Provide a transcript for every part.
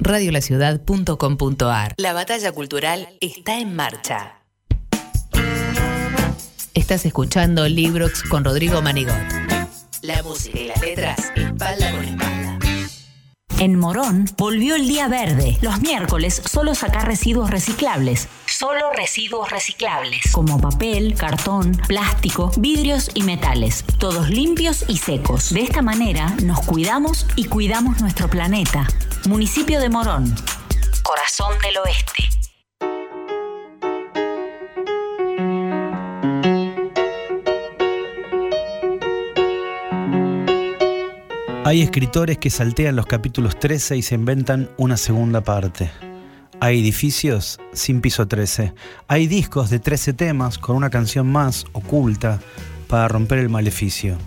Radiolaciudad.com.ar La batalla cultural está en marcha. Estás escuchando Librox con Rodrigo Manigot. La música y las letras, espalda con espalda. En Morón volvió el día verde. Los miércoles solo sacar residuos reciclables. Solo residuos reciclables. Como papel, cartón, plástico, vidrios y metales. Todos limpios y secos. De esta manera nos cuidamos y cuidamos nuestro planeta. Municipio de Morón. Corazón del Oeste. Hay escritores que saltean los capítulos 13 y se inventan una segunda parte. Hay edificios sin piso 13. Hay discos de 13 temas con una canción más oculta para romper el maleficio.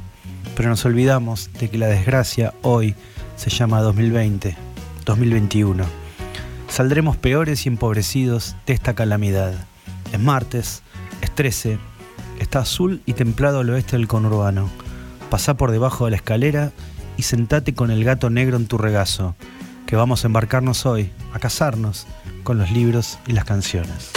Pero nos olvidamos de que la desgracia hoy se llama 2020, 2021. Saldremos peores y empobrecidos de esta calamidad. Es martes, es 13, está azul y templado al oeste del conurbano. Pasá por debajo de la escalera y sentate con el gato negro en tu regazo, que vamos a embarcarnos hoy, a casarnos con los libros y las canciones.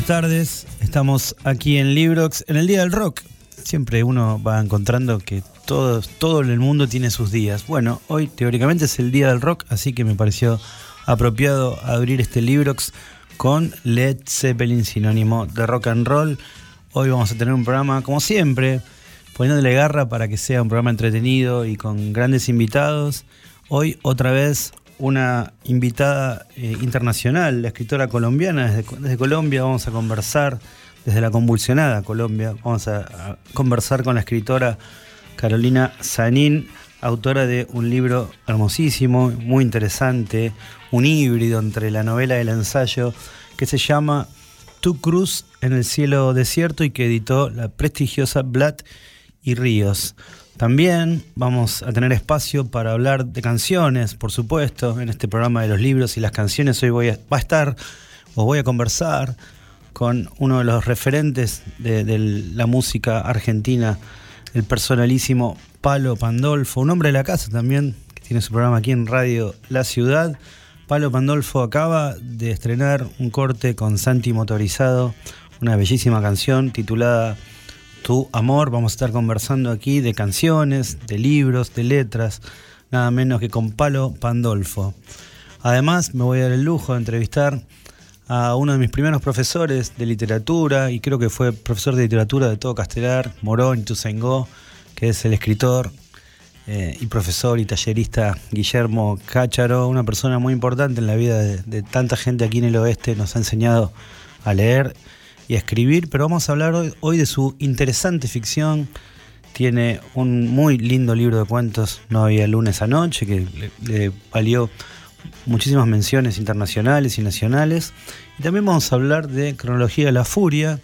Buenas tardes, estamos aquí en Librox en el Día del Rock. Siempre uno va encontrando que todo, todo el mundo tiene sus días. Bueno, hoy teóricamente es el Día del Rock, así que me pareció apropiado abrir este Librox con Led Zeppelin, sinónimo de rock and roll. Hoy vamos a tener un programa, como siempre, poniéndole garra para que sea un programa entretenido y con grandes invitados. Hoy otra vez una invitada eh, internacional, la escritora colombiana desde, Colombia. Vamos a conversar desde la convulsionada Colombia. Vamos a, a conversar con la escritora Carolina Sanín, autora de un libro hermosísimo, muy interesante, un híbrido entre la novela y el ensayo, que se llama Tu Cruz en el cielo desierto y que editó la prestigiosa Blatt y Ríos. También vamos a tener espacio para hablar de canciones, por supuesto, en este programa de los libros y las canciones. Hoy voy a, va a estar o voy a conversar con uno de los referentes de, de la música argentina, el personalísimo Palo Pandolfo, un hombre de la casa también, que tiene su programa aquí en Radio La Ciudad. Palo Pandolfo acaba de estrenar un corte con Santi Motorizado, una bellísima canción titulada Tu Amor. Vamos a estar conversando aquí de canciones, de libros, de letras, nada menos que con Palo Pandolfo. Además, me voy a dar el lujo de entrevistar a uno de mis primeros profesores de literatura, y creo que fue profesor de literatura de todo Castelar, Morón y Tuzengó, que es el escritor eh, y profesor y tallerista Guillermo Cácharo, una persona muy importante en la vida de, de, tanta gente aquí en el oeste, nos ha enseñado a leer y a escribir, pero vamos a hablar hoy, de su interesante ficción. Tiene un muy lindo libro de cuentos, No había lunes anoche, que le, le valió muchísimas menciones internacionales y nacionales. Y también vamos a hablar de Cronología de la Furia,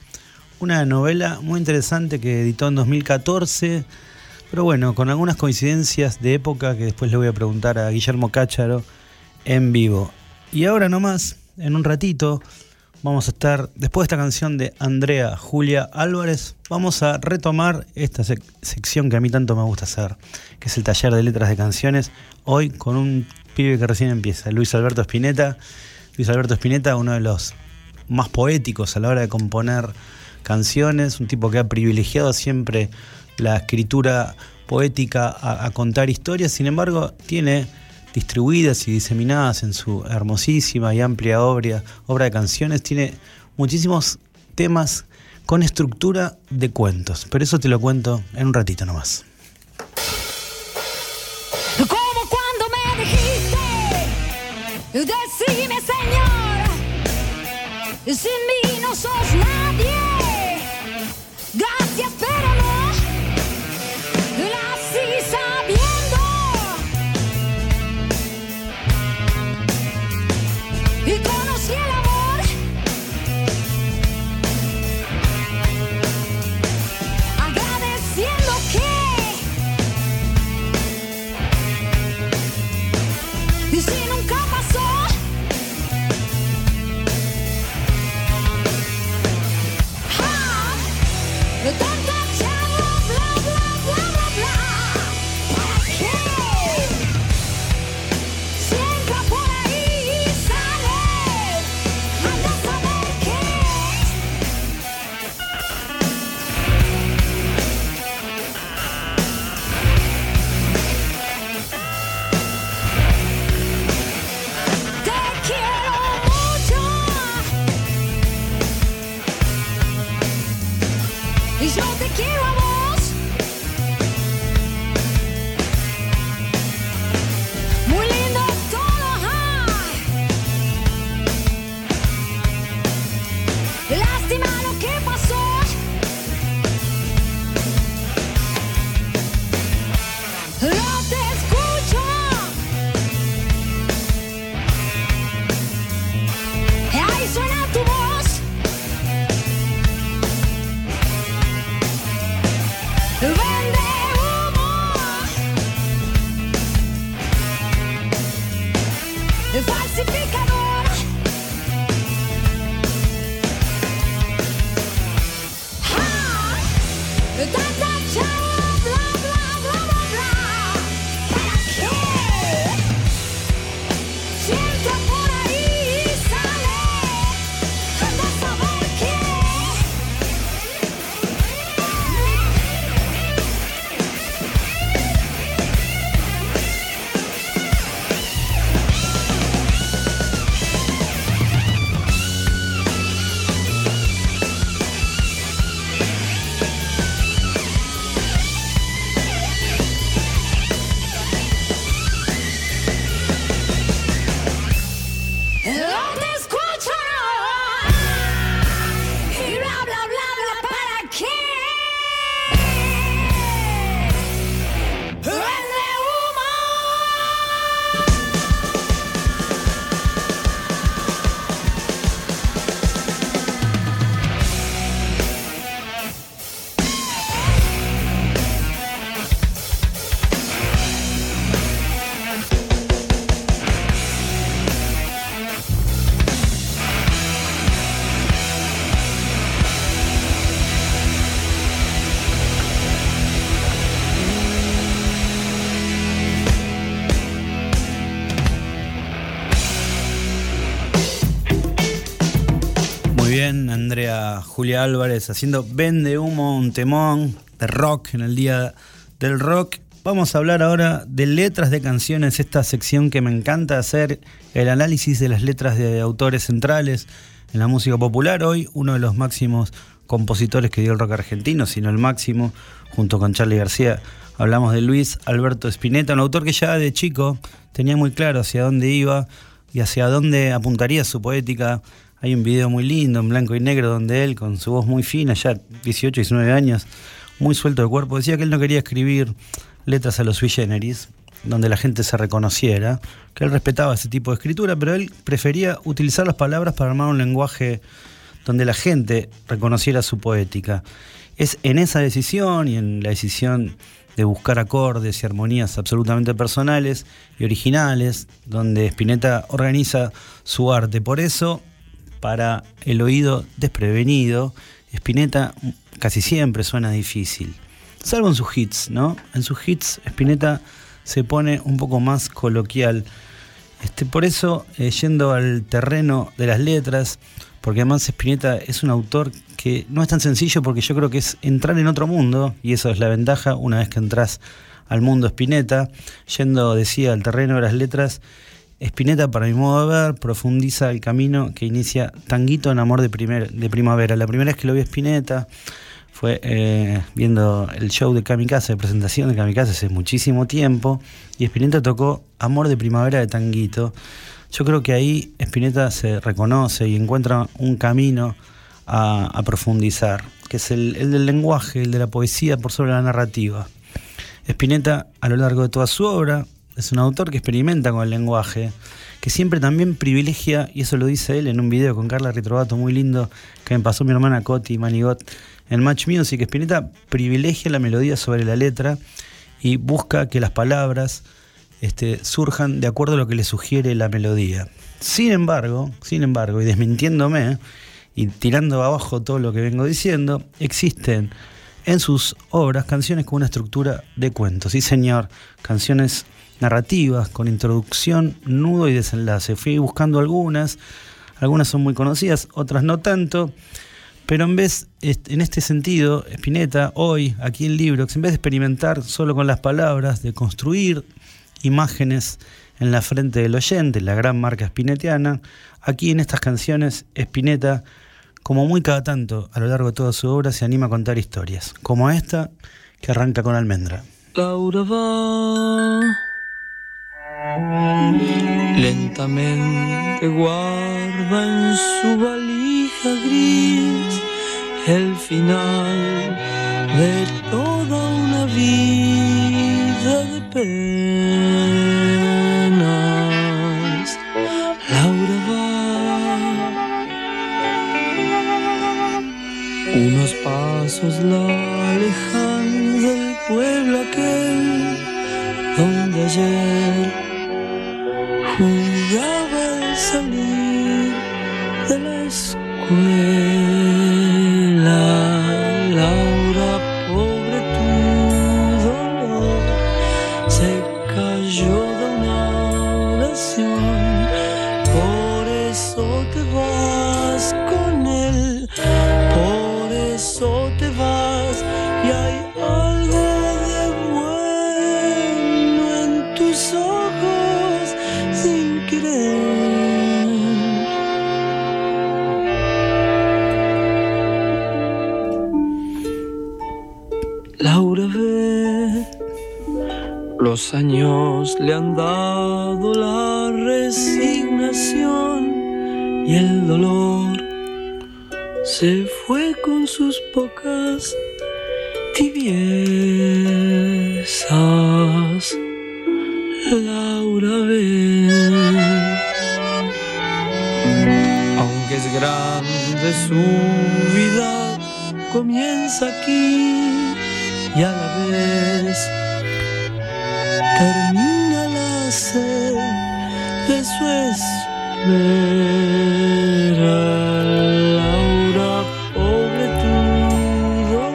una novela muy interesante que editó en 2014, pero bueno, con algunas coincidencias de época que después le voy a preguntar a Guillermo Cácharo en vivo. Y ahora nomás, en un ratito, vamos a estar, después de esta canción de Andrea Julia Álvarez, vamos a retomar esta sec sección que a mí tanto me gusta hacer, que es el taller de letras de canciones, hoy con un pibe que recién empieza, Luis Alberto Spinetta. Luis Alberto Spinetta, uno de los más poéticos a la hora de componer canciones, un tipo que ha privilegiado siempre la escritura poética a contar historias, sin embargo tiene distribuidas y diseminadas en su hermosísima y amplia obra, obra de canciones, tiene muchísimos temas con estructura de cuentos, pero eso te lo cuento en un ratito nomás. Como cuando me dijiste, decime señor, sin mí no sos nadie. Gracias, Andrea Julia Álvarez haciendo Vende Humo, un temón de rock en el día del rock. Vamos a hablar ahora de letras de canciones, esta sección que me encanta hacer, el análisis de las letras de autores centrales en la música popular. Hoy uno de los máximos compositores que dio el rock argentino, sino el máximo, junto con Charlie García, hablamos de Luis Alberto Spinetta, un autor que ya de chico tenía muy claro hacia dónde iba y hacia dónde apuntaría su poética. Hay un video muy lindo en blanco y negro donde él, con su voz muy fina, ya 18, 19 años, muy suelto de cuerpo, decía que él no quería escribir letras a los sui generis, donde la gente se reconociera, que él respetaba ese tipo de escritura, pero él prefería utilizar las palabras para armar un lenguaje donde la gente reconociera su poética. Es en esa decisión y en la decisión de buscar acordes y armonías absolutamente personales y originales, donde Spinetta organiza su arte. Por eso, para el oído desprevenido, Spinetta casi siempre suena difícil. Salvo en sus hits, ¿no? En sus hits Spinetta se pone un poco más coloquial. Este, por eso, eh, yendo al terreno de las letras, porque además Spinetta es un autor que no es tan sencillo porque yo creo que es entrar en otro mundo, y eso es la ventaja una vez que entras al mundo Spinetta, yendo, decía, al terreno de las letras, Spinetta, para mi modo de ver, profundiza el camino que inicia Tanguito en Amor de, primer, de Primavera. La primera vez que lo vi a Spinetta fue eh, viendo el show de Kamikaze, de presentación de Kamikaze hace muchísimo tiempo, y Spinetta tocó Amor de Primavera de Tanguito. Yo creo que ahí Spinetta se reconoce y encuentra un camino a, profundizar, que es el, del lenguaje, el de la poesía por sobre la narrativa. Spinetta, a lo largo de toda su obra, es un autor que experimenta con el lenguaje, que siempre también privilegia, y eso lo dice él en un video con Carla Ritrovato muy lindo que me pasó mi hermana Coti Manigot en Match Music. Spinetta privilegia la melodía sobre la letra y busca que las palabras este, surjan de acuerdo a lo que le sugiere la melodía. Sin embargo, sin embargo, y desmintiéndome y tirando abajo todo lo que vengo diciendo, existen en sus obras canciones con una estructura de cuentos. Sí, señor, canciones narrativas con introducción, nudo y desenlace. Fui buscando algunas, algunas son muy conocidas, otras no tanto. Pero en vez, en este sentido, Spinetta, hoy, aquí en Librox, en vez de experimentar solo con las palabras, de construir imágenes en la frente del oyente, la gran marca spinetiana. Aquí en estas canciones, Spinetta, como muy cada tanto a lo largo de toda su obra, se anima a contar historias, como esta que arranca con Almendra. Laura lentamente guarda en su valija gris el final de toda una vida de penas. Laura va unos pasos la alejan del pueblo aquel donde ayer el salir de la. Los años le han dado la resignación y el dolor se fue con sus pocas tibiezas. Laura ve, aunque es grande su vida, comienza aquí y a la vez termina la sed de su espera. Laura, pobre.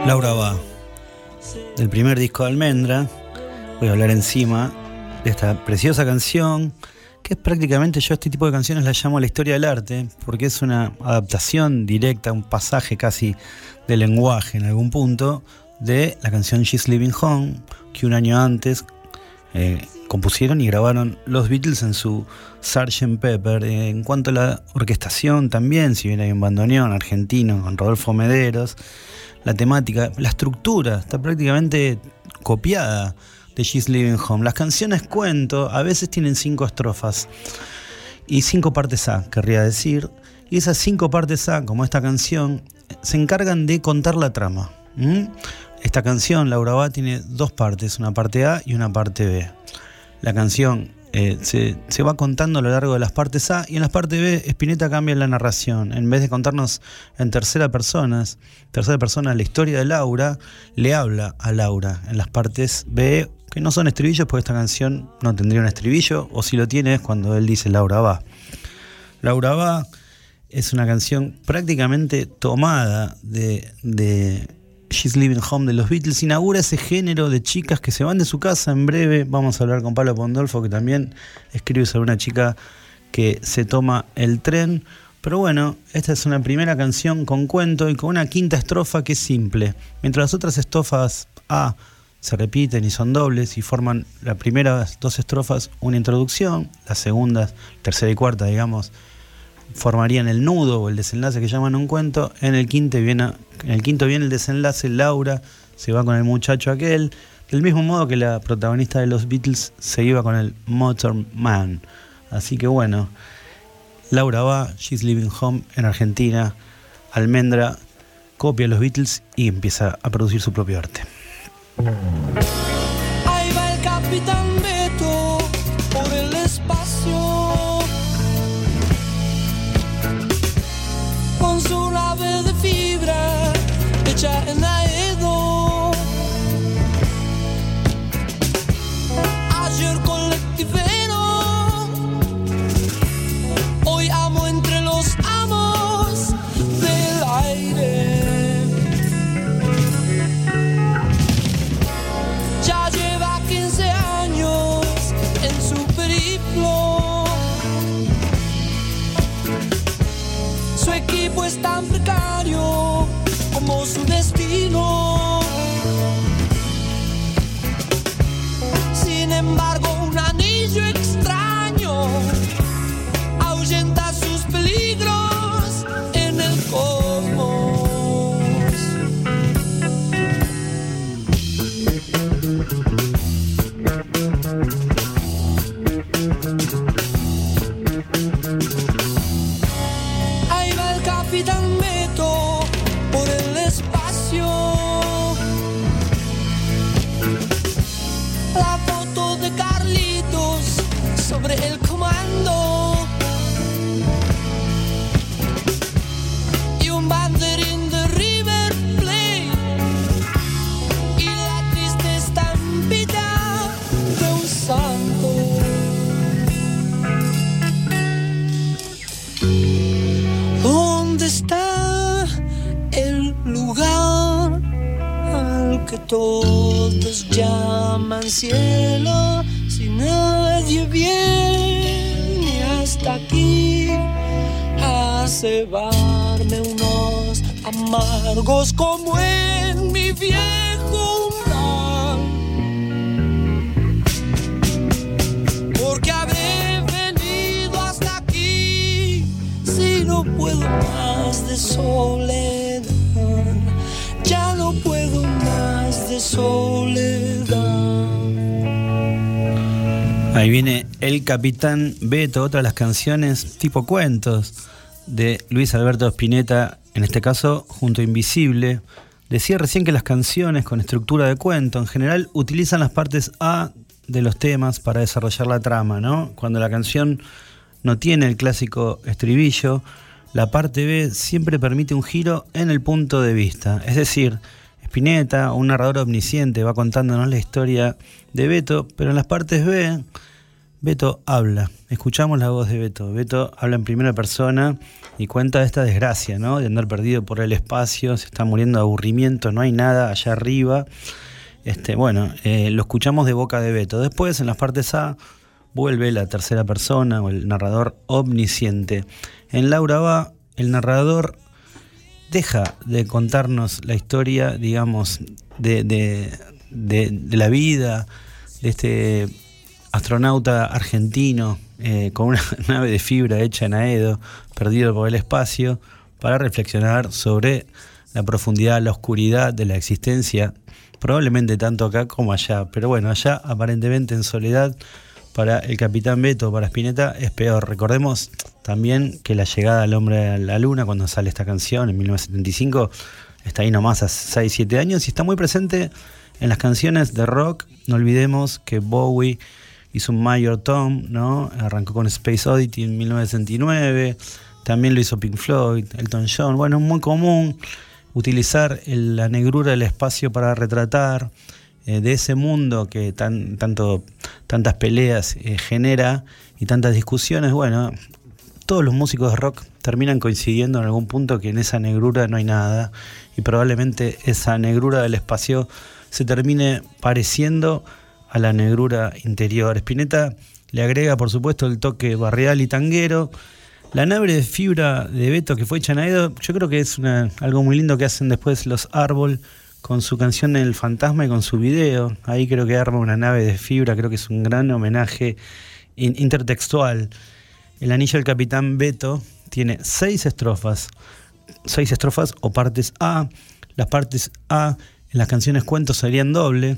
Laura va, del primer disco de Almendra, voy a hablar encima de esta preciosa canción que es prácticamente, yo este tipo de canciones las llamo la historia del arte, porque es una adaptación directa, un pasaje casi de lenguaje en algún punto, de la canción She's Living Home, que un año antes eh, compusieron y grabaron los Beatles en su Sgt. Pepper. Eh, en cuanto a la orquestación también, si bien hay un bandoneón argentino con Rodolfo Mederos, la temática, la estructura está prácticamente copiada de She's Living Home. Las canciones cuento a veces tienen cinco estrofas y cinco partes A, querría decir. Y esas cinco partes A, como esta canción, se encargan de contar la trama. Esta canción, Laura Va, tiene dos partes, una parte A y una parte B. La canción eh, se, va contando a lo largo de las partes A y en las partes B Spinetta cambia la narración. En vez de contarnos en tercera persona, tercera persona la historia de Laura, le habla a Laura en las partes B que no son estribillos porque esta canción no tendría un estribillo o si lo tiene es cuando él dice Laura va. Laura va es una canción prácticamente tomada de She's Living Home de los Beatles inaugura ese género de chicas que se van de su casa en breve. Vamos a hablar con Pablo Pondolfo, que también escribe sobre una chica que se toma el tren. Pero bueno, esta es una primera canción con cuento y con una quinta estrofa que es simple. Mientras las otras estrofas A se repiten y son dobles y forman las primeras dos estrofas una introducción, las segundas, tercera y cuarta, digamos, formarían el nudo o el desenlace que llaman un cuento. En el quinto viene, en el quinto viene el desenlace, Laura se va con el muchacho aquel, del mismo modo que la protagonista de los Beatles se iba con el Motor Man. Así que bueno, Laura va, She's Living Home en Argentina, Almendra copia a los Beatles y empieza a producir su propio arte. Todos llaman cielo? Si nadie viene hasta aquí a cebarme unos amargos como en mi viejo Ahí viene El Capitán Beto, otra de las canciones tipo cuentos de Luis Alberto Spinetta, en este caso junto a Invisible. Decía recién que las canciones con estructura de cuento en general utilizan las partes A de los temas para desarrollar la trama, ¿no? Cuando la canción no tiene el clásico estribillo, la parte B siempre permite un giro en el punto de vista. Es decir, Spinetta, un narrador omnisciente, va contándonos la historia de Beto, pero en las partes B, Beto habla. Escuchamos la voz de Beto. Beto habla en primera persona y cuenta esta desgracia, ¿no? De andar perdido por el espacio, se está muriendo de aburrimiento, no hay nada allá arriba. Este, bueno, eh, lo escuchamos de boca de Beto. Después, en las partes A, vuelve la tercera persona o el narrador omnisciente. En Laura va, el narrador deja de contarnos la historia, digamos, de, de, de la vida de este astronauta argentino eh, con una nave de fibra hecha en Aedo, perdido por el espacio, para reflexionar sobre la profundidad, la oscuridad de la existencia, probablemente tanto acá como allá. Pero bueno, allá aparentemente en soledad para el capitán Beto, para Spinetta, es peor. Recordemos también que la llegada al hombre a la luna, cuando sale esta canción en 1975, está ahí nomás hace 6-7 años y está muy presente en las canciones de rock. No olvidemos que Bowie hizo un Mayor Tom, ¿no? Arrancó con Space Oddity en 1969, también lo hizo Pink Floyd, Elton John. Bueno, es muy común utilizar la negrura del espacio para retratar eh, de ese mundo que tan, tantas peleas eh, genera y tantas discusiones. Bueno, todos los músicos de rock terminan coincidiendo en algún punto que en esa negrura no hay nada y probablemente esa negrura del espacio se termine pareciendo a la negrura interior. Spinetta le agrega, por supuesto, el toque barrial y tanguero. La nave de fibra de Beto que fue hecha en yo creo que es algo muy lindo que hacen después los Árbol con su canción El Fantasma y con su video. Ahí creo que arma una nave de fibra, creo que es un gran homenaje intertextual. El anillo del capitán Beto tiene seis estrofas, seis estrofas o partes A. Las partes A en las canciones cuentos serían doble,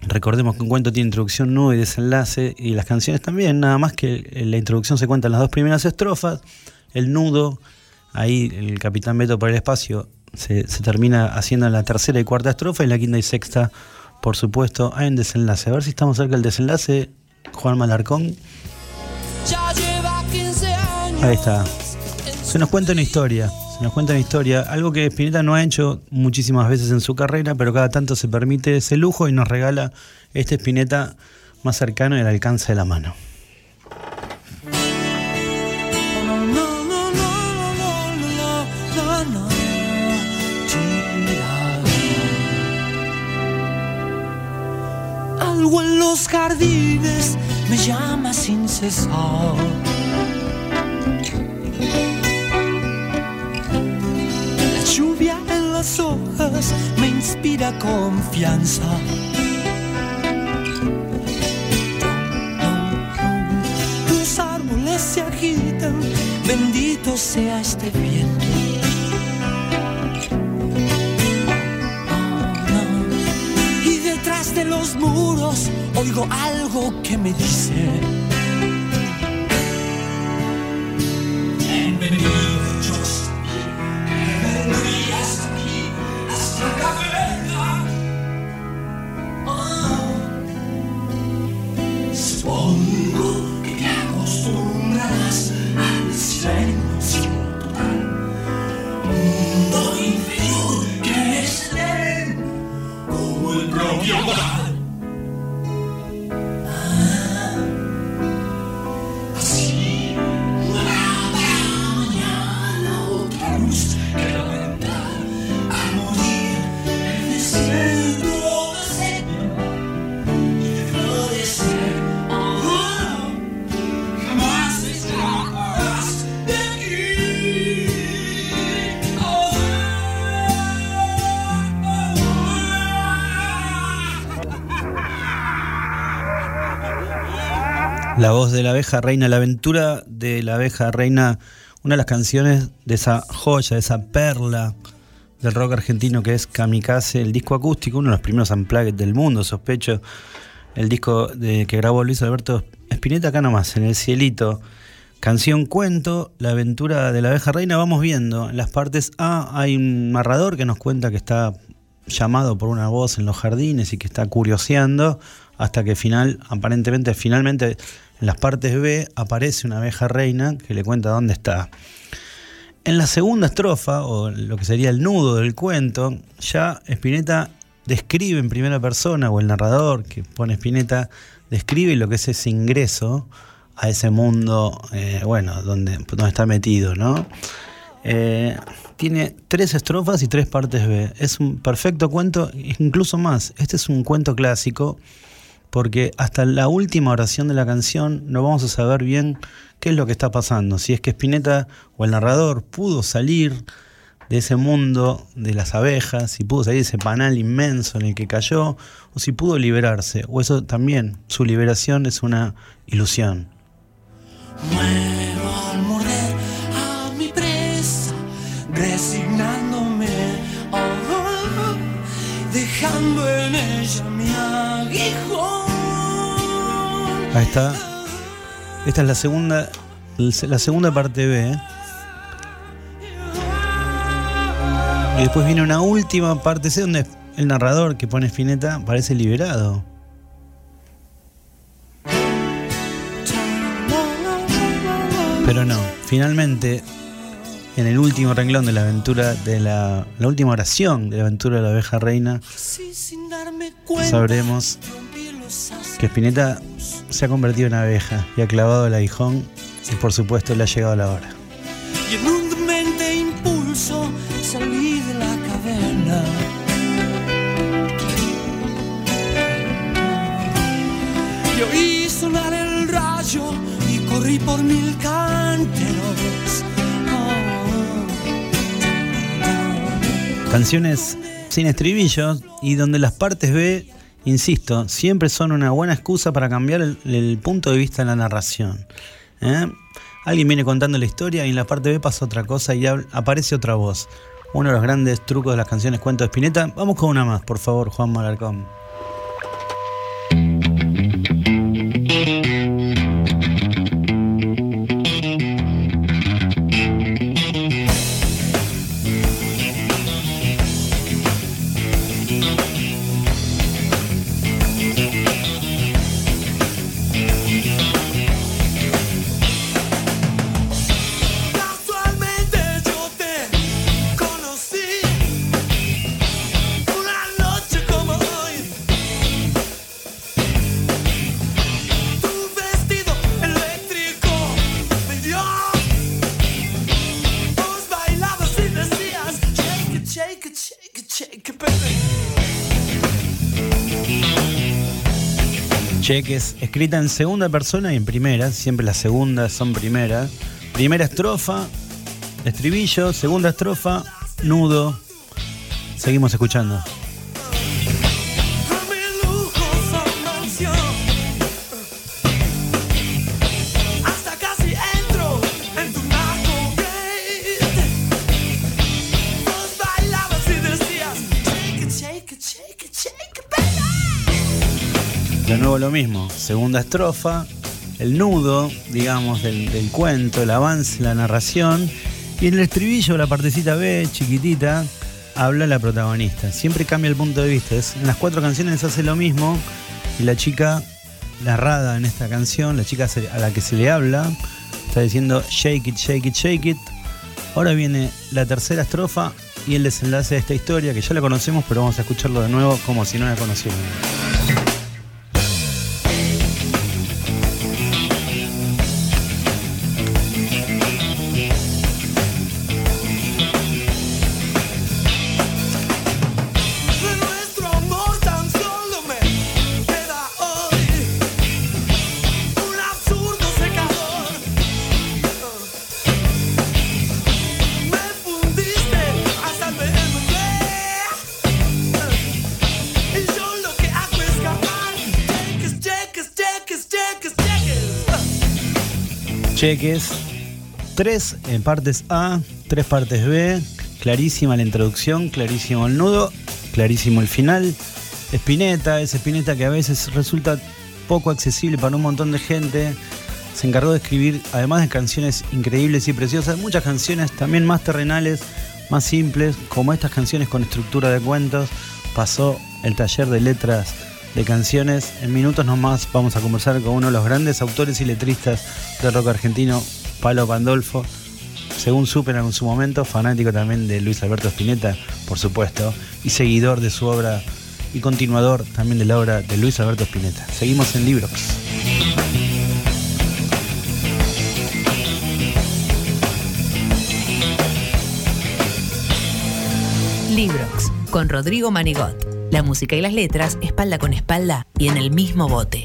Recordemos que un cuento tiene introducción, nudo y desenlace, y las canciones también, nada más que la introducción se cuenta en las dos primeras estrofas, el nudo, ahí el capitán Beto por el espacio se, termina haciendo en la tercera y cuarta estrofa, y la quinta y sexta, por supuesto, hay un desenlace. A ver si estamos cerca del desenlace, Juan Malarcón. Ahí está. Se nos cuenta una historia nos cuenta una historia, algo que Spinetta no ha hecho muchísimas veces en su carrera, pero cada tanto se permite ese lujo y nos regala este Spinetta más cercano y al alcance de la mano. Algo en los jardines me llama sin cesar las hojas me inspira confianza. Los árboles se agitan, bendito sea este viento. Y detrás de los muros oigo algo que me dice. Abeja reina, la aventura de la abeja reina, una de las canciones de esa joya, de esa perla del rock argentino que es Kamikaze, el disco acústico, uno de los primeros unplugged del mundo, sospecho, el disco de, que grabó Luis Alberto Spinetta acá nomás, en el cielito. Canción cuento, la aventura de la abeja reina, vamos viendo. En las partes A hay un narrador que nos cuenta que está llamado por una voz en los jardines y que está curioseando hasta que final, aparentemente, finalmente en las partes B aparece una abeja reina que le cuenta dónde está. En la segunda estrofa, o lo que sería el nudo del cuento, ya Spinetta describe en primera persona, o el narrador que pone Spinetta, describe lo que es ese ingreso a ese mundo, eh, bueno, donde, donde, está metido, ¿no? Eh, tiene tres estrofas y tres partes B. Es un perfecto cuento, incluso más. Este es un cuento clásico porque hasta la última oración de la canción no vamos a saber bien qué es lo que está pasando, si es que Spinetta o el narrador pudo salir de ese mundo de las abejas, si pudo salir de ese panal inmenso en el que cayó, o si pudo liberarse, o eso también, su liberación es una ilusión. Muero al a mi presa, resignándome, dejando en ella mi aguijón. Ahí está. Esta es la segunda, la segunda parte B. ¿eh? Y después viene una última parte C donde el narrador que pone Spinetta parece liberado. Pero no, finalmente, en el último renglón de la aventura, de la, la última oración de la aventura de la abeja reina, sabremos que Spinetta se ha convertido en abeja y ha clavado el aguijón y por supuesto le ha llegado la hora. Y en un demente impulso salí de la caverna. Y oí sonar el rayo y corrí por mil canteros. Canciones sin estribillos y donde las partes B, insisto, siempre son una buena excusa para cambiar el, punto de vista de la narración. ¿eh? Alguien viene contando la historia y en la parte B pasa otra cosa y aparece otra voz. Uno de los grandes trucos de las canciones Cuento de Spinetta. Vamos con una más, por favor, Juan Malarcón. Cheques, escrita en segunda persona y en primera, siempre las segundas son primeras. Primera estrofa, estribillo, segunda estrofa, nudo. Seguimos escuchando. Nuevo lo mismo, segunda estrofa, el nudo, digamos, del, cuento, el avance, la narración. Y en el estribillo, la partecita B, chiquitita, habla la protagonista. Siempre cambia el punto de vista. Es- en las cuatro canciones hace lo mismo. Y la chica narrada en esta canción, la chica a la que se le habla, está diciendo shake it, shake it, shake it. Ahora viene la tercera estrofa y el desenlace de esta historia, que ya la conocemos, pero vamos a escucharlo de nuevo como si no la conociéramos. Cheques. Tres en partes A, tres partes B. Clarísima la introducción, clarísimo el nudo, clarísimo el final. Spinetta, ese Spinetta que a veces resulta poco accesible para un montón de gente. Se encargó de escribir, además de canciones increíbles y preciosas, muchas canciones también más terrenales, más simples, como estas canciones con estructura de cuentos. Pasó el taller de letras de canciones. En minutos nomás vamos a conversar con uno de los grandes autores y letristas del rock argentino, Palo Pandolfo. Según supe en su momento, fanático también de Luis Alberto Spinetta, por supuesto, y seguidor de su obra y continuador también de la obra de Luis Alberto Spinetta. Seguimos en Librox. Librox, con Rodrigo Manigot. La música y las letras, espalda con espalda y en el mismo bote.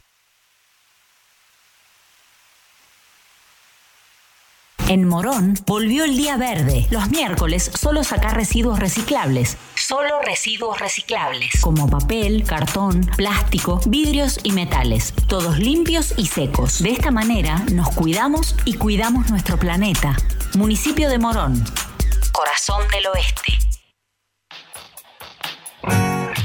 En Morón volvió el día verde. Los miércoles solo sacar residuos reciclables. Solo residuos reciclables. Como papel, cartón, plástico, vidrios y metales. Todos limpios y secos. De esta manera nos cuidamos y cuidamos nuestro planeta. Municipio de Morón. Corazón del Oeste.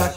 Ella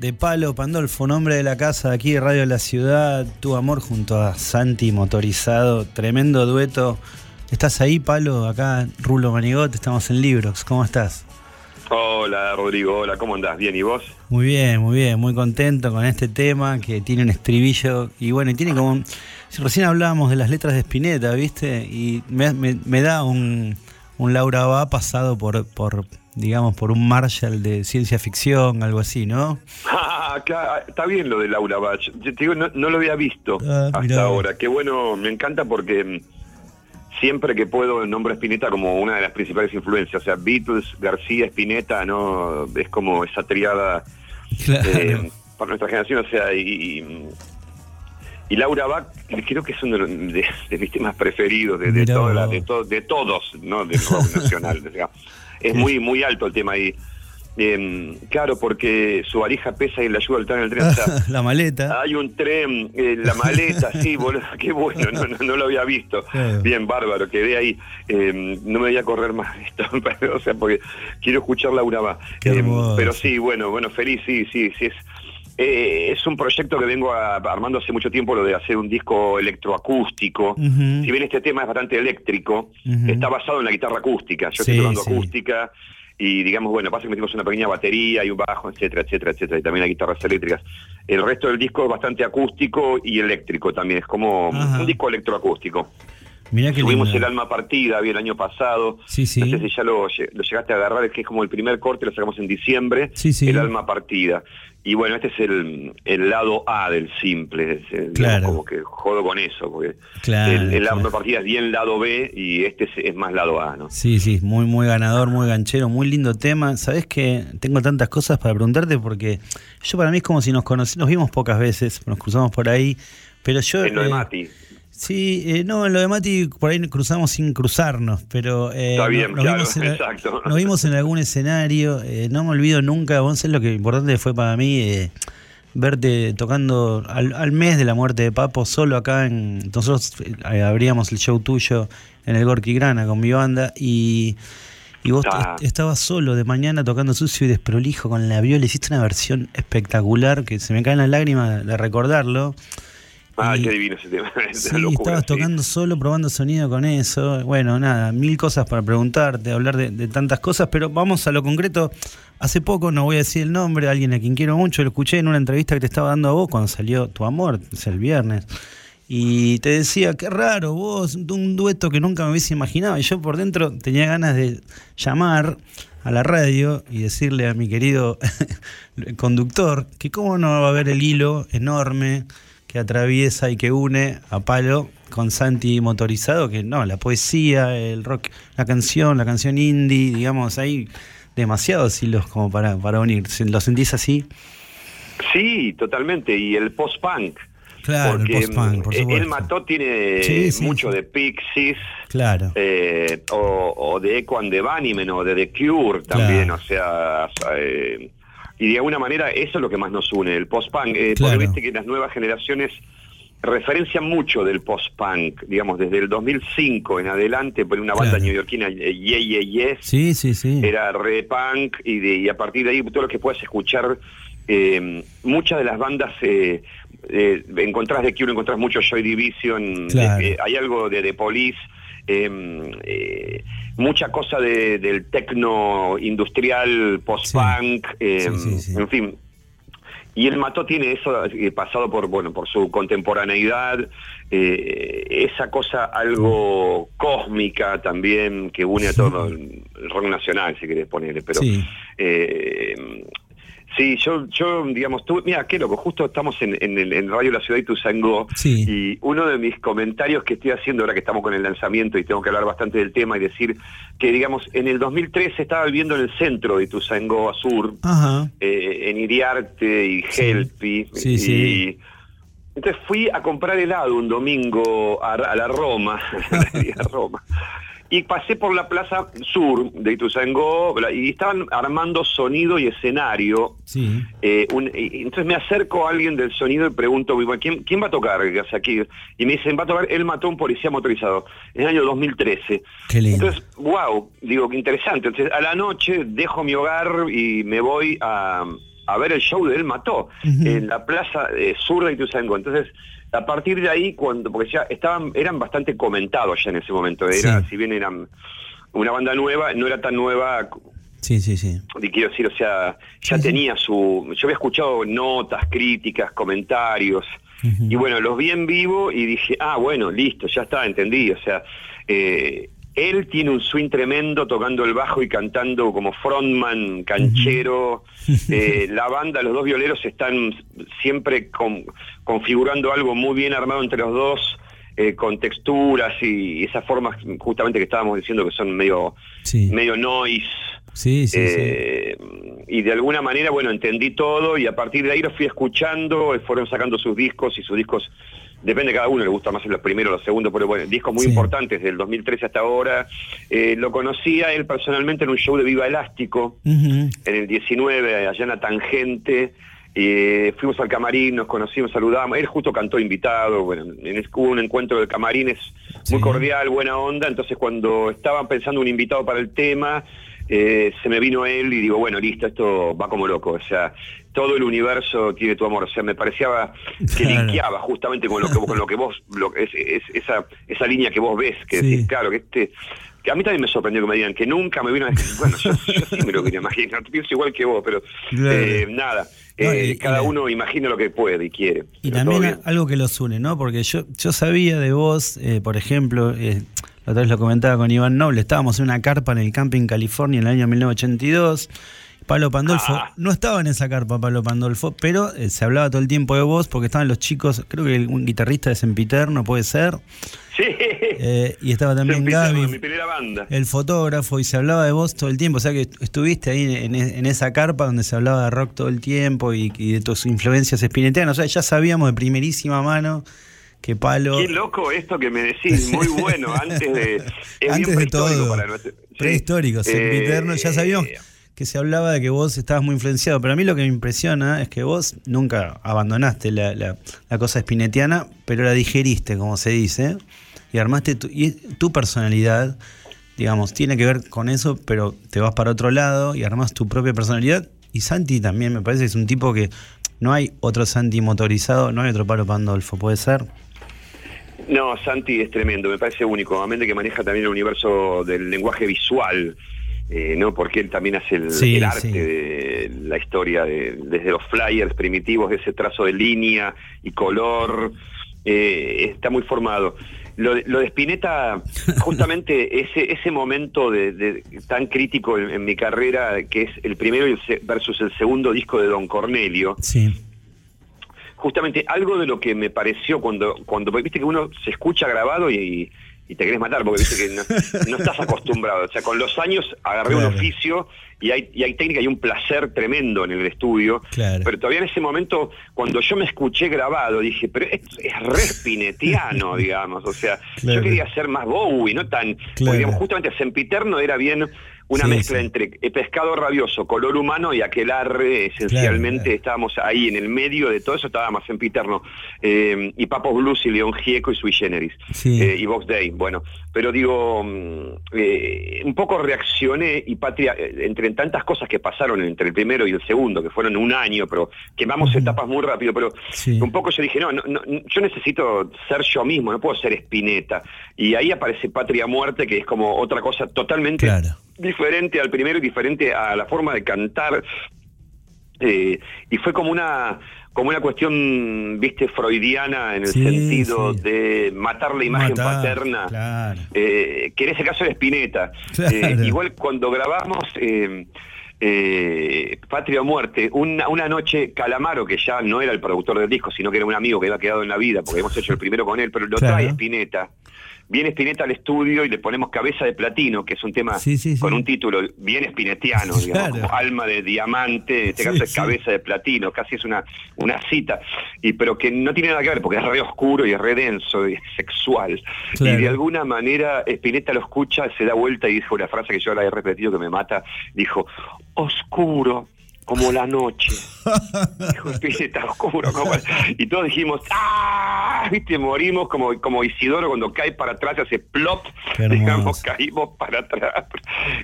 de Palo Pandolfo, nombre de la casa de aquí de Radio La Ciudad, Tu Amor junto a Santi Motorizado, tremendo dueto. ¿Estás ahí, Palo? Acá, Rulo Manigot, estamos en Librox. ¿Cómo estás? Hola Rodrigo, hola, ¿cómo andás? ¿Bien y vos? Muy bien, muy bien, muy contento con este tema que tiene un estribillo y bueno, y tiene como un... Recién hablábamos de las letras de Spinetta, ¿viste? Y me, me- me da un, un Laura Va pasado por, por, digamos, por un Marshall de ciencia ficción, algo así, ¿no? Ah, claro, está bien lo de Laura Bach. Yo te digo, no, no lo había visto Ah, hasta mirá. ahora. Qué bueno, me encanta porque mm, siempre que puedo nombro a Spinetta como una de las principales influencias. O sea, Beatles, García, Spinetta, ¿no? Es como esa triada Claro. eh, para nuestra generación. O sea, y, y, Laura Bach creo que es uno de, de- mis temas preferidos de, toda la- de, to- de todos, ¿no? Del rock nacional. es muy, muy alto el tema ahí. Em, claro, porque su valija pesa y le ayuda al tren en el tren. O sea, la maleta. hay un tren, eh, la maleta, sí, boludo, qué bueno, no, no, no lo había visto. Claro. Bien, bárbaro, quedé ahí. Eh, no me voy a correr más esto, pero, o sea, porque quiero escuchar Laura. Qué hermoso. pero sí, bueno, bueno, feliz, sí, sí, sí. Es, eh, es un proyecto que vengo a- armando hace mucho tiempo, lo de hacer un disco electroacústico. Si bien este tema es bastante eléctrico, está basado en la guitarra acústica. Yo Sí, estoy tocando sí. acústica y digamos, bueno, pasa que metimos una pequeña batería y un bajo, etcétera, etcétera, etcétera, y también hay guitarras eléctricas. El resto del disco es bastante acústico y eléctrico también, es como Ajá. un disco electroacústico. Mirá que Tuvimos el alma partida, bien el año pasado. Sí, sí. No sé si ya lo, lo llegaste a agarrar, es que es como el primer corte, lo sacamos en diciembre, Sí, sí. el alma partida. Y bueno, este es el, el lado A del simple, digamos, Claro. como que jodo con eso, porque Claro, el, el claro. alma partida es bien lado B y este es, es más lado A, ¿no? Sí, sí, muy, muy ganador, muy ganchero, muy lindo tema. Sabes que tengo tantas cosas para preguntarte porque yo para mí es como si nos conocimos, nos vimos pocas veces, nos cruzamos por ahí, pero yo... En lo de eh, Mati. Sí, eh, no, en lo de Mati por ahí cruzamos sin cruzarnos, pero eh, Está no- bien, nos, claro, vimos en, exacto. nos vimos en algún escenario. eh, no me olvido nunca, vos lo que importante fue para mí eh, verte tocando al, al mes de la muerte de Papo solo acá. en Nosotros eh, abríamos el show tuyo en el Gorky Grana con mi banda y, y vos Ah. est- estabas solo de mañana tocando sucio y desprolijo con la viola. Hiciste una versión espectacular que se me caen las lágrimas de recordarlo. Ah, qué divino ese tema. Sí, locura, estabas sí. tocando solo, probando sonido con eso. Bueno, nada, mil cosas para preguntarte, hablar de, de tantas cosas, pero vamos a lo concreto. Hace poco, no voy a decir el nombre, alguien a quien quiero mucho, lo escuché en una entrevista que te estaba dando a vos cuando salió Tu Amor, es el viernes. Y te decía, qué raro, vos, un dueto que nunca me hubiese imaginado. Y yo por dentro tenía ganas de llamar a la radio y decirle a mi querido conductor que cómo no va a haber el hilo enorme que atraviesa y que une a Palo con Santi motorizado, que no, la poesía, el rock, la canción, la canción indie, digamos, hay demasiados hilos como para, para unir. ¿Lo sentís así? Sí, totalmente. Y el post-punk. Claro, el porque post-punk, por mm, supuesto. El Mató tiene Sí, sí, mucho sí. de Pixies. Claro. eh, o, o de Echo and the Bunnymen o de The Cure también, Claro. o sea, eh, y de alguna manera eso es lo que más nos une, el post-punk, eh, Claro. porque viste que las nuevas generaciones referencian mucho del post-punk, digamos, desde el 2005 en adelante, por una banda Claro. neoyorquina, eh, Yeah Yeah Yes, Sí, sí, sí. era re punk y, de, y a partir de ahí todo lo que puedas escuchar eh, muchas de las bandas eh, eh, encontrás de Cure encontrás mucho Joy Division Claro. eh, hay algo de The Police eh, eh, mucha cosa de- del tecno industrial post-punk Sí, sí. en fin y el Mató tiene eso eh, pasado por bueno por su contemporaneidad, eh, esa cosa algo cósmica también que une a todo el rock nacional, si querés ponerle. Pero Sí. yo, yo digamos, tú, mira, qué loco, justo estamos en, en, el- en Radio La Ciudad y Tuzangó Sí. y uno de mis comentarios que estoy haciendo ahora que estamos con el lanzamiento y tengo que hablar bastante del tema y decir que, digamos, en el 2013 estaba viviendo en el centro de Tuzangó Sur, Ajá. eh, en Iriarte y. Helpi. Sí, y. Entonces fui a comprar helado un domingo a, a la Roma, a Roma. Y pasé por la plaza sur de Ituzaingó y estaban armando sonido y escenario. Sí. Eh, un- y- entonces me acerco a alguien del sonido y pregunto, ¿quién, quién va a tocar que hace aquí? Y me dicen, va a tocar Él mató a un policía motorizado, en el año 2013. Qué lindo. Entonces, wow, digo, qué interesante. Entonces, a la noche dejo mi hogar y me voy a, a ver el show de Él Mató en la plaza eh, sur de Ituzaingó. Entonces, a partir de ahí, cuando porque ya estaban eran bastante comentados ya en ese momento. Era, Sí. Si bien eran una banda nueva, no era tan nueva Sí, sí, sí. y quiero decir, o sea, ya Sí, sí. tenía su... Yo había escuchado notas, críticas, comentarios, y bueno, los vi en vivo y dije, ah, bueno, listo, ya está, entendí. O sea, eh, él tiene un swing tremendo tocando el bajo y cantando como frontman, canchero. Eh, la banda, los dos violeros están siempre con- configurando algo muy bien armado entre los dos. eh, con texturas y esas formas justamente que estábamos diciendo que son medio Sí. medio noise Sí, sí, sí. eh, Y de alguna manera, bueno, entendí todo y a partir de ahí lo fui escuchando, fueron sacando sus discos y sus discos, depende de cada uno, le gusta más los primeros, los segundos, pero bueno, discos muy Sí. importantes del 2013 hasta ahora. Eh, lo conocía él personalmente en un show de Viva Elástico, en el 19, allá en la Tangente. Eh, fuimos al camarín, nos conocimos, saludamos. Él justo cantó invitado. Bueno, en hubo un encuentro de camarines muy Sí. cordial, buena onda. Entonces, cuando estaban pensando un invitado para el tema, eh, se me vino él y digo, bueno, listo, esto va como loco. O sea, todo el universo tiene tu amor. O sea, me parecía que Claro. linkeaba justamente con lo que, con lo que vos, lo, es, es- esa, esa línea que vos ves, que Sí. decís, claro, que este. Que a mí también me sorprendió que me digan que nunca me vino a decir, bueno, yo, yo sí me lo quería imaginar, pienso igual que vos, pero Claro. eh, nada, No, eh, y- cada uno imagina lo que puede y quiere. Y también algo que los une, ¿no? Porque yo, yo sabía de vos, eh, por ejemplo, eh, la otra vez lo comentaba con Iván Noble, estábamos en una carpa en el camping California en el año 1982. Palo Pandolfo Ah. no estaba en esa carpa, Palo Pandolfo, pero eh, se hablaba todo el tiempo de vos porque estaban los chicos, creo que un guitarrista de Sempiterno puede ser, Sí, eh, y estaba también Gaby, mi primera banda. el fotógrafo, y se hablaba de vos todo el tiempo. O sea que estuviste ahí en, en esa carpa donde se hablaba de rock todo el tiempo y, y de tus influencias espineteanas. O sea, ya sabíamos de primerísima mano que Palo... Qué loco esto que me decís, muy bueno, antes de... Es bien Antes de prehistórico todo, para nuestro- sí. prehistórico, ya Eh, sabíamos que se hablaba de que vos estabas muy influenciado, pero a mí lo que me impresiona es que vos nunca abandonaste la, la- la cosa espinetiana, pero la digeriste, como se dice, y armaste tu, y tu personalidad, digamos, tiene que ver con eso, pero te vas para otro lado y armas tu propia personalidad. Y Santi también me parece que es un tipo que no hay otro Santi motorizado, no hay otro Palo Pandolfo, ¿puede ser? No, Santi es tremendo, me parece único, a mente que maneja también el universo del lenguaje visual, eh, ¿no? Porque él también hace el, Sí, el arte sí. de la historia, de- desde los flyers primitivos, de ese trazo de línea y color, eh, está muy formado. Lo de, lo de Spinetta, justamente ese, ese momento de, de- tan crítico en, en mi carrera, que es el primero y el se- versus el segundo disco de Don Cornelio, Sí. Justamente algo de lo que me pareció cuando, cuando viste que uno se escucha grabado y, y te querés matar, porque viste que no, no estás acostumbrado. O sea, con los años agarré un oficio y hay, y hay técnica y un placer tremendo en el estudio. Claro. Pero todavía en ese momento, cuando yo me escuché grabado, dije, pero es, es re spinetiano, digamos. O sea, Claro. yo quería ser más Bowie, no tan... porque, digamos, justamente Sempiterno era bien una Sí, mezcla sí. entre pescado rabioso, color humano y aquel arre esencialmente claro. estábamos ahí en el medio de todo eso, estábamos en Piterno. Eh, y Papos Blues y León Gieco y Sui Generis. Sí. Eh, y Vox Day, bueno. Pero digo, mm, eh, un poco reaccioné y Patria, entre tantas cosas que pasaron entre el primero y el segundo, que fueron un año, pero quemamos etapas muy rápido, pero un poco yo dije, no, no, no, yo necesito ser yo mismo, no puedo ser Espineta. Y ahí aparece Patria Muerte, que es como otra cosa totalmente Claro. Diferente al primero y diferente a la forma de cantar. Eh, y fue como una como una cuestión, viste, freudiana en el Sí, sentido sí. de matar la imagen Matar, paterna. claro. Eh, que en ese caso era Spinetta. Claro. Eh, igual cuando grabamos eh, Patria o Muerte, una, una noche Calamaro, que ya no era el productor del disco, sino que era un amigo que había quedado en la vida, porque hemos hecho el primero con él, pero lo Claro. trae Spinetta. Viene Spinetta al estudio y le ponemos Cabeza de Platino, que es un tema Sí, sí, sí. con un título bien spinetiano, digamos, Claro. como alma de diamante, en este caso es cabeza de platino, casi es una, una cita, y pero que no tiene nada que ver, porque es re oscuro y es re denso y es sexual. Claro. Y de alguna manera Spinetta lo escucha, se da vuelta y dijo una frase que yo la he repetido que me mata, dijo, oscuro como la noche. Dijo Spinetta, oscuro como la-". Y todos dijimos, ¡ah! ¿Viste? Morimos como, como Isidoro cuando cae para atrás, hace plop, digamos, caímos para atrás.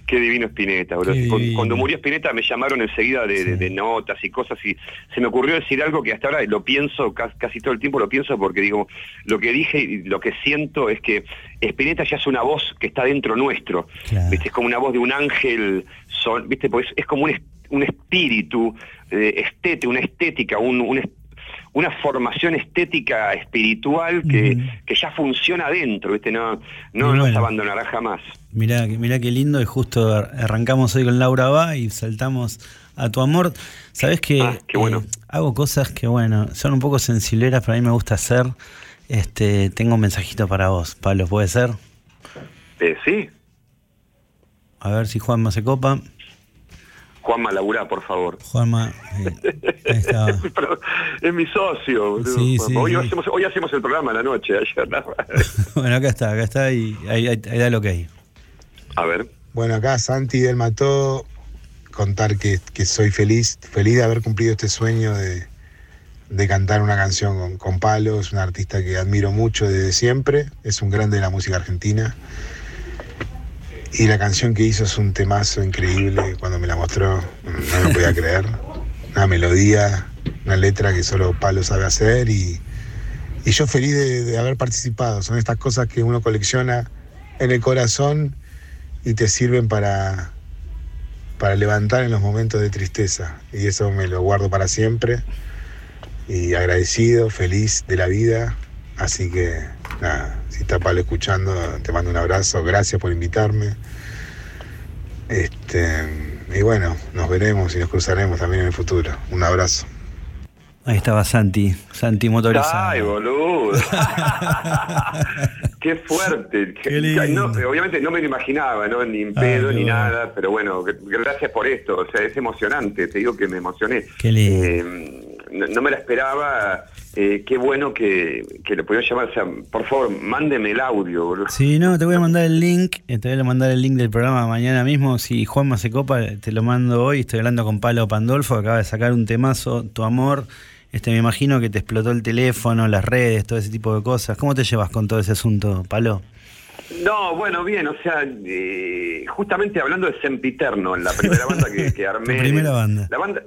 Qué divino Spinetta, bro. Cuando murió Spinetta me llamaron enseguida de, de- de notas y cosas y se me ocurrió decir algo que hasta ahora lo pienso, ca- casi todo el tiempo lo pienso porque digo, lo que dije y lo que siento es que Spinetta ya es una voz que está dentro nuestro, Claro. ¿viste? Es como una voz de un ángel, son, ¿viste? Pues es como un, un espíritu, eh, estete, una estética, un, una formación estética espiritual que, que ya funciona adentro, ¿viste? No, no, no bueno. abandonará jamás. Mirá, mirá qué lindo y justo ar- arrancamos hoy con Laura Va y saltamos a tu amor. Sabes que Ah, bueno. eh, hago cosas que, bueno, son un poco sensileras, pero a mí me gusta hacer. Este, tengo un mensajito para vos, Pablo, ¿puede ser? Eh, sí, A ver si Juanma se copa. Juanma Laura, por favor. Juanma, eh, ahí es mi socio. boludo. Sí, sí, hoy, sí. Hacemos, hoy hacemos el programa a la noche. Ayer, ¿no? bueno, acá está, acá está y ahí, ahí, ahí da lo que hay. A ver. Bueno, acá Santi del Mató, contar que, que soy feliz, feliz de haber cumplido este sueño de, de cantar una canción con, con Palo. Es un artista que admiro mucho desde siempre, es un grande de la música argentina. Y la canción que hizo es un temazo increíble. Cuando me la mostró, no lo podía creer. Una melodía, una letra que solo Palo sabe hacer. Y, y yo feliz de, de haber participado. Son estas cosas que uno colecciona en el corazón y te sirven para, para levantar en los momentos de tristeza. Y eso me lo guardo para siempre. Y agradecido, feliz de la vida. Así que, nada, si está Pablo escuchando, te mando un abrazo. Gracias por invitarme. Este, y bueno, nos veremos y nos cruzaremos también en el futuro. Un abrazo. Ahí estaba Santi, Santi motorizado. Ay, boludo. Qué fuerte. Qué lindo. No, obviamente no me lo imaginaba, ¿no? Ni en pedo, qué ni bueno. nada, pero bueno, gr- gracias por esto. O sea, es emocionante, te digo que me emocioné. Qué lindo. Eh, no, no me la esperaba. eh, qué bueno que, que lo pudieron llamar. O sea, por favor, mándeme el audio, boludo. Sí, no, te voy a mandar el link, eh, te voy a mandar el link del programa mañana mismo. Si Juanma se copa, te lo mando hoy. Estoy hablando con Palo Pandolfo, acaba de sacar un temazo, Tu Amor. Este, me imagino que te explotó el teléfono, las redes, todo ese tipo de cosas. ¿Cómo te llevas con todo ese asunto, Palo? No, bueno, bien, o sea, eh, justamente hablando de Sempiterno, en la primera banda que, que armé. Tu primera banda. La banda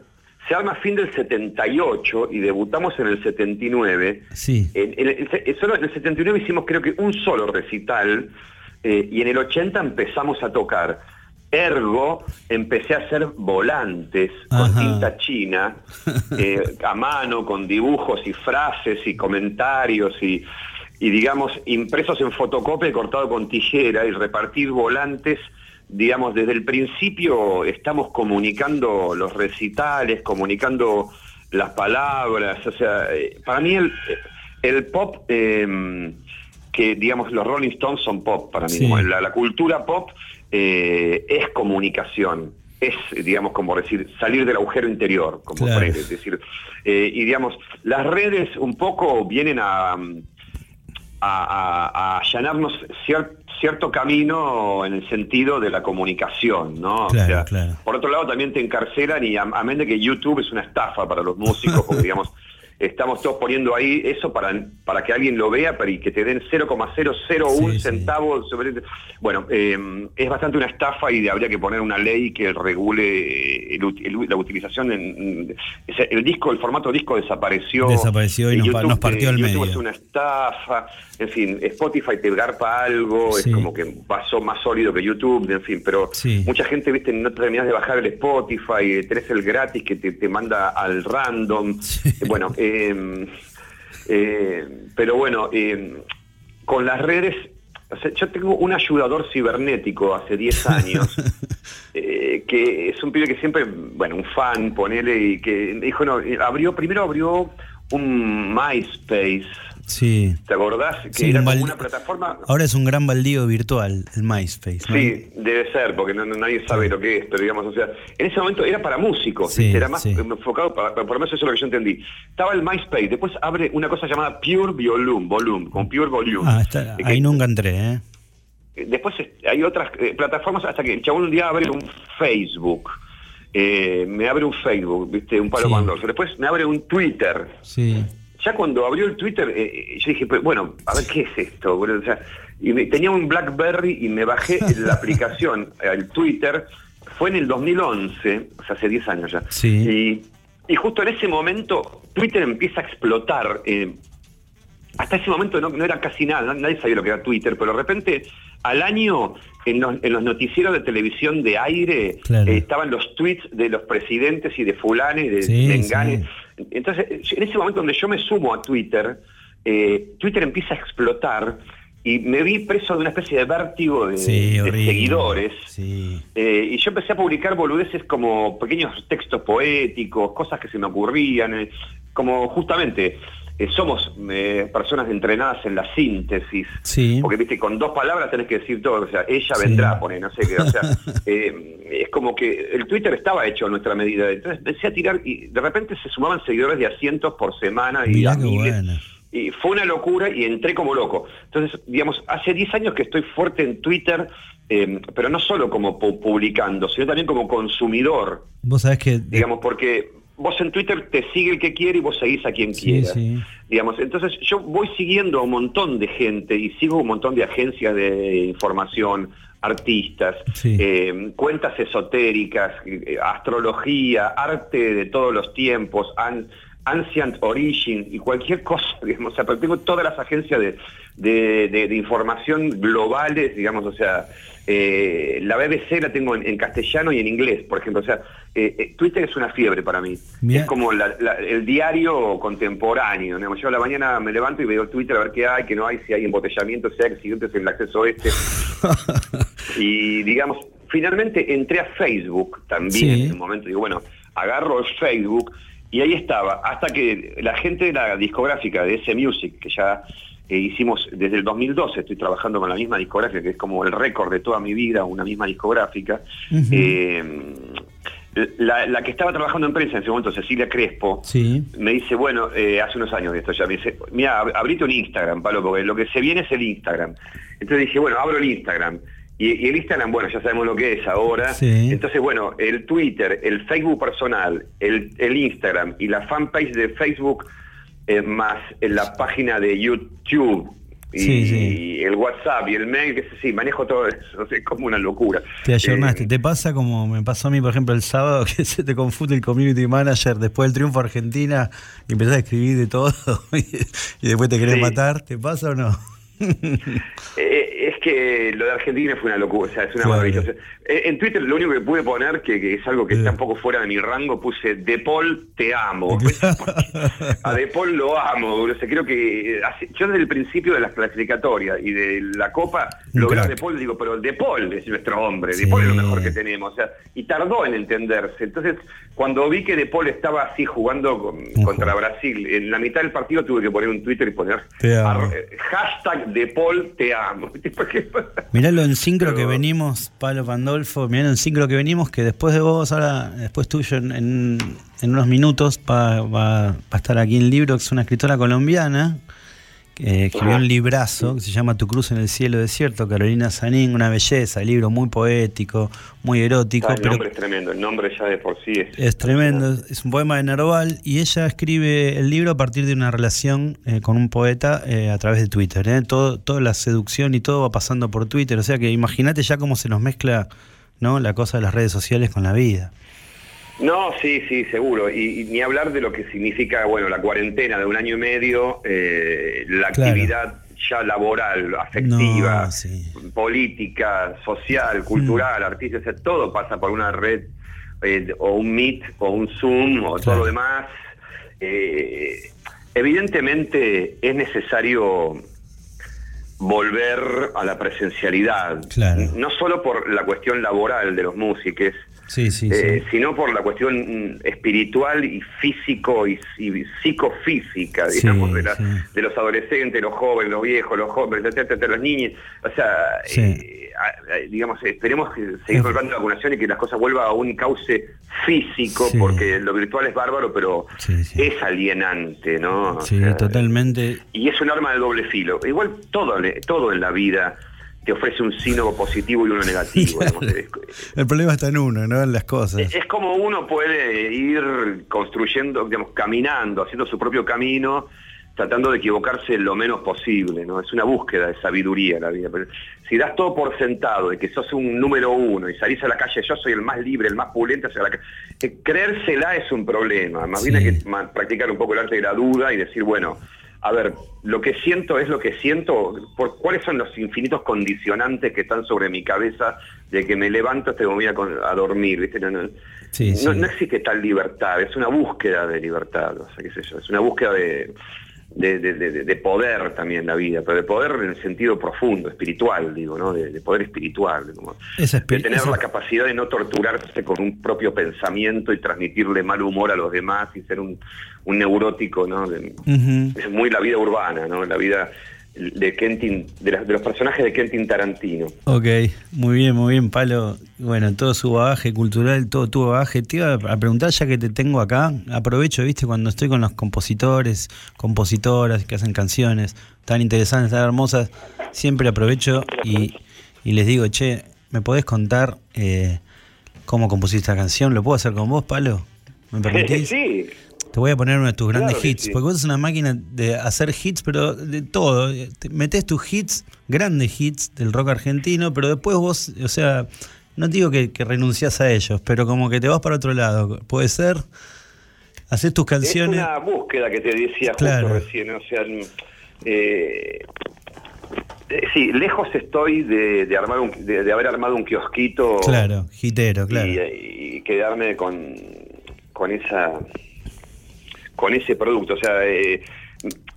se arma a fin del 78 y debutamos en el 79. Sí. En, en el, en- solo en el 79 hicimos creo que un solo recital eh, y en el 80 empezamos a tocar. Ergo, empecé a hacer volantes con tinta china, eh, a mano, con dibujos y frases y comentarios y, y, digamos, impresos en fotocopia y cortado con tijera y repartir volantes. Digamos, desde el principio estamos comunicando los recitales, comunicando las palabras. O sea, eh, para mí el, el pop, eh, que digamos los Rolling Stones son pop para mí, Sí. la, la cultura pop eh, es comunicación. Es, digamos, como decir, salir del agujero interior, como Claro. Es decir, eh, y digamos, las redes un poco vienen a, a, a- a allanarnos cier- cierto camino en el sentido de la comunicación, ¿no? Claro, claro. Por otro lado, también te encarcelan y a- amén de que YouTube es una estafa para los músicos, porque digamos, estamos todos poniendo ahí eso para, para que alguien lo vea pero y que te den 0,001 Sí, sí. centavos. sobre- Bueno, eh, es bastante una estafa y habría que poner una ley que regule el el- la utilización en... El disco, el formato disco desapareció. Desapareció y Eh, nos nos partió eh, al YouTube medio. es una estafa, en fin, Spotify te garpa algo, Sí. es como que pasó más sólido que YouTube, en fin, pero Sí. mucha gente, viste, no terminás de bajar el Spotify, eh, tenés el gratis que te, te manda al random, Sí. Eh, bueno, eh, eh, pero bueno, eh, con las redes, o sea, yo tengo un ayudador cibernético hace 10 años, que es un pibe que siempre, bueno, un fan, ponele, y que dijo, no, abrió, primero abrió un MySpace, Sí. ¿te acordás? Que Sí, era como una plataforma... Ahora es un gran baldío virtual, el MySpace. ¿no? Sí, debe ser, porque no, no- nadie sabe lo que es, pero digamos, o sea, en ese momento era para músicos, Sí, era más enfocado, para, por lo menos eso es lo que yo entendí. Estaba el MySpace, después abre una cosa llamada Pure Volume, Volume, con Pure Volume. Ah, está- Eh, ahí que- nunca entré, ¿eh? Después este, hay otras eh, plataformas hasta que el chabón un día abre un Facebook. Eh, me abre un Facebook, ¿viste? Un palo mandorso. Después me abre un Twitter. Sí. Ya cuando abrió el Twitter, eh, eh, yo dije, pues, bueno, a ver qué es esto, boludo? O sea, y me- tenía un BlackBerry y me bajé la aplicación, el Twitter, fue en el 2011, o sea, hace 10 años ya. Sí. Y, y justo en ese momento, Twitter empieza a explotar. eh, hasta ese momento no, no era casi nada, nadie sabía lo que era Twitter, pero de repente al año en los, en los noticieros de televisión de aire Claro. eh, estaban los tweets de los presidentes y de fulane y de sí. Entonces, en ese momento donde yo me sumo a Twitter, eh, Twitter empieza a explotar y me vi preso de una especie de vértigo de, Sí, de horrible. seguidores. Sí. Eh, y yo empecé a publicar boludeces como pequeños textos poéticos, cosas que se me ocurrían, eh, como justamente eh, somos eh, personas entrenadas en la síntesis, Sí. porque viste, con dos palabras tenés que decir todo, o sea, ella Sí. vendrá, pone, no sé qué, o sea, eh, es como que el Twitter estaba hecho a nuestra medida, entonces empecé a tirar y de repente se sumaban seguidores de a cientos por semana y Mirá a miles. Y fue una locura y entré como loco. Entonces, digamos, hace 10 años que estoy fuerte en Twitter, eh, pero no solo como pu- publicando, sino también como consumidor, Vos sabés que. digamos, porque vos en Twitter te sigue el que quiere y vos seguís a quien Sí, quiera. sí. Digamos, entonces yo voy siguiendo a un montón de gente y sigo un montón de agencias de información, artistas, Sí. eh, cuentas esotéricas, eh, astrología, arte de todos los tiempos, Ancient Origin y cualquier cosa, digamos, o sea, pero tengo todas las agencias de, de- de- de información globales, digamos, o sea, eh, la BBC la tengo en, en castellano y en inglés, por ejemplo, o sea, eh, eh, Twitter es una fiebre para mí, Mirá. es como la- la- el diario contemporáneo, digamos, yo a la mañana me levanto y veo Twitter a ver qué hay, qué no hay, si hay embotellamiento, si hay accidentes en el acceso este, y digamos, finalmente entré a Facebook también Sí. en un momento, digo, bueno, agarro el Facebook y ahí estaba, hasta que la gente de la discográfica de ese Music, que ya eh, hicimos desde el 2012, estoy trabajando con la misma discográfica, que es como el récord de toda mi vida, una misma discográfica, eh, la, la que estaba trabajando en prensa en ese momento, Cecilia Crespo, Sí. me dice, bueno, eh, hace unos años de esto ya, me dice, mira, ab- abrite un Instagram, Pablo, porque lo que se viene es el Instagram. Entonces dije, bueno, abro el Instagram. Y, y el Instagram, bueno, ya sabemos lo que es ahora. Sí. Entonces, bueno, el Twitter, el Facebook personal, el, el Instagram y la fanpage de Facebook, eh, más en la página de YouTube. Y, Sí, sí. y el WhatsApp y el mail, que sí, manejo todo eso, es como una locura. Te ayornaste. Eh, ¿Te pasa como me pasó a mí, por ejemplo, el sábado, que se te confunde el community manager después del triunfo Argentina y empezás a escribir de todo y, y después te querés Sí. matar? ¿Te pasa o no? Eh, es que lo de Argentina fue una locura, o sea, es una maravilla. Eh, en Twitter lo único que pude poner, que, que es algo que está un poco fuera de mi rango, puse De Paul te amo. A De Paul lo amo. O sea, creo que eh, hace- yo desde el principio de las clasificatorias y de la Copa, lo veo a. De Paul y digo, pero De Paul es nuestro hombre, Sí. De Paul es lo mejor que tenemos. O sea, y tardó en entenderse. Entonces, cuando vi que De Paul estaba así jugando con- contra Brasil, en la mitad del partido tuve que poner un Twitter y poner hashtag De Paul te amo. Mirá lo en sincro que venimos, Pablo Pandolfo, mirá lo en sincro que venimos, que después de vos, ahora, después tuyo, en, en- en unos minutos, va, va- va a estar aquí en libro, que es una escritora colombiana, que escribió un librazo que se llama Tu cruz en el cielo desierto, Carolina Sanín, una belleza, libro muy poético, muy erótico, Ah, el pero nombre es tremendo, el nombre ya de por sí es... es tremendo, es un poema de Nerval y ella escribe el libro a partir de una relación eh, con un poeta eh, a través de Twitter. ¿eh? Todo, toda la seducción y todo va pasando por Twitter, o sea que imagínate ya cómo se nos mezcla ¿no? la cosa de las redes sociales con la vida. No, sí, sí, seguro. Y, y ni hablar de lo que significa, bueno, la cuarentena de un año y medio, eh, la Claro. actividad ya laboral, afectiva, No, sí. política, social, cultural, artística, o sea, todo pasa por una red eh, o un Meet o un Zoom o todo lo demás. Eh, evidentemente es necesario volver a la presencialidad, Claro. no solo por la cuestión laboral de los músicos, Sí, sí, eh, sí. sino por la cuestión mm, espiritual y físico y, y psicofísica, digamos, de, la- de los adolescentes, los jóvenes, los viejos, los jóvenes, etcétera, los niños. O sea, eh, digamos, esperemos que seguir colgando la vacunación y que las cosas vuelvan a un cauce físico, porque lo virtual es bárbaro, pero es alienante, ¿no? O Sí, sea, totalmente. y es un arma de doble filo. Igual todo, todo en la vida te ofrece un signo positivo y uno negativo. El problema está en uno, ¿no? En las cosas. es como uno puede ir construyendo, digamos, caminando, haciendo su propio camino, tratando de equivocarse lo menos posible, ¿no? Es una búsqueda de sabiduría la vida. Pero si das todo por sentado de que sos un número uno y salís a la calle, yo soy el más libre, el más pulente hacia la calle, eh, creérsela es un problema. Más bien hay que practicar un poco el arte de la duda y decir, bueno, a ver, lo que siento es lo que siento, por cuáles son los infinitos condicionantes que están sobre mi cabeza de que me levanto hasta que me voy a, dormir, ¿viste? No, no, Sí, no, sí. no existe tal libertad, es una búsqueda de libertad, o sea, qué sé yo, es una búsqueda de, de, de- de- de poder también la vida, pero de poder en el sentido profundo, espiritual, digo, ¿no? De, de poder espiritual, de como- tener la capacidad de no torturarse con un propio pensamiento y transmitirle mal humor a los demás y ser un, un neurótico, ¿no? Es muy la vida urbana, ¿no? La vida de Quentin, de, de los personajes de Quentin Tarantino. Ok, muy bien, muy bien, Palo. Bueno, todo su bagaje cultural, todo tu bagaje. Te iba a preguntar, ya que te tengo acá, aprovecho, viste, cuando estoy con los compositores, compositoras que hacen canciones tan interesantes, tan hermosas, siempre aprovecho y, y les digo, che, ¿me podés contar eh, cómo compusiste esta canción? ¿Lo puedo hacer con vos, Palo? ¿Me permitís? sí, Te voy a poner uno de tus grandes Claro hits, sí. porque vos sos una máquina de hacer hits, pero de todo. Te- Metés tus hits, grandes hits del rock argentino, pero después vos, o sea, no digo que, que renunciás a ellos, pero como que te vas para otro lado. ¿Puede ser? Haces tus canciones. Es una búsqueda que te decía Claro. justo recién, o sea, eh, eh, sí, lejos estoy de, de armar un, de, de haber armado un kiosquito Claro, hitero, claro. y, y quedarme con, con esa con ese producto, o sea, eh,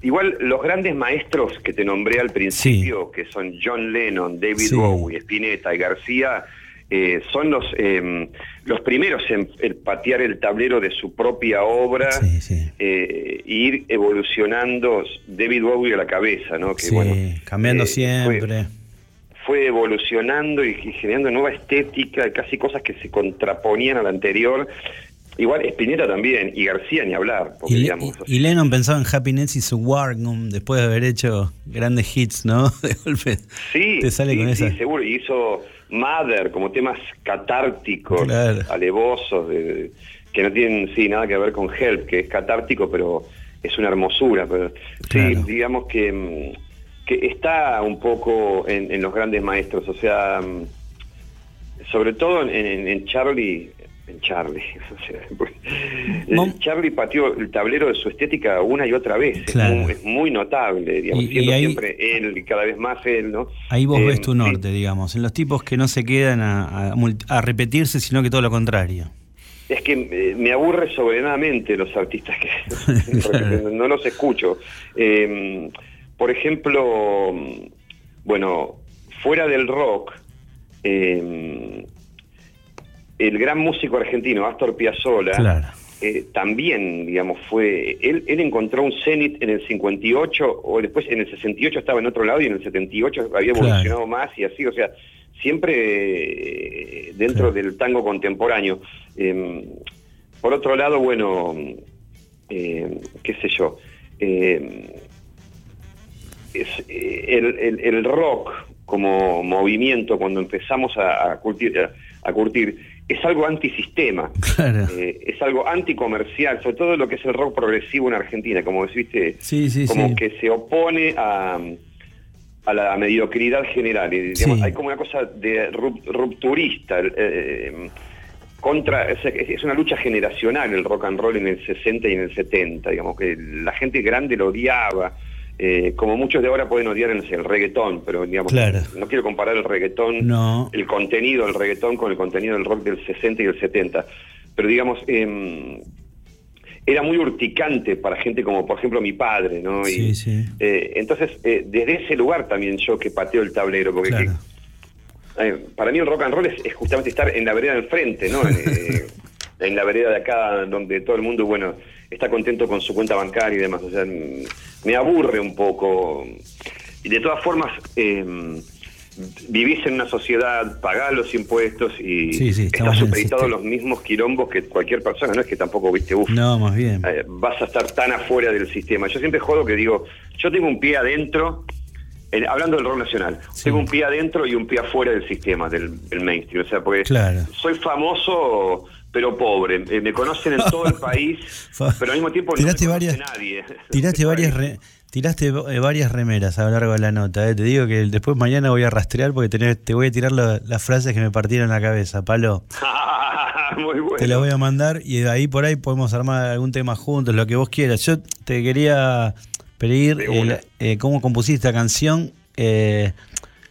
igual los grandes maestros que te nombré al principio, que son John Lennon, David Sí. Bowie, Spinetta y García, eh, son los eh, los primeros en, en patear el tablero de su propia obra Sí, eh, e ir evolucionando David Bowie a la cabeza, ¿no? Que, bueno, cambiando eh, siempre. Fue, fue evolucionando y generando nueva estética, casi cosas que se contraponían a la anterior. Igual Spinetta también, y García ni hablar. porque, Y, digamos, y- y Lennon pensaba en Happiness y su Wargum después de haber hecho grandes hits, ¿no? De golpe. Sí, Te sale sí, con sí, esa. seguro. Y hizo Mother como temas catárticos, Claro. alevosos, de- que no tienen sí nada que ver con Help, que es catártico, pero es una hermosura. Pero Claro. sí, digamos que, mm, que está un poco en, en los grandes maestros. O sea, mm, sobre todo en, en- en Charlie. En Charlie. Mom- Charlie pateó el tablero de su estética una y otra vez. Es Claro. muy- Es, muy notable, digamos, Y- y siendo ahí- siempre él y cada vez más él, ¿no? Ahí vos Eh, ves tu sí. norte, digamos, en los tipos que no se quedan a, a multi- a repetirse, sino que todo lo contrario. Es que eh, me aburre soberanamente los artistas que Claro. no los escucho. Eh, por ejemplo, bueno, fuera del rock, eh, el gran músico argentino Astor Piazzolla Claro. eh, también, digamos, fue. Él, él encontró un cenit en el 58, o después en el 68 estaba en otro lado y en el 78 había Claro. evolucionado más y así, o sea, siempre eh, dentro Claro. del tango contemporáneo. Eh, por otro lado, bueno, eh, qué sé yo. eh, es, eh, el, el- el rock como movimiento, cuando empezamos a, a curtir, a, a curtir, es algo antisistema. Claro. Eh, es algo anticomercial, sobre todo lo que es el rock progresivo en Argentina, como deciste, Sí, sí, como sí. que se opone a, a la mediocridad general. Y, digamos. Hay como una cosa de rup- rupturista. eh, contra es, es una lucha generacional el rock and roll en el 60 y en el 70 digamos que la gente grande lo odiaba eh, como muchos de ahora pueden odiar el, el reggaetón pero digamos Claro. no quiero comparar el reggaetón No. el contenido del reggaetón con el contenido del rock del 60 y del 70 pero digamos em, era muy urticante para gente como por ejemplo mi padre no Sí, y, sí. eh, entonces eh, desde ese lugar también yo que pateo el tablero porque Claro. que- para mí el rock and roll es, es justamente estar en la vereda del frente, ¿no? En, en la vereda de acá, donde todo el mundo, bueno, está contento con su cuenta bancaria y demás. O sea, me aburre un poco. Y de todas formas, eh, vivís en una sociedad, pagás los impuestos y Sí, sí, estás supeditado a los mismos quilombos que cualquier persona. No es que tampoco, viste, uff, No, más bien. eh, vas a estar tan afuera del sistema. Yo siempre jodo que digo, yo tengo un pie adentro, en- hablando del rock nacional, Sí. tengo un pie adentro y un pie afuera del sistema, del, del mainstream. O sea, porque Claro. soy famoso pero pobre. Eh, me conocen en todo el país, pero al mismo tiempo no Tiraste me conoce varias- nadie. Tiraste varias, re- tiraste eh, varias remeras a lo largo de la nota. eh. Te digo que después mañana voy a rastrear porque tenés- te voy a tirar las frases que me partieron la cabeza, palo. Muy bueno. Te la voy a mandar y de ahí por ahí podemos armar algún tema juntos, lo que vos quieras. Yo te quería pedir el- eh, cómo compusiste esta canción. eh,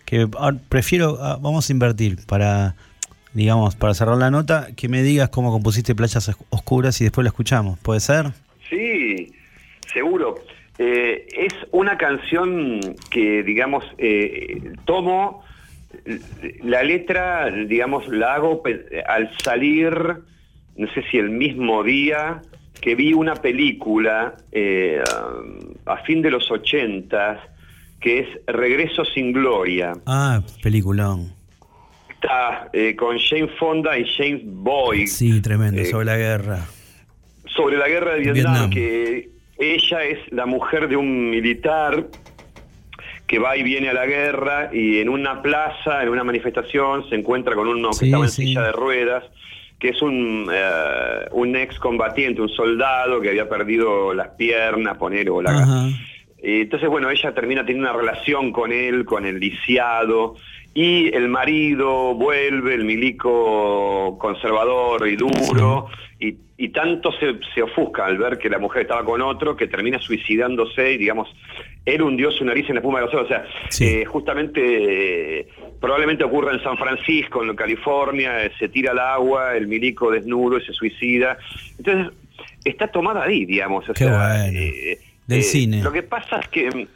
que ah, prefiero, ah, vamos a invertir para, digamos, para cerrar la nota, que me digas cómo compusiste Playas Os- Oscuras y después la escuchamos. ¿Puede ser? Sí, seguro. Eh, es una canción que, digamos, eh, tomo la letra, digamos, la hago al salir, no sé si el mismo día que vi una película eh, a fin de los ochentas que es Regreso sin Gloria. Ah, peliculón. Está eh, con Jane Fonda y James Boyd. Sí, tremendo, Eh, sobre la guerra. sobre la guerra de Vietnam, Vietnam. que ella es la mujer de un militar que va y viene a la guerra y en una plaza, en una manifestación, se encuentra con uno que Sí, estaba en sí. silla de ruedas, que es un, eh, un ex combatiente, un soldado que había perdido las piernas, poner o la, Entonces, bueno, ella termina teniendo una relación con él, con el lisiado, y el marido vuelve, el milico conservador y duro, y, y tanto se, se ofusca al ver que la mujer estaba con otro, que termina suicidándose, y digamos, él hundió su nariz en la espuma de los ojos. O sea, Sí. eh, justamente, eh, probablemente ocurra en San Francisco, en California, eh, se tira al agua, el milico desnudo y se suicida. Entonces, está tomada ahí, digamos. O Qué sea, bueno. eh, Del cine. Lo que pasa es que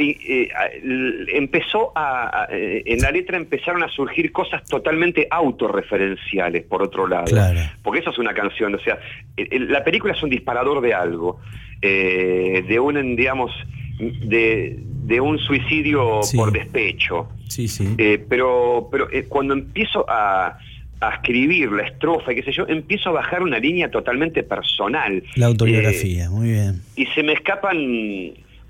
eh, eh, empezó a, a- eh, en la letra empezaron a surgir cosas totalmente autorreferenciales, por otro lado. Claro. Porque eso es una canción, o sea, el- la película es un disparador de algo, eh, de un, digamos, de, de un suicidio Sí. por despecho. Sí, sí. Eh, pero pero eh, cuando empiezo a, a escribir la estrofa y qué sé yo, empiezo a bajar una línea totalmente personal. La Eh, autobiografía, muy bien. y se me escapan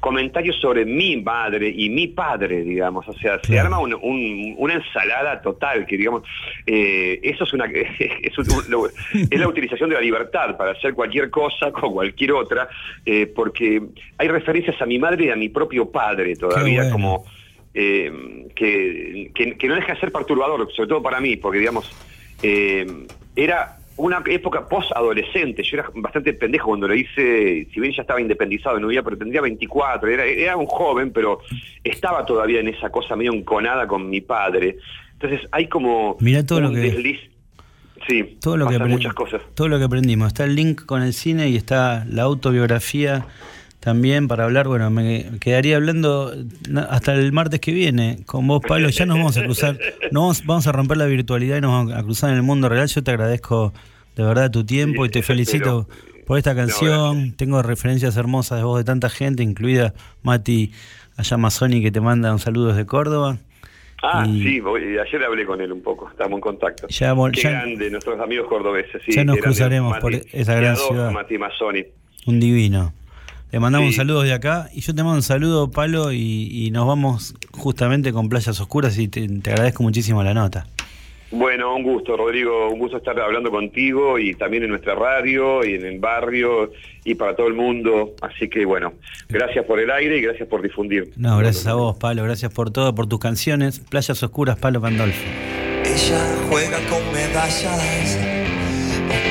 comentarios sobre mi madre y mi padre, digamos, o sea, se arma un- un- una ensalada total, que digamos, eh, eso es una es, un- lo- es la utilización de la libertad para hacer cualquier cosa con cualquier otra, eh, porque hay referencias a mi madre y a mi propio padre todavía, bueno. como eh, que, que- que no deja de ser perturbador, sobre todo para mí, porque digamos, era una época post-adolescente, yo era bastante pendejo cuando lo hice, si bien ya estaba independizado en Uruguay, pero tendría 24, era, era un joven, pero estaba todavía en esa cosa medio enconada con mi padre. Entonces hay como Mirá todo un lo que- desliz. Sí, Todo lo, que muchas cosas. todo lo que aprendimos. Está el link con el cine y está la autobiografía también para hablar. Bueno, me quedaría hablando hasta el martes que viene con vos, Pablo. Ya nos vamos a cruzar, nos vamos, vamos a romper la virtualidad y nos vamos a cruzar en el mundo real. Yo te agradezco de verdad tu tiempo y te felicito por esta canción. Tengo referencias hermosas de voz de tanta gente, incluida Mati allá Mazzoni que te manda un saludo desde Córdoba. Ah, Y- sí, voy- ayer hablé con él un poco, estamos en contacto. Ya Qué ya- grande, nuestros amigos cordobeses. Sí, Ya nos cruzaremos por esa gran ciudad. Mati Mazzoni. Un divino. Le mandamos un Sí. saludo de acá y yo te mando un saludo, Palo, y, y nos vamos justamente con Playas Oscuras y te, te agradezco muchísimo la nota. Bueno, un gusto, Rodrigo, un gusto estar hablando contigo y también en nuestra radio y en el barrio y para todo el mundo. Así que bueno, gracias por el aire y gracias por difundir. No, gracias a vos, Palo, gracias por todo, por tus canciones. Playas Oscuras, Palo Pandolfo. Ella juega con medallas,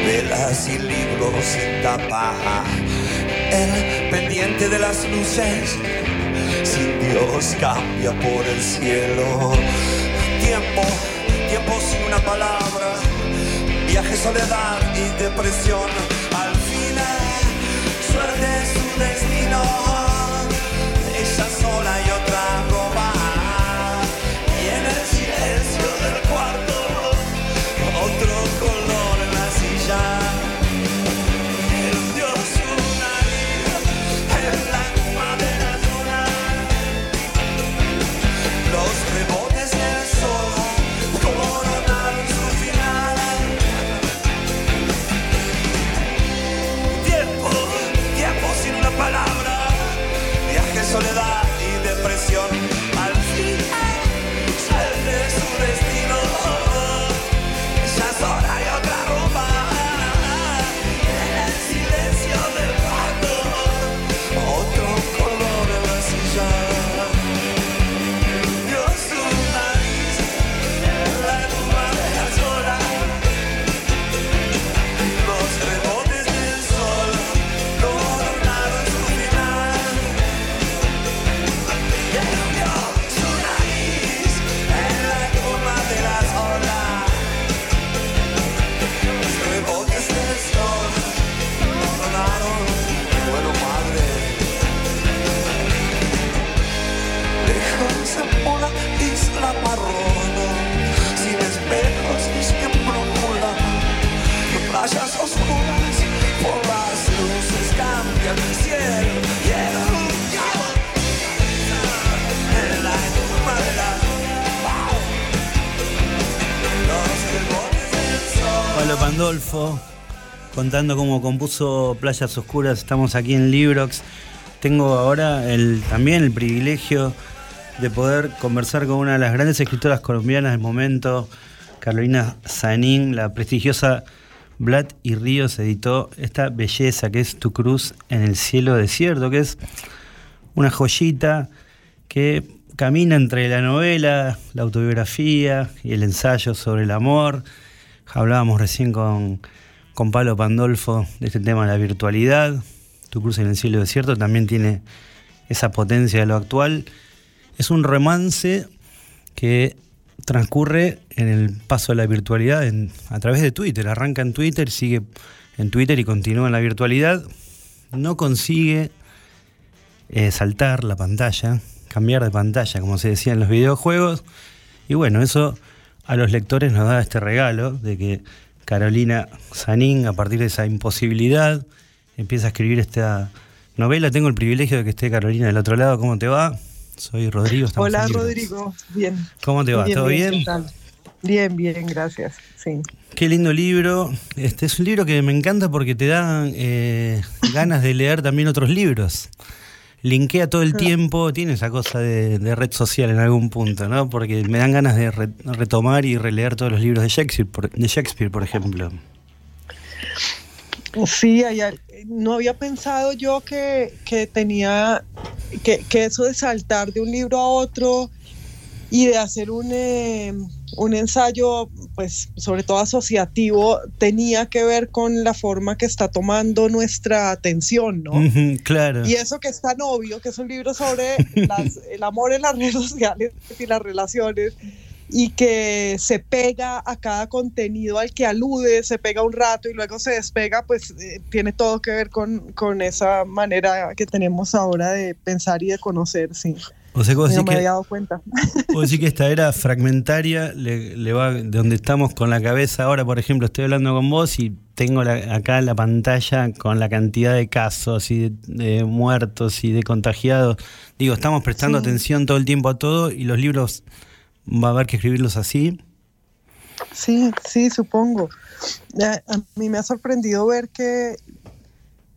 velas y libros sin tapa. El pendiente de las luces, sin Dios cambia por el cielo. Tiempo, tiempo sin una palabra, viaje, soledad y depresión. Al final, suerte es su destino. Contando cómo compuso Playas Oscuras. Estamos aquí en Librox. Tengo ahora el, también el privilegio de poder conversar con una de las grandes escritoras colombianas del momento, Carolina Sanín, la prestigiosa Vlad y Ríos editó esta belleza que es Tu Cruz en el Cielo Desierto, que es una joyita que camina entre la novela, la autobiografía y el ensayo sobre el amor. Hablábamos recién con, con Pablo Pandolfo de este tema de la virtualidad. Tu cruz en el cielo desierto también tiene esa potencia de lo actual. Es un romance que transcurre en el paso de la virtualidad en- a través de Twitter. Arranca en Twitter, sigue en Twitter y continúa en la virtualidad. No consigue eh, saltar la pantalla, cambiar de pantalla, como se decía en los videojuegos. Y bueno, eso a los lectores nos da este regalo de que Carolina Sanín, a partir de esa imposibilidad, empieza a escribir esta novela. Tengo el privilegio de que esté Carolina del otro lado. ¿Cómo te va? Soy Rodrigo. Hola. Rodrigo, bien. ¿Cómo te va? ¿Todo bien? Bien, bien, gracias. Sí. Qué lindo libro. Este es un libro que me encanta porque te da eh, ganas de leer también otros libros. Linkea todo el tiempo, tiene esa cosa de, de red social en algún punto, ¿no? Porque me dan ganas de re- retomar y releer todos los libros de Shakespeare, por, de Shakespeare, por ejemplo. Sí, no había pensado yo que, que tenía que, que eso de saltar de un libro a otro y de hacer un, eh, un ensayo, pues sobre todo asociativo, tenía que ver con la forma que está tomando nuestra atención, ¿no? Claro. Y eso que es tan obvio, que es un libro sobre las- el amor en las redes sociales y las relaciones, y que se pega a cada contenido al que alude, se pega un rato y luego se despega, pues eh, tiene todo que ver con, con esa manera que tenemos ahora de pensar y de conocer, sí. O sea, vos no me que, había dado cuenta. vos decís que esta era fragmentaria, le, le va de donde estamos con la cabeza ahora, por ejemplo, estoy hablando con vos y tengo la- acá la pantalla con la cantidad de casos y de, de muertos y de contagiados. Digo, estamos prestando Sí. atención todo el tiempo a todo y los libros va a haber que escribirlos así. Sí, sí, supongo. A, a mí me ha sorprendido ver que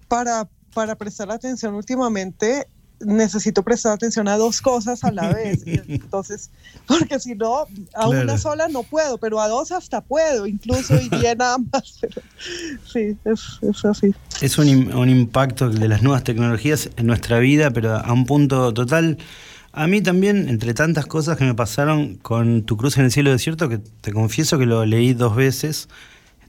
para, para prestar atención últimamente necesito prestar atención a dos cosas a la vez. Entonces, porque si no, a Claro. una sola no puedo, pero a dos hasta puedo, incluso y bien ambas. Pero, sí, es, es así. Es un, un impacto de las nuevas tecnologías en nuestra vida, pero a un punto total. A mí también, entre tantas cosas que me pasaron con Tu Cruz en el Cielo Desierto, que te confieso que lo leí dos veces,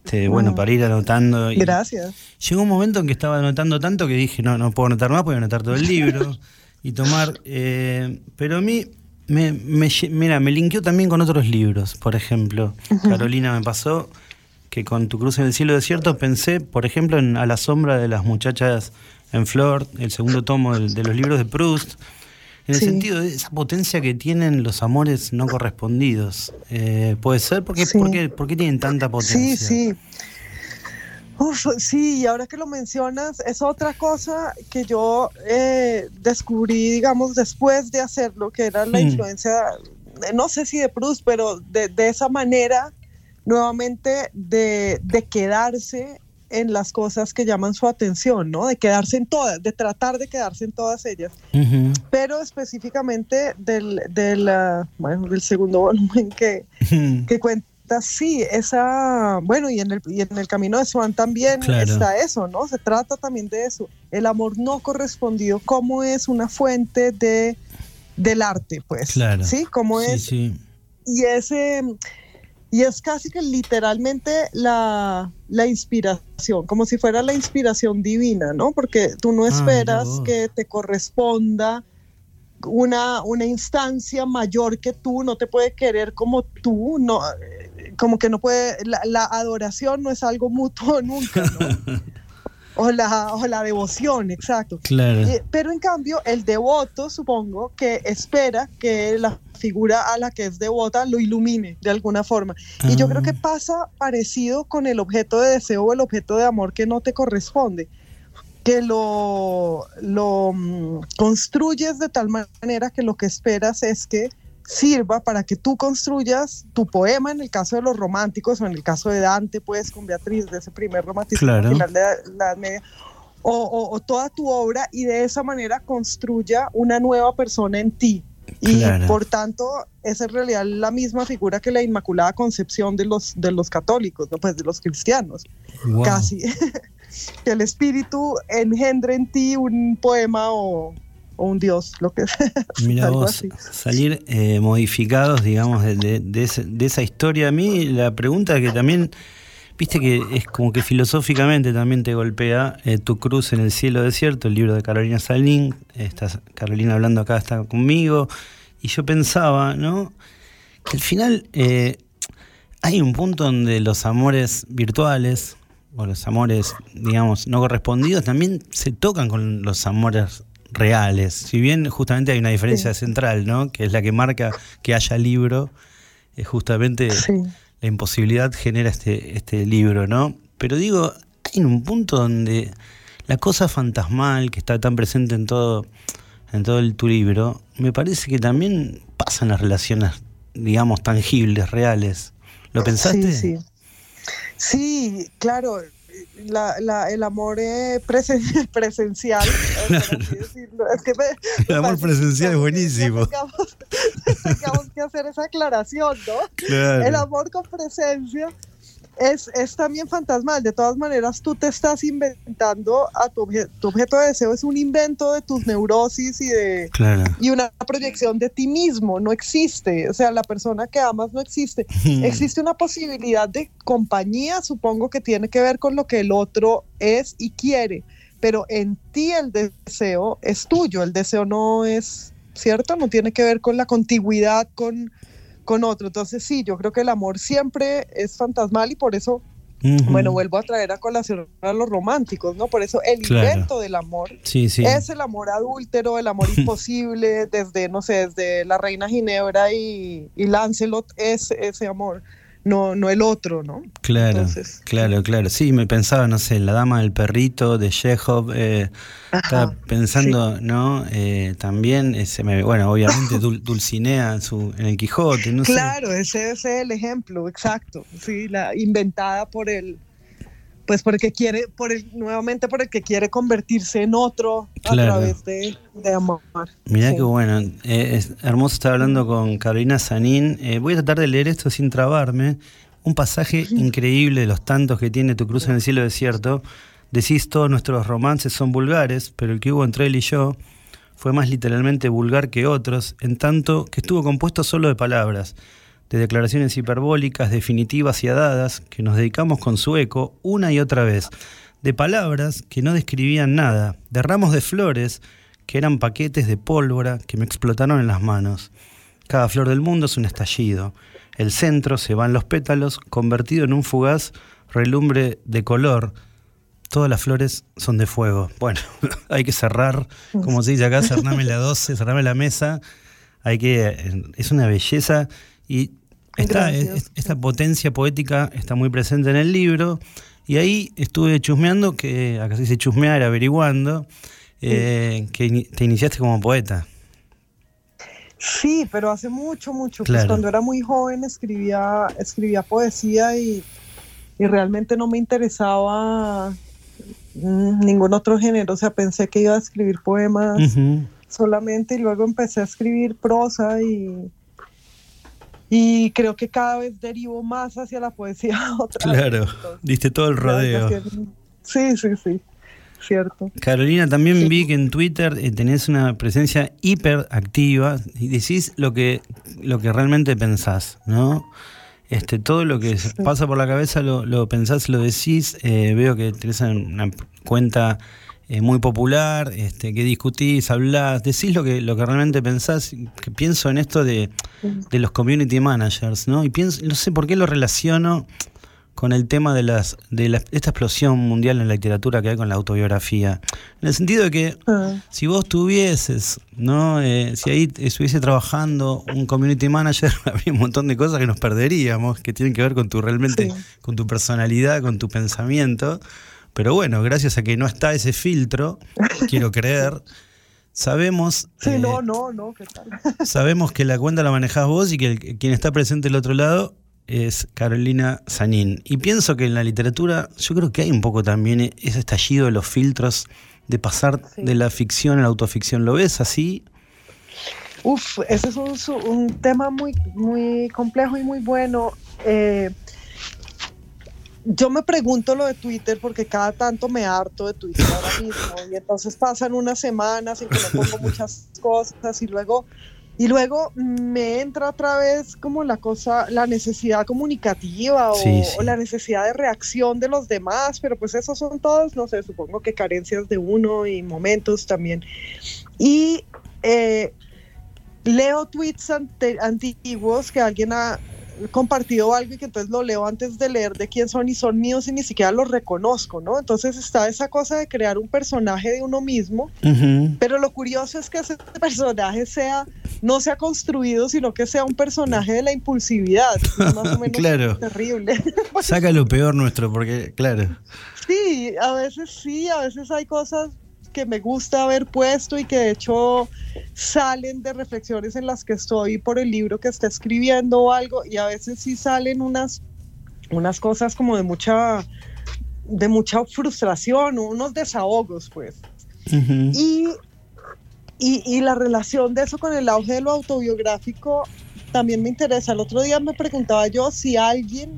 este, bueno, Mm. para ir anotando. y Gracias. Llegó un momento en que estaba anotando tanto que dije, no, no puedo anotar más, voy a anotar todo el libro y tomar. eh, pero a mí, me, mira, me linkeó también con otros libros. Por ejemplo, Carolina me pasó que con Tu Cruz en el Cielo Desierto pensé, por ejemplo, en A la sombra de las muchachas en flor, el segundo tomo del- de, los libros de Proust. En el Sí. sentido de esa potencia que tienen los amores no correspondidos. Eh, ¿Puede ser? ¿Por qué, Sí. por qué- por qué tienen tanta potencia? Sí, sí. Uf, sí, y ahora que lo mencionas, es otra cosa que yo eh, descubrí, digamos, después de hacerlo, que era la Hmm. influencia, no sé si de Proust, pero de, de esa manera, nuevamente, de, de quedarse en las cosas que llaman su atención, ¿no? De quedarse en todas, de tratar de quedarse en todas ellas Ujú. pero específicamente del, del, ah, bueno, del segundo volumen que, que cuenta, sí, esa, bueno, y en el, y en el camino de Swan también Claro. está eso, ¿no? Se trata también de eso, el amor no correspondido, cómo es una fuente de, del arte, pues, Claro. ¿sí? Cómo Sí, es, sí. y ese... Y es casi que literalmente la, la inspiración, como si fuera la inspiración divina, ¿no? Porque tú no Ah, esperas que te corresponda una, una instancia mayor que tú, no te puede querer como tú, no, eh, como que no puede, la, la adoración no es algo mutuo nunca, ¿no? O la, o la devoción, exacto. Claro. Eh, pero en cambio, el devoto, supongo, que espera que la figura a la que es devota lo ilumine de alguna forma. Y yo creo que Ah. pasa parecido con el objeto de deseo o el objeto de amor que no te corresponde, que lo, lo mm, construyes de tal manera que lo que esperas es que sirva para que tú construyas tu poema en el caso de los románticos o en el caso de Dante, pues con Beatriz, de ese primer romanticismo Claro. final de la, Edad Media, o, o- o toda tu obra y de esa manera construya una nueva persona en ti. Y Claro. por tanto, es en realidad la misma figura que la Inmaculada Concepción de los, de los católicos, ¿no? pues de los cristianos, Wow. casi. que el espíritu engendre en ti un poema o, o un dios, lo que sea. Mira vos, así. salir eh, modificados, digamos, de, de- de ese- de esa historia. A mí la pregunta que también, viste que es como que filosóficamente también te golpea eh, Tu cruz en el cielo desierto, el libro de Carolina Salín. Está Carolina hablando acá, está conmigo. Y yo pensaba, ¿no? Que al final eh, hay un punto donde los amores virtuales o los amores, digamos, no correspondidos también se tocan con los amores reales. Si bien justamente hay una diferencia central, ¿no? Que es la que marca que haya libro, es justamente Sí. la imposibilidad genera este, este libro, ¿no? Pero digo, hay un punto donde la cosa fantasmal que está tan presente en todo, en todo el, tu libro, me parece que también pasan las relaciones, digamos, tangibles, reales. ¿Lo pensaste? Sí, sí. Sí, claro. La, la, el amor eh, presen- presencial. eh. Es que me- El amor parece presencial es buenísimo. Tengamos que hacer esa aclaración, ¿no? Claro. El amor con presencia es, es también fantasmal. De todas maneras, tú te estás inventando a tu, obje- tu objeto de deseo, es un invento de tus neurosis y de Claro. y una proyección de ti mismo. No existe. O sea, la persona que amas no existe. Existe una posibilidad de compañía, supongo que tiene que ver con lo que el otro es y quiere. Pero en ti el deseo es tuyo. El deseo no es, ¿cierto? No tiene que ver con la contigüidad con, con otro. Entonces sí, yo creo que el amor siempre es fantasmal y por eso, bueno, vuelvo a traer a colación a los románticos, ¿no? Por eso el Claro. invento del amor Sí, sí. es el amor adúltero, el amor imposible, desde, no sé, desde la reina Ginebra y, y Lancelot, es ese amor, no, no el otro, ¿no? Claro, Entonces, claro, claro. Sí, me pensaba, no sé, la dama del perrito de Chekhov. Eh, estaba pensando, ¿no? Eh, también, ese, me- bueno, obviamente Dul- Dulcinea en, su, en el Quijote, no sé. Claro, ese es el ejemplo, exacto, sí, la inventada por el, pues por el que quiere, por el, nuevamente por el que quiere convertirse en otro Claro. a través de, de amar. Mirá Sí. qué bueno. Eh, es hermoso estar hablando con Carolina Sanín. Eh, voy a tratar de leer esto sin trabarme. Un pasaje increíble de los tantos que tiene Tu Cruz en el Cielo Desierto. Decís todos nuestros romances son vulgares, pero el que hubo entre él y yo fue más literalmente vulgar que otros, en tanto que estuvo compuesto solo de palabras, de declaraciones hiperbólicas, definitivas y adadas, que nos dedicamos con su eco una y otra vez, de palabras que no describían nada, de ramos de flores que eran paquetes de pólvora que me explotaron en las manos. Cada flor del mundo es un estallido. El centro se van los pétalos, convertido en un fugaz relumbre de color. Todas las flores son de fuego. Bueno, hay que cerrar, como se dice acá, cerrame la 12, cerrame la mesa. Hay que. Es una belleza y está, Gracias. es- esta potencia poética está muy presente en el libro. Y ahí estuve chusmeando, que acá se dice chusmear, averiguando, eh, que te iniciaste como poeta. Sí, pero hace mucho, mucho. Claro. Pues cuando era muy joven escribía, escribía poesía y, y realmente no me interesaba mm, ningún otro género. O sea, pensé que iba a escribir poemas solamente y luego empecé a escribir prosa y, y creo que cada vez derivo más hacia la poesía. Otra vez. Claro, Entonces, diste todo el rodeo. Sí, sí, sí, cierto. Carolina, también vi que en Twitter eh, tenés una presencia hiperactiva y decís lo que, lo que realmente pensás, ¿no? Este, todo lo que pasa por la cabeza lo, lo pensás, lo decís. Eh, veo que tenés una cuenta eh, muy popular, este, que discutís, hablás, decís lo que, lo que realmente pensás. Que pienso en esto de, de los community managers, ¿no? Y pienso, no sé por qué lo relaciono con el tema de las de la- esta explosión mundial en la literatura que hay con la autobiografía. En el sentido de que Ah, si vos tuvieses, ¿no? Eh, si ahí estuviese trabajando un community manager, habría un montón de cosas que nos perderíamos, que tienen que ver con tu realmente, Sí. con tu personalidad, con tu pensamiento. Pero bueno, gracias a que no está ese filtro, quiero creer, sabemos. sí, eh, no, no, no, ¿qué tal? Sabemos que la cuenta la manejás vos y que el- quien está presente del otro lado es Carolina Sanín. Y pienso que en la literatura, yo creo que hay un poco también ese estallido de los filtros de pasar Sí. de la ficción a la autoficción. ¿Lo ves así? Uf, ese es un, un tema muy, muy complejo y muy bueno. Eh, yo me pregunto lo de Twitter porque cada tanto me harto de Twitter ahora mismo y entonces pasan unas semanas en que no pongo muchas cosas y luego y luego me entra otra vez como la cosa, la necesidad comunicativa o, Sí, sí. o la necesidad de reacción de los demás, pero pues esos son todos, no sé, supongo que carencias de uno y momentos también. Y eh, leo tweets ante- antiguos que alguien ha compartido algo y que entonces lo leo antes de leer de quién son y son míos y ni siquiera los reconozco, ¿no? Entonces está esa cosa de crear un personaje de uno mismo, pero lo curioso es que ese personaje sea no sea construido, sino que sea un personaje de la impulsividad. Más o menos Claro. terrible. Saca lo peor nuestro, porque, claro. Sí, a veces sí, a veces hay cosas que me gusta haber puesto y que de hecho salen de reflexiones en las que estoy por el libro que está escribiendo o algo y a veces sí salen unas, unas cosas como de mucha de mucha frustración, unos desahogos pues. Ujú. Y, y, y la relación de eso con el auge de lo autobiográfico también me interesa. El otro día me preguntaba yo si alguien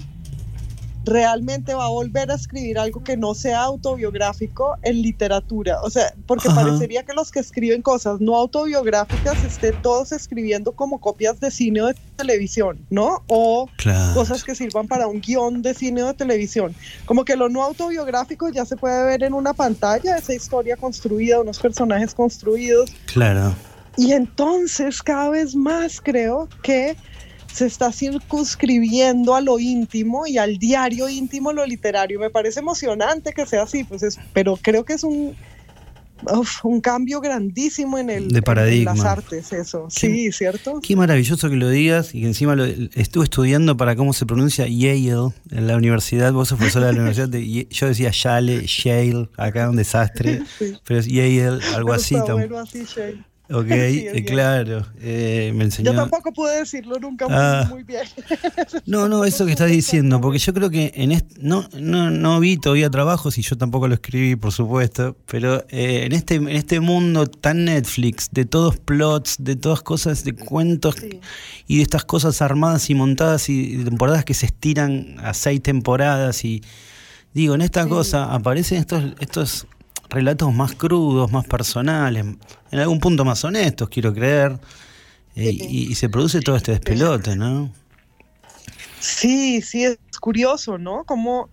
realmente va a volver a escribir algo que no sea autobiográfico en literatura. O sea, porque Ajá. parecería que los que escriben cosas no autobiográficas estén todos escribiendo como copias de cine o de televisión, ¿no? O Claro. cosas que sirvan para un guion de cine o de televisión. Como que lo no autobiográfico ya se puede ver en una pantalla, esa historia construida, unos personajes construidos. Claro. Y entonces cada vez más creo que se está circunscribiendo a lo íntimo y al diario íntimo lo literario. Me parece emocionante que sea así, pues es- pero creo que es un, uf, un cambio grandísimo en, el, De en paradigma. las artes, eso. Qué- Sí, ¿cierto? Qué maravilloso que lo digas y que encima lo, estuve estudiando para cómo se pronuncia Yale en la universidad. Vos sos profesora de la universidad. de yo decía Yale, Yale, acá un desastre. Sí. Pero es Yale, algo así. bueno así, Shane. Ok, Sí, eh, bien. claro. eh, me enseñó. Yo tampoco pude decirlo nunca muy, Ah. muy bien. No, no, eso que estás diciendo, porque yo creo que en este, no, no, no vi todavía trabajos y yo tampoco lo escribí, por supuesto, pero eh, en este, en este mundo tan Netflix, de todos plots, de todas cosas, de cuentos Sí. y de estas cosas armadas y montadas y temporadas que se estiran a seis temporadas y digo, en esta Sí. cosa aparecen estos, estos relatos más crudos, más personales, en algún punto más honestos, quiero creer, eh, y, y se produce todo este despelote, ¿no? Sí, sí, es curioso, ¿no? Como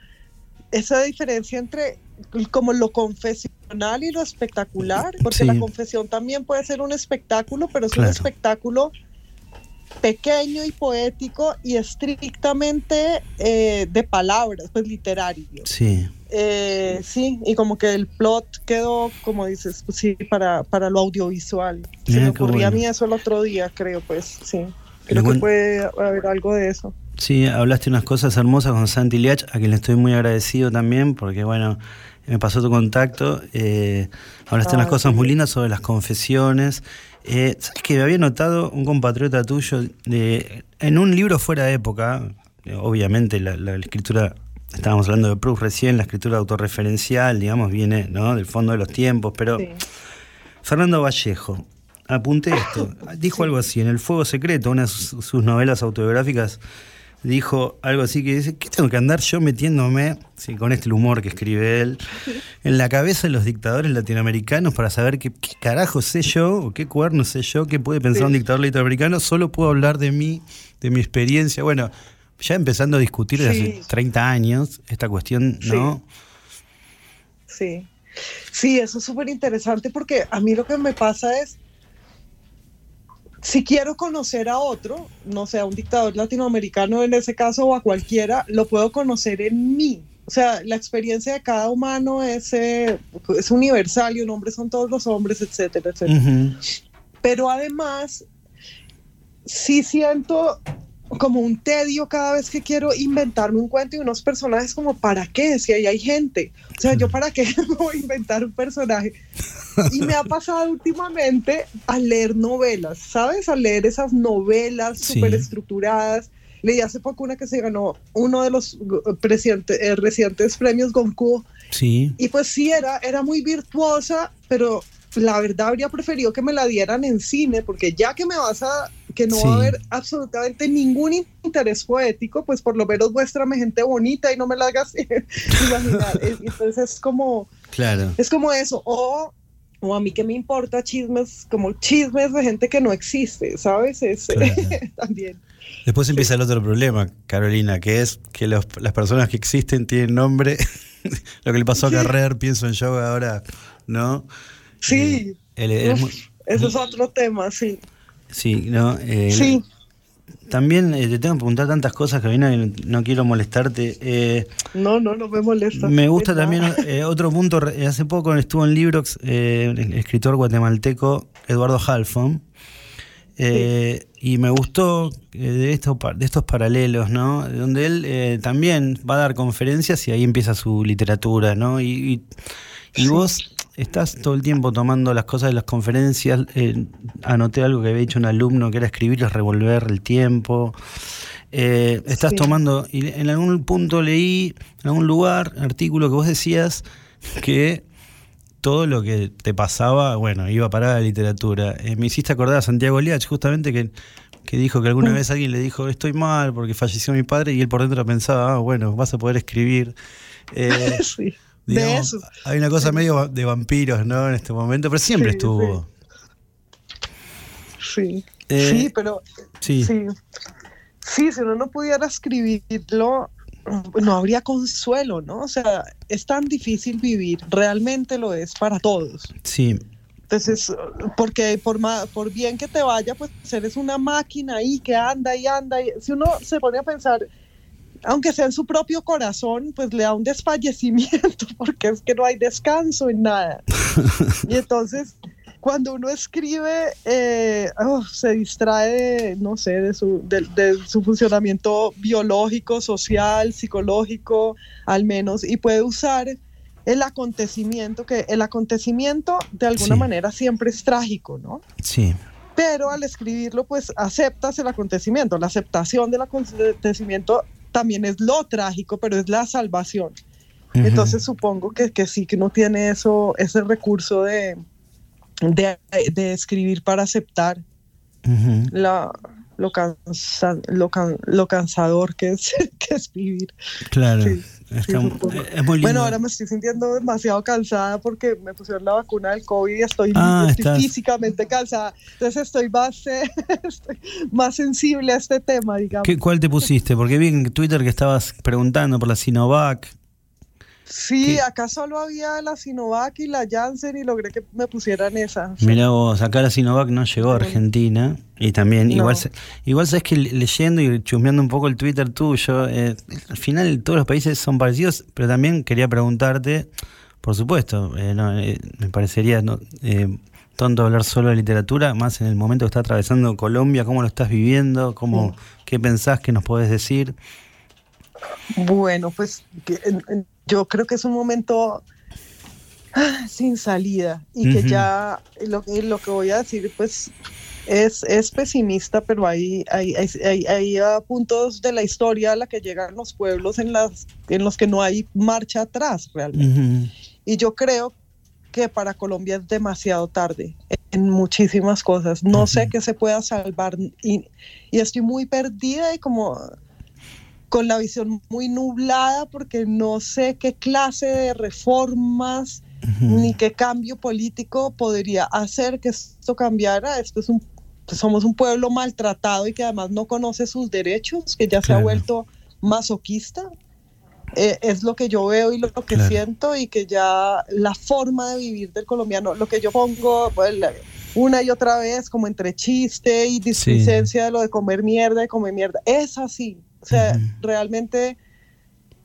esa diferencia entre como lo confesional y lo espectacular, porque Sí. la confesión también puede ser un espectáculo, pero es Claro. un espectáculo pequeño y poético y estrictamente eh, de palabras, pues literario. Sí. Eh, sí, y como que el plot quedó, como dices, pues sí, para, para lo audiovisual. Se me qué ocurría a mí eso el otro día, creo, pues sí. Creo que puede haber algo de eso. Sí, hablaste unas cosas hermosas con Santi Liach, a quien le estoy muy agradecido también, porque bueno, me pasó tu contacto. eh, hablaste Ah, unas cosas sí. muy lindas sobre las confesiones. Eh, ¿Sabes que había notado un compatriota tuyo de, en un libro fuera de época? obviamente la, la escritura, estábamos hablando de Proust recién, la escritura autorreferencial, digamos, viene ¿no? del fondo de los tiempos, pero Sí. Fernando Vallejo, apunté esto, dijo algo así, en El Fuego Secreto, una de sus, sus novelas autobiográficas, dijo algo así que dice, ¿qué tengo que andar yo metiéndome, sí, con este humor que escribe él, en la cabeza de los dictadores latinoamericanos para saber qué, qué carajo sé yo, o qué cuerno sé yo, qué puede pensar Sí. un dictador latinoamericano, solo puedo hablar de mí, de mi experiencia, bueno, ya empezando a discutir desde hace 30 años esta cuestión, ¿no? Sí. Sí, eso es súper interesante porque a mí lo que me pasa es, si quiero conocer a otro, no sé, a un dictador latinoamericano en ese caso o a cualquiera, lo puedo conocer en mí. O sea, la experiencia de cada humano es, eh, es universal y un hombre son todos los hombres, etcétera, etcétera. Pero además, sí siento como un tedio cada vez que quiero inventarme un cuento y unos personajes como para qué, si ahí hay gente. O sea, yo para qué voy a inventar un personaje. Y me ha pasado últimamente a leer novelas, ¿sabes? A leer esas novelas Sí. súper estructuradas. Leí hace poco una que se ganó uno de los presidente- eh, recientes premios Goncourt Sí. y pues sí, era, era muy virtuosa, pero la verdad habría preferido que me la dieran en cine, porque ya que me vas a, que no Sí. va a haber absolutamente ningún interés poético, pues por lo menos muéstrame gente bonita y no me la hagas imaginar. Es- Entonces es como, Claro. es como eso, o, o a mí que me importa chismes, como chismes de gente que no existe, ¿sabes? Es, Claro. también. Después empieza el otro problema, Carolina, que es que los- las personas que existen tienen nombre. Lo que le pasó a Sí. Carrer, pienso en yo ahora, ¿no? Sí, Eh, él- él es Uf, muy- eso es otro tema, sí. Sí, ¿no? Eh, Sí. También eh, te tengo que preguntar tantas cosas, que no, no quiero molestarte. Eh, No, no, no me molesta. me gusta también otro punto, hace poco estuvo en Librox el escritor guatemalteco Eduardo Halfon. Y me gustó de, de estos paralelos, ¿no? Donde él también va a dar conferencias y ahí empieza su literatura, ¿no? Y, y- y vos estás todo el tiempo tomando las cosas de las conferencias. eh, anoté algo que había dicho un alumno que era escribir es revolver el tiempo. Eh, estás Sí. tomando, y en algún punto leí, en algún lugar, artículo que vos decías que todo lo que te pasaba, bueno, iba a parar a la literatura. Eh, me hiciste acordar a Santiago Liach, justamente que, que dijo que alguna vez alguien le dijo, estoy mal porque falleció mi padre, y él por dentro pensaba, ah, bueno, vas a poder escribir. Eh, Sí, de digamos, eso. Hay una cosa medio de vampiros, ¿no? En este momento, pero siempre Sí, estuvo. Sí. Eh, sí, pero sí. sí. Sí, si uno no pudiera escribirlo, no habría consuelo, ¿no? O sea, es tan difícil vivir, realmente lo es para todos. Sí, Entonces, porque por, ma- por bien que te vaya, pues eres una máquina ahí que anda y anda. Y, si uno se pone a pensar, aunque sea en su propio corazón, pues le da un desfallecimiento, porque es que no hay descanso en nada. y entonces, cuando uno escribe, eh, oh, se distrae, de, no sé, de su, de, de su funcionamiento biológico, social, psicológico, al menos, y puede usar el acontecimiento, que el acontecimiento de alguna Sí. manera siempre es trágico, ¿no? sí. Pero al escribirlo, pues aceptas el acontecimiento. La aceptación del acontecimiento también es lo trágico, pero es la salvación. Entonces supongo que, que sí que uno tiene eso, ese recurso de, de, de escribir para aceptar la, lo, cansa- lo, can- lo cansador que es, que es vivir. Claro. Sí, Está- sí, supongo. es muy lindo. Bueno, ahora me estoy sintiendo demasiado cansada porque me pusieron la vacuna del COVID y estoy, Ah, estoy físicamente cansada. Entonces estoy más, eh, estoy más sensible a este tema, digamos. ¿Qué- ¿Cuál te pusiste? Porque vi en Twitter que estabas preguntando por la Sinovac. Sí, ¿Qué? acá solo había la Sinovac y la Janssen y logré que me pusieran esa. Mirá vos, acá la Sinovac no llegó a Argentina. Y también, No. igual, igual sabes que leyendo y chusmeando un poco el Twitter tuyo, eh, al final todos los países son parecidos, pero también quería preguntarte, por supuesto, eh, no, eh, me parecería no, eh, tonto hablar solo de literatura, más en el momento que está atravesando Colombia, cómo lo estás viviendo, cómo, qué pensás que nos podés decir. Bueno, pues que, yo creo que es un momento ah, sin salida y que ya lo, que- lo que voy a decir pues es, es pesimista, pero hay, hay, hay, hay- hay, ah, puntos de la historia a la que llegan los pueblos en, las, en los que no hay marcha atrás realmente. Y yo creo que para Colombia es demasiado tarde en muchísimas cosas. No sé qué se pueda salvar y, y estoy muy perdida y como con la visión muy nublada porque no sé qué clase de reformas Ujú. ni qué cambio político podría hacer que esto cambiara. Esto es un somos un pueblo maltratado y que además no conoce sus derechos, que ya se ha Claro. vuelto masoquista. Eh, es lo que yo veo y lo que Claro. siento y que ya la forma de vivir del colombiano, lo que yo pongo pues, una y otra vez como entre chiste y displicencia de lo de comer mierda, de comer mierda, es así. O sea, realmente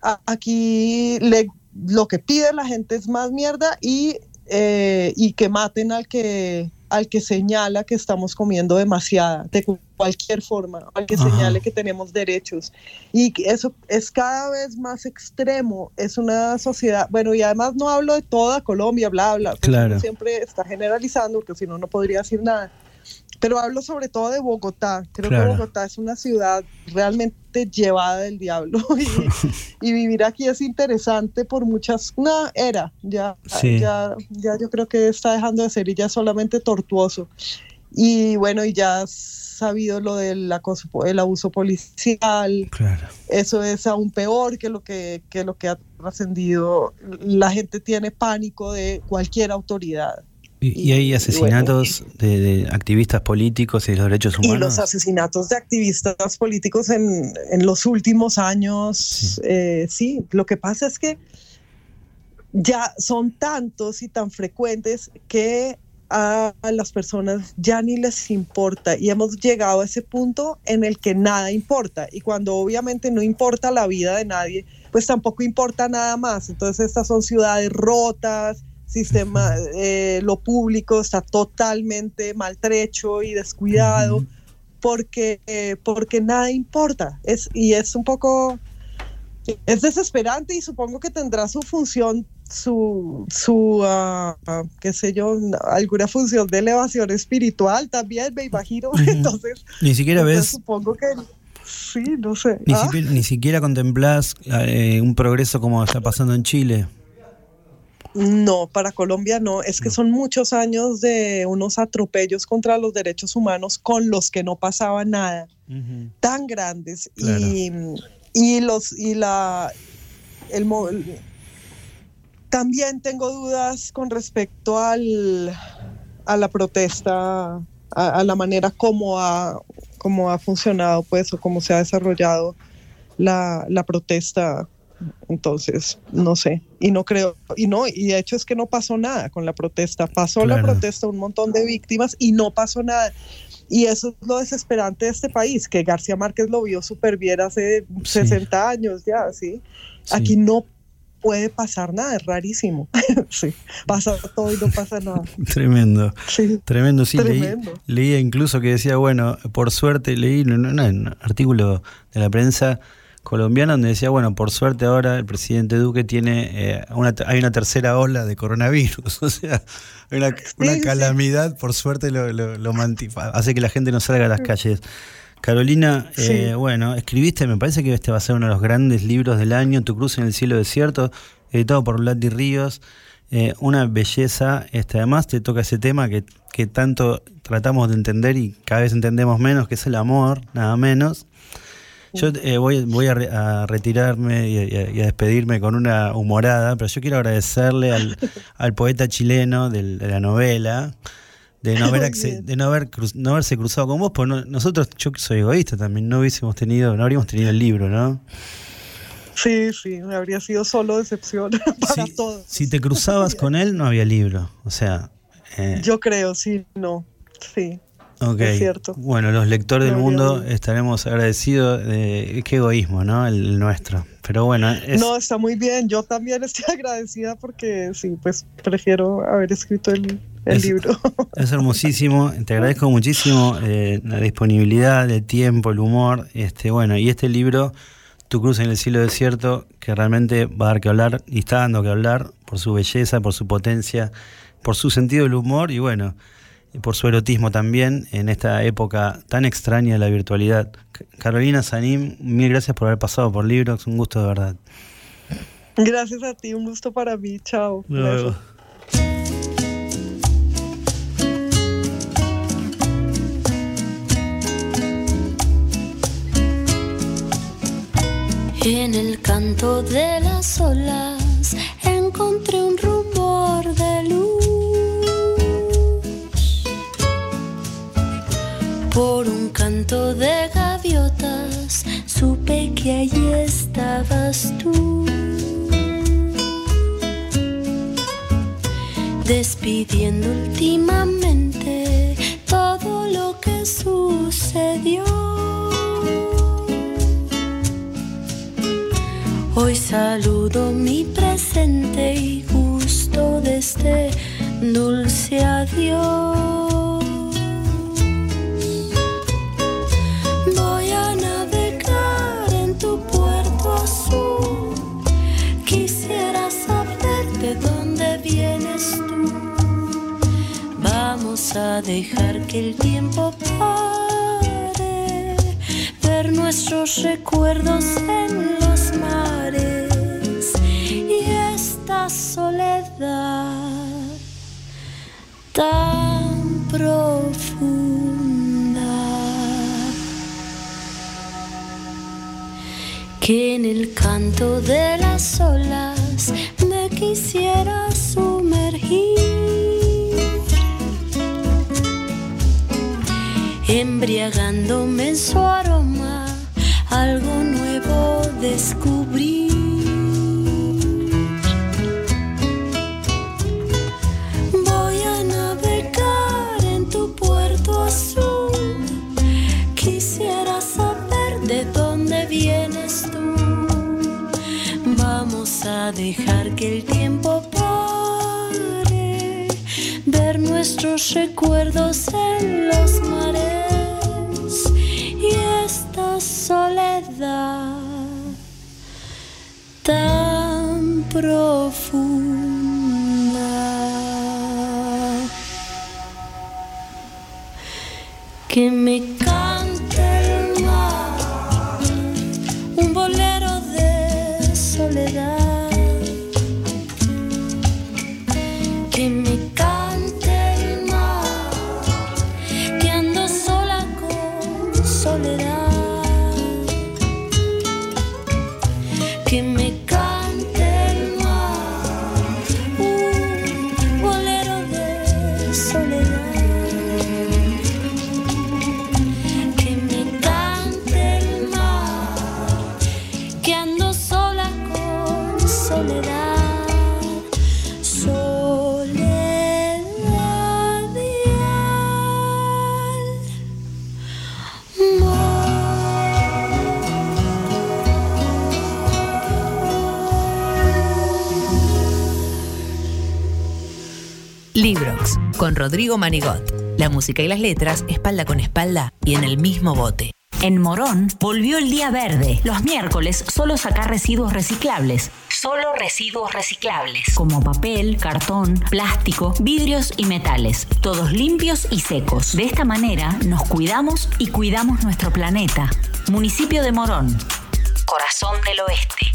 a- aquí le, lo que pide la gente es más mierda y, eh, y que maten al que al que señala que estamos comiendo demasiada, de cu- cualquier forma, al que Ajá. señale que tenemos derechos. Y eso es cada vez más extremo. Es una sociedad, bueno, y además no hablo de toda Colombia, bla, bla, Claro. siempre está generalizando, porque si no, no podría decir nada. Pero hablo sobre todo de Bogotá. Creo Claro. que Bogotá es una ciudad realmente llevada del diablo. Y, y vivir aquí es interesante por muchas. No, era. Ya, Sí. ya, ya yo creo que está dejando de ser y ya es solamente tortuoso. Y bueno, y ya has sabido lo del acoso, el abuso policial. Claro. Eso es aún peor que lo que, que lo que ha trascendido. La gente tiene pánico de cualquier autoridad. Y, y hay Y- asesinatos de, de activistas políticos y de los derechos Y humanos. los asesinatos de activistas políticos en, en los últimos años, Sí. eh, sí, lo que pasa es que ya son tantos y tan frecuentes que a las personas ya ni les importa y hemos llegado a ese punto en el que nada importa y cuando obviamente no importa la vida de nadie, pues tampoco importa nada más. Entonces estas son ciudades rotas, sistema, eh, lo público está totalmente maltrecho y descuidado porque, eh, porque nada importa. Es, y es un poco es desesperante y supongo que tendrá su función, su, su ah, qué sé yo, alguna función de elevación espiritual también, me imagino. Entonces, Ni siquiera entonces ves, supongo que sí, no sé. ni, Ah, siquiera, ni siquiera contemplás eh, un progreso como está pasando en Chile. No, para Colombia no, es que son muchos años de unos atropellos contra los derechos humanos con los que no pasaba nada. tan grandes Claro. y, y los y la el, también tengo dudas con respecto al a la protesta a, a la manera como ha como ha funcionado pues o cómo se ha desarrollado la, la protesta entonces no sé y no creo y no y de hecho es que no pasó nada con la protesta pasó la protesta un montón de víctimas y no pasó nada y eso es lo desesperante de este país, que García Márquez lo vio súper bien hace Sí. 60 años ya, ¿sí? Sí. Aquí no puede pasar nada, es rarísimo. sí, pasa todo y no pasa nada. Tremendo. Sí, Tremendo, sí. Leí, Tremendo. leía incluso que decía, bueno, por suerte, leí en un, en un artículo de la prensa colombiana donde decía, bueno, por suerte ahora el presidente Duque tiene, eh, una, hay una tercera ola de coronavirus, o sea, hay una, una sí. calamidad, por suerte lo, lo, lo hace que la gente no salga a las calles. Carolina, eh, bueno, escribiste, me parece que este va a ser uno de los grandes libros del año, Tu cruz en el cielo desierto, editado por Blandi Ríos. Eh, una belleza, este, además te toca ese tema que, que tanto tratamos de entender y cada vez entendemos menos, que es el amor, nada menos. Yo eh, voy, voy a, re- a retirarme y a, y despedirme con una humorada, pero yo quiero agradecerle al, al poeta chileno del- de la novela de no, haber de no, haber cruz- no haberse cruzado con vos, no- nosotros, yo soy egoísta también, no hubiésemos tenido, no habríamos tenido el libro, ¿no? sí, sí, habría sido solo decepción para Si, todos. si te cruzabas con él, no había libro, o sea... eh, Yo creo, sí, no, sí. Ok. Es cierto. Bueno, los lectores del No, mundo estaremos agradecidos. De, qué egoísmo, ¿no? El, nuestro. Pero bueno, es, No, está muy bien. Yo también estoy agradecida porque sí, pues prefiero haber escrito el, el Es- libro. es hermosísimo. Te agradezco muchísimo eh, la disponibilidad, el tiempo, el humor. Este, bueno, y este libro, Tu cruz en el cielo desierto, que realmente va a dar que hablar y está dando que hablar por su belleza, por su potencia, por su sentido del humor y bueno, por su erotismo también en esta época tan extraña de la virtualidad. Carolina Sanim, mil gracias por haber pasado por Librox, un gusto de verdad. Gracias a ti, un gusto para mí. Chao. En el canto de las olas encontré un rumor de luz. Por un canto de gaviotas supe que allí estabas tú. Despidiendo últimamente todo lo que sucedió. Hoy saludo mi presente y gusto de este dulce adiós. A dejar que el tiempo pare, ver nuestros recuerdos en los mares y esta soledad tan profunda que en el canto de las olas me quisiera sumergir. Embriagándome en su aroma, algo nuevo descubrí. Voy a navegar en tu puerto azul. Quisiera saber de dónde vienes tú. Vamos a dejar que el tiempo ver nuestros recuerdos en los mares y esta soledad tan profunda que me cae. con Rodrigo Manigot. La música y las letras, espalda con espalda y en el mismo bote. En Morón volvió el día verde. Los miércoles solo sacar residuos reciclables. Solo residuos reciclables. Como papel, cartón, plástico, vidrios y metales. Todos limpios y secos. De esta manera nos cuidamos y cuidamos nuestro planeta. Municipio de Morón. Corazón del Oeste.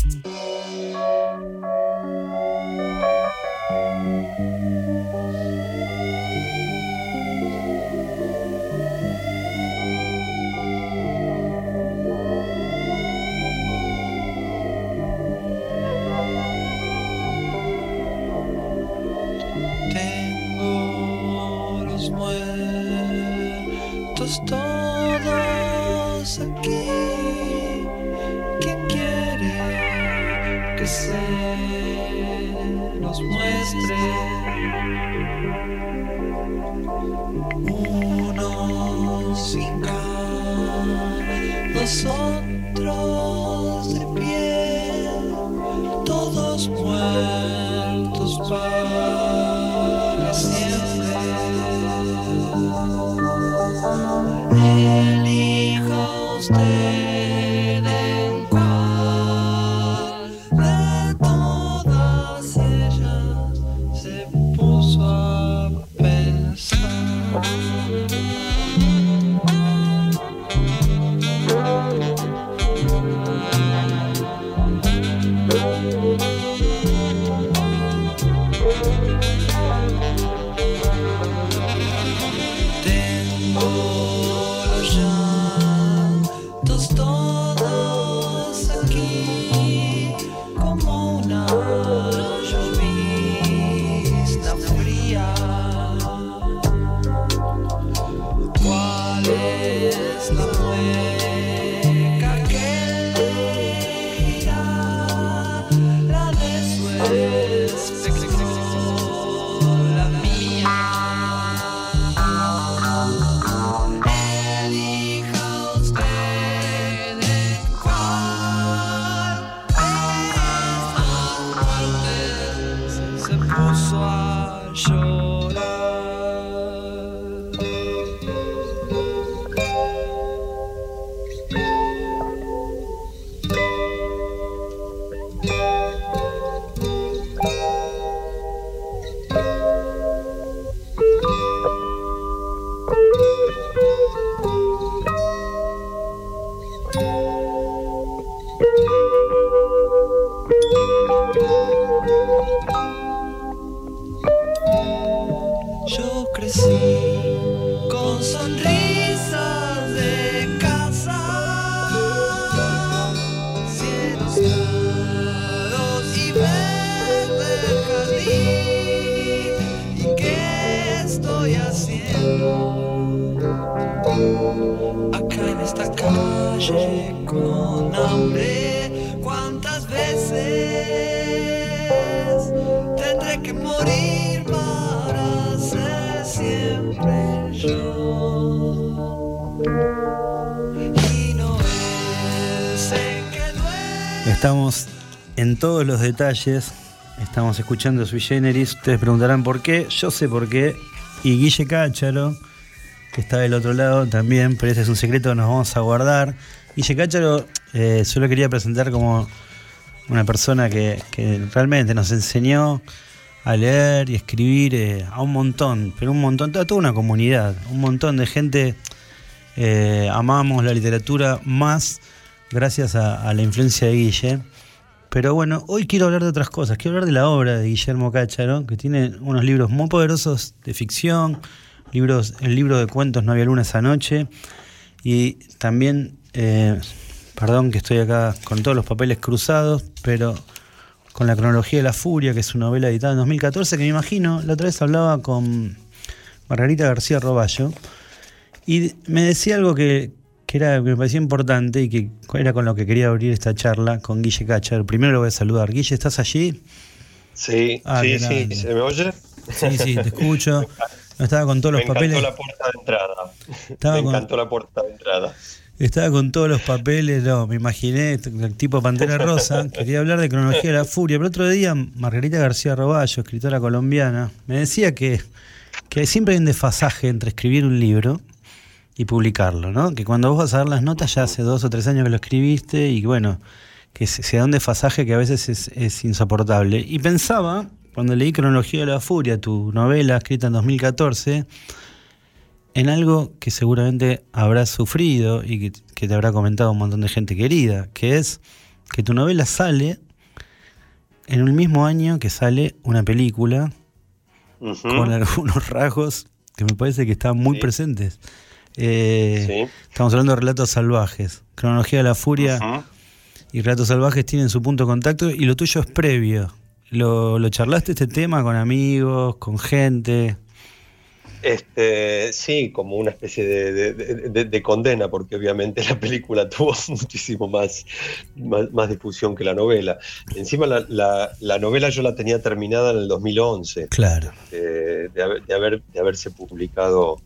estamos todos aquí. ¿Quién quiere que se nos muestre? Uno sin cada detalles. Estamos escuchando Sui Generis. Ustedes preguntarán por qué. Yo sé por qué. Y Guille Cácharo, que está del otro lado también, pero ese es un secreto que nos vamos a guardar. Guille Cácharo, eh, yo lo quería presentar como una persona que, que, realmente nos enseñó a leer y escribir eh, a un montón, pero un montón, a toda una comunidad, un montón de gente. Eh, amamos la literatura más gracias a la influencia de Guille. Pero bueno, hoy quiero hablar de otras cosas. Quiero hablar de la obra de Guillermo Cácharo, que tiene unos libros muy poderosos de ficción, libros, el libro de cuentos No había luna esa noche, y también, eh, perdón que estoy acá con todos los papeles cruzados, pero con la cronología de la furia, que es su novela editada en 2014, que me imagino, la otra vez hablaba con Margarita García Roballo, y me decía algo que, que era, que me parecía importante y que era con lo que quería abrir esta charla con Guille Cácharo. Primero lo voy a saludar. Guille, ¿estás allí? Sí, Ah, sí, sí. ¿Se me oye? Sí, sí, te escucho. No estaba con todos me los papeles. encantó la puerta de entrada. Estaba me con- encantó la puerta de entrada. Estaba con todos los papeles, no, me imaginé, el tipo Pantera Rosa, quería hablar de cronología de la furia, pero otro día Margarita García Roballo, escritora colombiana, me decía que, que siempre hay un desfasaje entre escribir un libro y publicarlo, ¿no? Que cuando vos vas a dar las notas ya hace dos o tres años que lo escribiste y bueno, que se, se da un desfasaje que a veces es, es insoportable. Y pensaba, cuando leí Cronología de la Furia, tu novela escrita en 2014, en algo que seguramente habrás sufrido y que, que te habrá comentado un montón de gente querida, que es que tu novela sale en el mismo año que sale una película con algunos rasgos que me parece que están muy Sí. presentes. Eh, Sí. Estamos hablando de Relatos Salvajes. Cronología de la Furia y Relatos Salvajes tienen su punto de contacto y lo tuyo es previo. ¿Lo, lo charlaste este tema con amigos, con gente? Este, sí, como una especie de, de- de- de- de condena, porque obviamente la película tuvo muchísimo más, más, más difusión que la novela. Encima la, la- la novela yo la tenía terminada en el 2011. Claro. eh, haber- de haberse publicado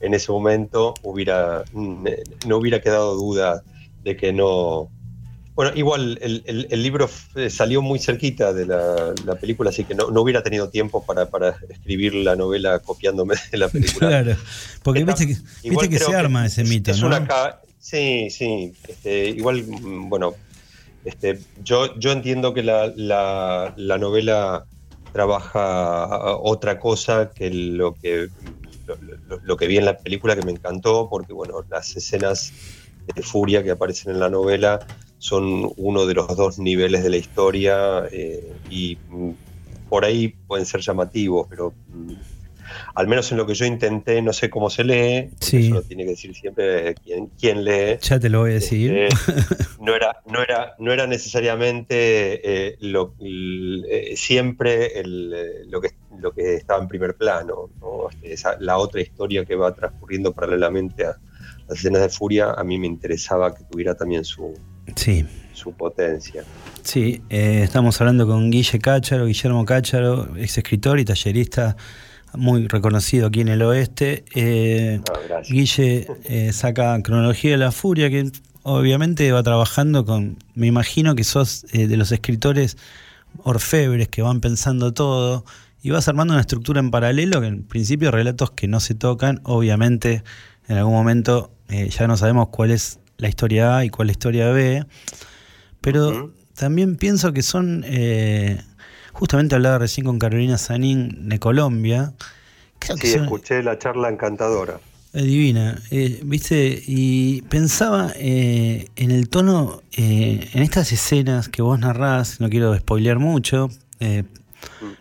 en ese momento, hubiera, no hubiera quedado duda de que no... Bueno, igual el, el- el libro salió muy cerquita de la, la película, así que no, no hubiera tenido tiempo para, para escribir la novela copiándome de la película. Claro. Porque viste que, viste se arma ese es- mito, es ¿no? una sí, sí. este, igual, mm, bueno, este, yo, yo entiendo que la, la- la novela trabaja otra cosa que lo que lo, que vi en la película que me encantó, porque bueno, las escenas de furia que aparecen en la novela son uno de los dos niveles de la historia eh, y por ahí pueden ser llamativos, pero mm, al menos en lo que yo intenté, no sé cómo se lee, Sí. eso lo tiene que decir siempre quien, quien lee. Ya te lo voy a decir. Eh, no era, no era, no era necesariamente eh, lo, eh, siempre el, eh, lo, que, lo que estaba en primer plano. ¿no? Este, esa- la otra historia que va transcurriendo paralelamente a las escenas de furia, a mí me interesaba que tuviera también su, Sí, su potencia. sí. eh, estamos hablando con Guille Cácharo, Guillermo Cácharo, ex escritor y tallerista muy reconocido aquí en el oeste. Eh, Ah. Guille eh, saca Cronología de la Furia, que obviamente va trabajando con. Me imagino que sos eh, de los escritores orfebres que van pensando todo y vas armando una estructura en paralelo, que en principio relatos que no se tocan, obviamente en algún momento ya no sabemos cuál es la historia A y cuál es la historia B, pero también pienso que son, justamente hablaba recién con Carolina Sanín de Colombia, creo que Sí, escuché la charla encantadora. divina, eh, ¿viste? Y pensaba eh, en el tono, eh, en estas escenas que vos narrás, no quiero spoilear mucho, eh,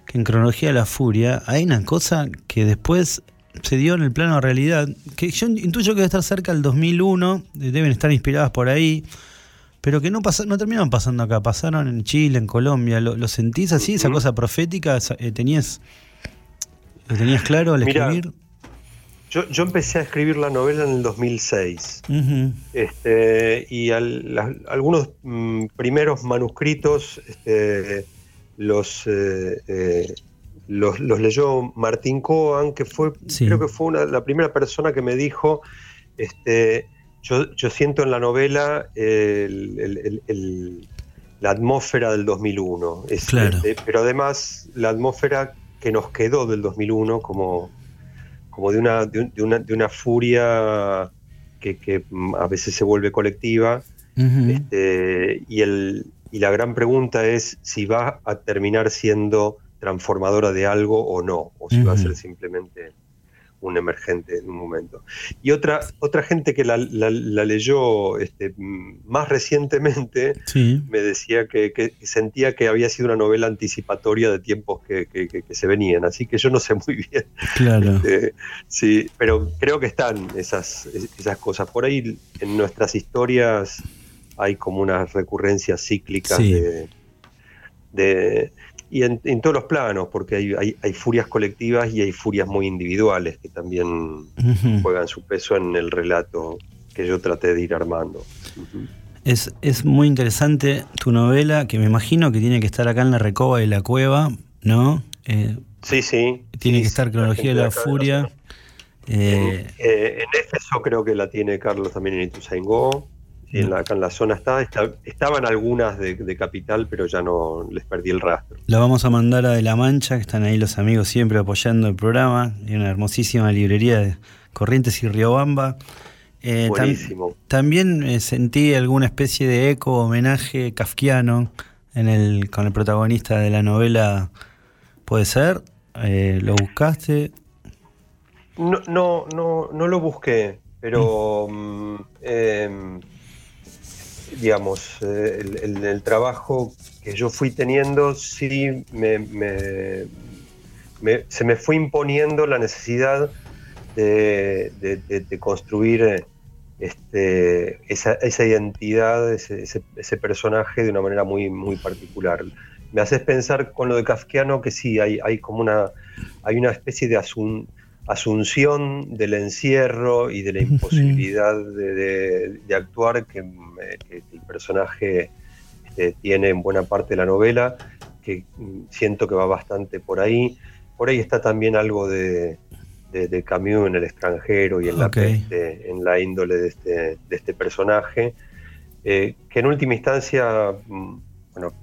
que en Cronología de la Furia hay una cosa que después se dio en el plano de realidad, que yo intuyo que debe estar cerca del 2001, eh, deben estar inspiradas por ahí, pero que no, pasa, no terminaron pasando acá, pasaron en Chile, en Colombia, ¿lo, lo sentís así, esa cosa profética? Eh, ¿Tenías, ¿Lo tenías claro al Mirá, escribir? Yo, yo empecé a escribir la novela en el 2006. Ujú. Este, y al- la- algunos mm, primeros manuscritos este, los, eh, eh, los, los leyó Martín Coan, que fue, Sí. creo que fue una- la primera persona que me dijo, este, yo, yo siento en la novela el- el- el- el- la atmósfera del 2001, Es- Claro. este, pero además la atmósfera que nos quedó del 2001 como, como de, una, de, un- de una, de una furia que, que, a veces se vuelve colectiva. Este, y, el, y la gran pregunta es si va a terminar siendo transformadora de algo o no, o si va a ser simplemente un emergente en un momento. Y otra, otra gente que la, la- la leyó este, más recientemente Sí. me decía que, que sentía que había sido una novela anticipatoria de tiempos que, que- que- que se venían, así que yo no sé muy bien. Claro. Eh, sí, pero creo que están esas, esas cosas. Por ahí en nuestras historias hay como unas recurrencias cíclicas Sí. de, de- y en, en todos los planos, porque hay, hay, hay furias colectivas y hay furias muy individuales que también juegan su peso en el relato que yo traté de ir armando. Es, es muy interesante tu novela, que me imagino que tiene que estar acá en la Recoba de la Cueva, ¿no? Eh, Sí, sí. tiene sí, que estar sí, Cronología de la gente acá Furia. Eh, Eh, en Éfeso creo que la tiene Carlos también en Ituzaingó. Y en la, acá en la zona está, está- estaban algunas de, de Capital, pero ya no les perdí el rastro. la vamos a mandar a De La Mancha, que están ahí los amigos siempre apoyando el programa. Hay una hermosísima librería de Corrientes y Riobamba. Eh, tam- también eh, sentí alguna especie de eco, homenaje kafkiano en el, con el protagonista de la novela. ¿Puede ser? Eh, ¿Lo buscaste? No, no, no, no lo busqué, pero mm, em, digamos, eh, el, trabajo que yo fui teniendo sí me, se me fue imponiendo la necesidad de, construir eh, este, esa, esa identidad, ese, ese- personaje de una manera muy, muy particular. Me haces pensar con lo de Kafkiano que sí, hay, hay como una, hay una especie de asun- asunción del encierro y de la imposibilidad de, de- de actuar que, que el personaje este, tiene en buena parte de la novela, que mm, siento que va bastante por ahí. Por ahí está también algo de, de, Camus en el extranjero y en la peste, en la índole de este, de este personaje, eh, que en última instancia, mm, bueno,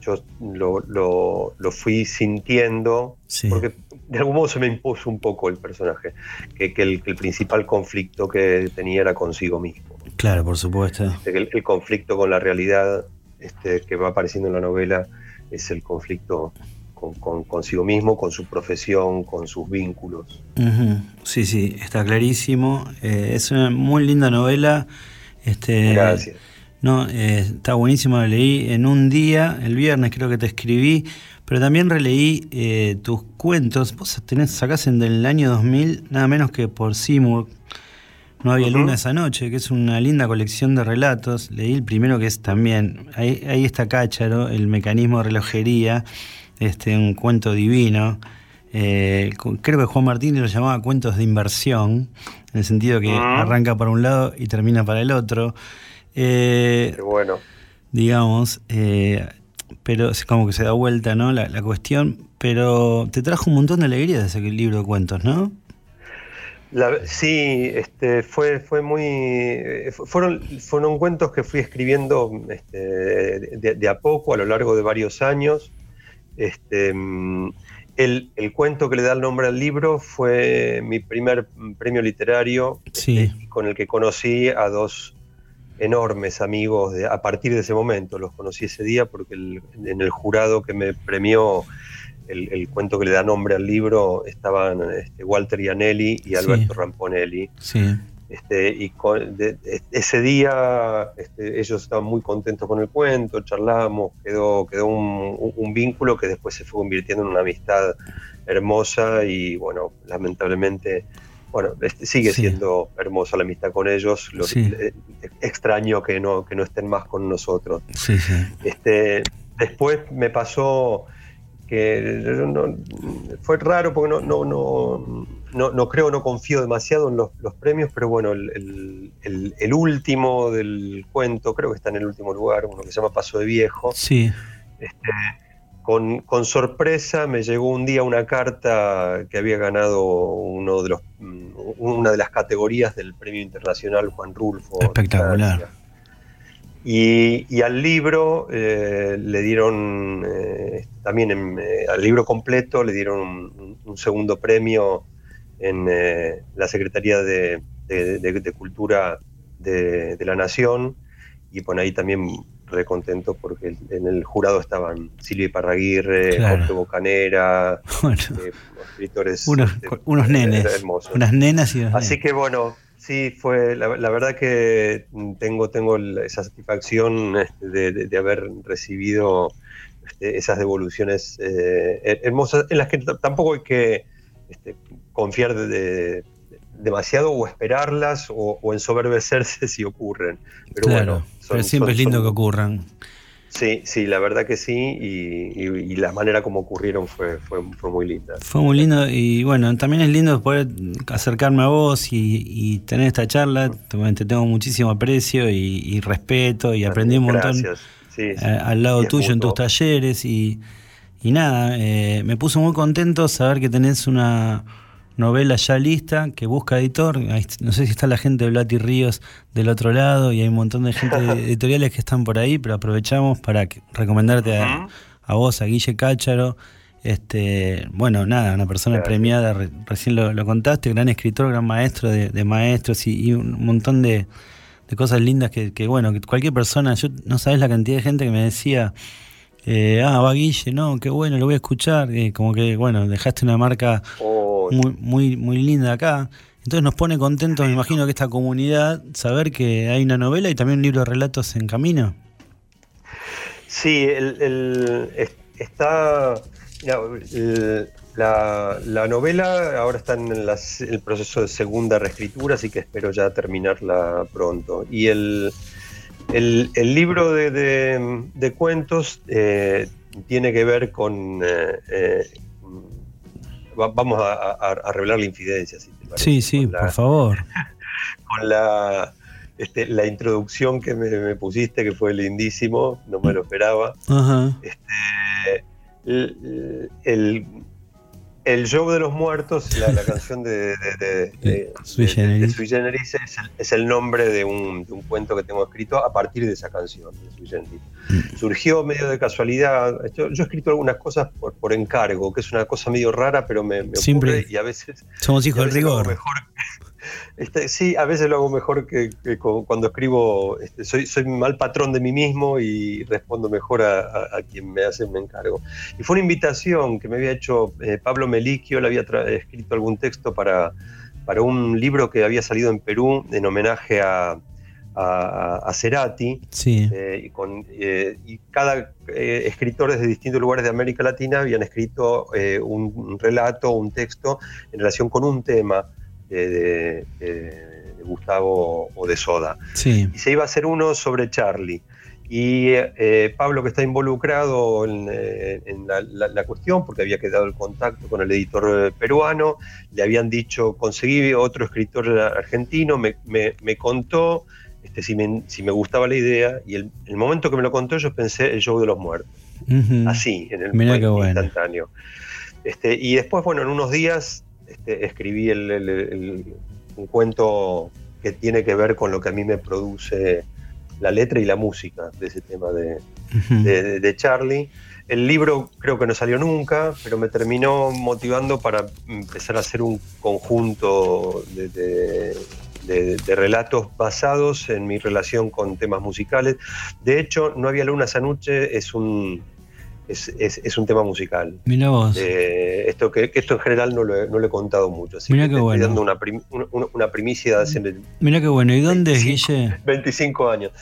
yo lo, lo- lo fui sintiendo, Sí. porque de algún modo se me impuso un poco el personaje, que, que el, que el principal conflicto que tenía era consigo mismo, Claro, por supuesto. Este, el, el conflicto con la realidad este, que va apareciendo en la novela es el conflicto con, con- consigo mismo, con su profesión, con sus vínculos. Sí, sí, está clarísimo. Eh, es una muy linda novela. Este, Gracias. No, eh, está buenísimo, la leí en un día, el viernes creo que te escribí, pero también releí eh, tus cuentos. Vos tenés, sacás en del año 2000, nada menos que por Seymour, No había luna esa noche, que es una linda colección de relatos. Leí el primero que es también, ahí, ahí está Cácharo, el mecanismo de relojería, este, un cuento divino. Eh, creo que Juan Martínez lo llamaba cuentos de inversión, en el sentido que Ah. arranca para un lado y termina para el otro. Eh, Qué bueno. digamos, eh, pero es como que se da vuelta, ¿no? La, la cuestión, pero te trajo un montón de alegría ese libro de cuentos, ¿no? La- sí, este, fue, fue muy. eh, fu- Fueron, fueron cuentos que fui escribiendo este, de, de a poco a lo largo de varios años. Este, mm, el, el cuento que le da el nombre al libro fue mi primer mm, premio literario Sí. este, con el que conocí a dos enormes amigos de- a partir de ese momento. Los conocí ese día porque el- en el jurado que me premió el, el cuento que le da nombre al libro estaban este, Walter Ianelli y Alberto Ramponelli. Sí. Este, y con- de- de- ese día este, ellos estaban muy contentos con el cuento, charlamos, quedó, quedó un, un- un vínculo que después se fue convirtiendo en una amistad hermosa y bueno, lamentablemente, bueno, este, sigue Sí. siendo hermosa la amistad con ellos, lo Sí. eh, extraño que no, que no estén más con nosotros. Sí, sí. Este, después me pasó que yo no- fue raro porque no, no, no, no, no creo, no confío demasiado en los, los premios, pero bueno, el, el- el- el último del cuento, creo que está en el último lugar, uno que se llama Paso de Viejo. Sí. Este, con, con sorpresa me llegó un día una carta que había ganado uno de los, mm, una de las categorías del Premio Internacional Juan Rulfo. Espectacular. Y, y al libro eh, le dieron, eh, también en, eh, al libro completo le dieron un, un segundo premio en la Secretaría de, de- de- de Cultura de, la Nación. Y bueno, ahí también re contento porque en el jurado estaban Silvia Parraguirre, Claro. Jorge Bocanera, Bueno, eh, escritores unos, este, unos nenes, hermosos. unas nenas y unos Así nenes. que bueno, sí, fue la, la verdad que tengo, tengo esa satisfacción este, de, de- de haber recibido este, esas devoluciones eh, her- hermosas, en las que tampoco hay que este, confiar de- de- demasiado o esperarlas o, o ensoberbecerse si ocurren. Pero claro, bueno, son- pero siempre son- es lindo son- que ocurran. Sí, sí, la verdad que sí, y, y- y la manera como ocurrieron fue, fue, fue muy linda. Fue muy lindo y bueno, también es lindo poder acercarme a vos y, y tener esta charla. Te, te tengo muchísimo aprecio y, respeto y aprendí un montón Gracias. Sí, sí. a- al lado tuyo en tus talleres y, y nada, eh, me puso muy contento saber que tenés una novela ya lista que busca editor. No sé si está la gente de Blati Ríos del otro lado y hay un montón de gente de editoriales que están por ahí, pero aprovechamos para que- recomendarte a, a vos, a Guille Cácharo. Este, bueno, nada, una persona premiada, re- recién lo, lo contaste, gran escritor, gran maestro de, de maestros y, y un montón de, de cosas lindas que, que, bueno, que cualquier persona, yo no sabes la cantidad de gente que me decía, eh, ah, va Guille, no, qué bueno, lo voy a escuchar, eh, como que, bueno, dejaste una marca Oh, muy, muy, muy linda acá. Entonces nos pone contentos, me imagino que esta comunidad, saber que hay una novela y también un libro de relatos en camino. Sí, el, el- es- está. el- la, la novela ahora está en las- el proceso de segunda reescritura, así que espero ya terminarla pronto. Y el, libro de, de- de cuentos eh, tiene que ver con. eh, eh, va- vamos a, a- a revelar la infidencia, si te Sí, sí, la- por favor. con la, este, la introducción que me, me pusiste, que fue lindísimo, no me lo esperaba. Ajá. Este, el, el, el show de los muertos, la, la canción de, de, Sui Generis. de Sui Generis es, el, es el nombre de un, de un cuento que tengo escrito a partir de esa canción de Sui Generis. Surgió medio de casualidad. Yo, yo he escrito algunas cosas por, por encargo, que es una cosa medio rara, pero me, me Siempre y a veces Somos hijos del rigor. mejor. Este, sí, a veces lo hago mejor que, que cu- cuando escribo. este, soy, soy mal patrón de mí mismo y respondo mejor a, a- a quien me hace me encargo. Y fue una invitación que me había hecho eh, Pablo Meliquio, le había escrito algún texto para, para un libro que había salido en Perú en homenaje a, a, a Cerati. Sí. Eh, y, con, eh, y cada eh, escritor desde distintos lugares de América Latina habían escrito eh, un, un relato, un texto en relación con un tema de, Gustavo o de Soda. Sí. Y se iba a hacer uno sobre Charlie. Y eh, Pablo, que está involucrado en, eh, en la, la- la cuestión, porque había quedado el contacto con el editor eh, peruano, le habían dicho, conseguí otro escritor argentino, me, me- me contó este, si, me, si me gustaba la idea, y el, el momento que me lo contó yo pensé el show de los muertos, así, en el bueno. instantáneo. Este, y después, bueno, en unos días este, escribí el- el- el- un cuento que tiene que ver con lo que a mí me produce la letra y la música de ese tema de, Charlie. El libro creo que no salió nunca, pero me terminó motivando para empezar a hacer un conjunto de, de- de- de relatos basados en mi relación con temas musicales. De hecho, No había luna esa noche es un, es, es- es un tema musical. Mirá vos. Eh, esto que, que esto en general no lo he, no lo he contado mucho, así Mirá que qué te bueno. estoy dando una, prim- una- una- una primicia de hace Mirá qué bueno. ¿Y dónde es, 25. Guille? 25 años.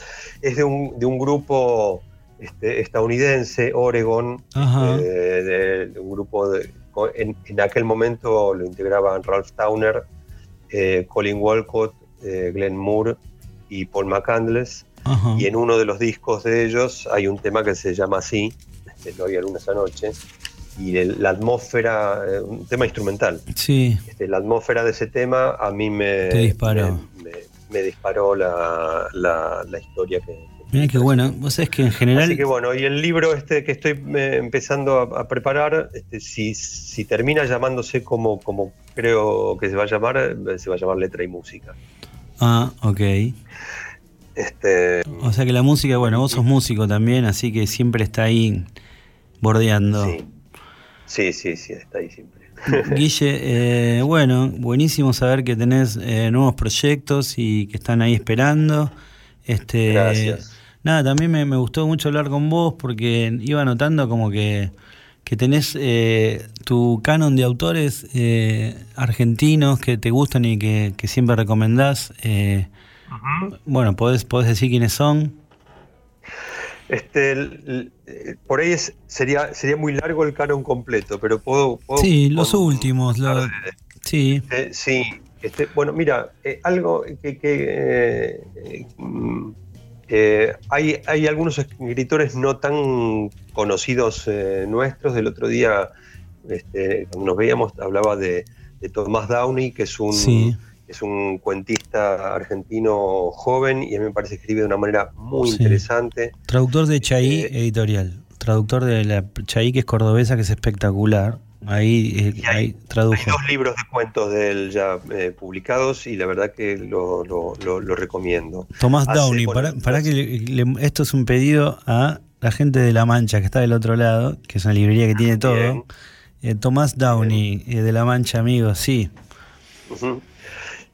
Es de un, de un grupo este, estadounidense, Oregon, de, de un grupo de, en, en aquel momento lo integraban Ralph Towner, eh, Colin Walcott, eh, Glenn Moore y Paul McCandless. Ajá. Y en uno de los discos de ellos hay un tema que se llama así, este, No había luna esa noche, y la atmósfera, eh, un tema instrumental. Sí. Este, la atmósfera de ese tema a mí me, Te disparó. me, me- me disparó la, la- la historia que... Mirá qué bueno. Vos sabés que en general. Así que bueno, y el libro este que estoy eh, empezando a, a preparar, este, si, si termina llamándose como, como creo que se va a llamar, eh, se va a llamar Letra y Música. Ah, ok. Este, O sea que la música, bueno, vos sos músico también, así que siempre está ahí bordeando. sí, sí, sí, sí, está ahí siempre. Guille, eh, bueno, buenísimo saber que tenés eh, nuevos proyectos y que están ahí esperando. Este, Gracias. Nada, también me, me gustó mucho hablar con vos porque iba notando como que, que tenés eh, tu canon de autores eh, argentinos que te gustan y que, que siempre recomendás. eh, Bueno, podés, podés decir quiénes son. Este, el- el- por ahí es, sería, sería muy largo el canon completo, pero puedo... puedo- Sí, los últimos. lo- sí. Eh, sí, este, bueno, mira, eh, algo que, que, eh, mm, eh, hay, hay algunos escritores no tan conocidos nuestros. Del otro día, este, cuando nos veíamos, hablaba de, de Tomás Downey, que es un, Sí. Es un cuentista argentino joven y a mí me parece que escribe de una manera muy Sí. interesante. Traductor de Chaí Eh, Editorial. Traductor de la Chaí, que es cordobesa, que es espectacular. Ahí, eh, ahí tradujo. Hay dos libros de cuentos de él ya eh, publicados y la verdad que lo, lo- lo- lo recomiendo. Tomás Hace, Downey, bueno, para, para que le- le- esto es un pedido a la gente de La Mancha, que está del otro lado, que es una librería que tiene todo. Tomás Downey, de La Mancha, amigos, sí.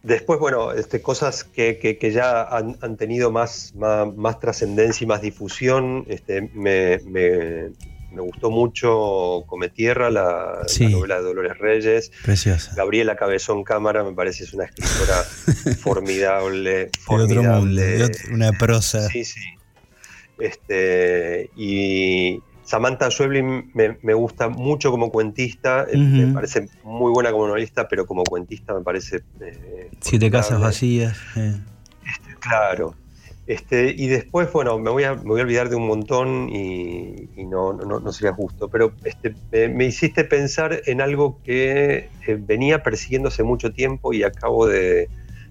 Después, bueno, este, cosas que, que- que ya han, han tenido más, más, más trascendencia y más difusión. Este, me, me- me gustó mucho Come Tierra, la, novela de Dolores Reyes. Preciosa. Gabriela Cabezón Cámara me parece es una escritora formidable. De otro mundo, formidable. una prosa. Sí, sí. Este, y Samantha Schweblin me, me gusta mucho como cuentista, eh, me parece muy buena como novelista, pero como cuentista me parece... eh, Siete casas vacías. eh. Claro. Este, y después, bueno, me voy a, me voy a olvidar de un montón y, y no, no, no sería justo, pero este, me, me hiciste pensar en algo que eh, venía persiguiendo hace mucho tiempo y acabo de,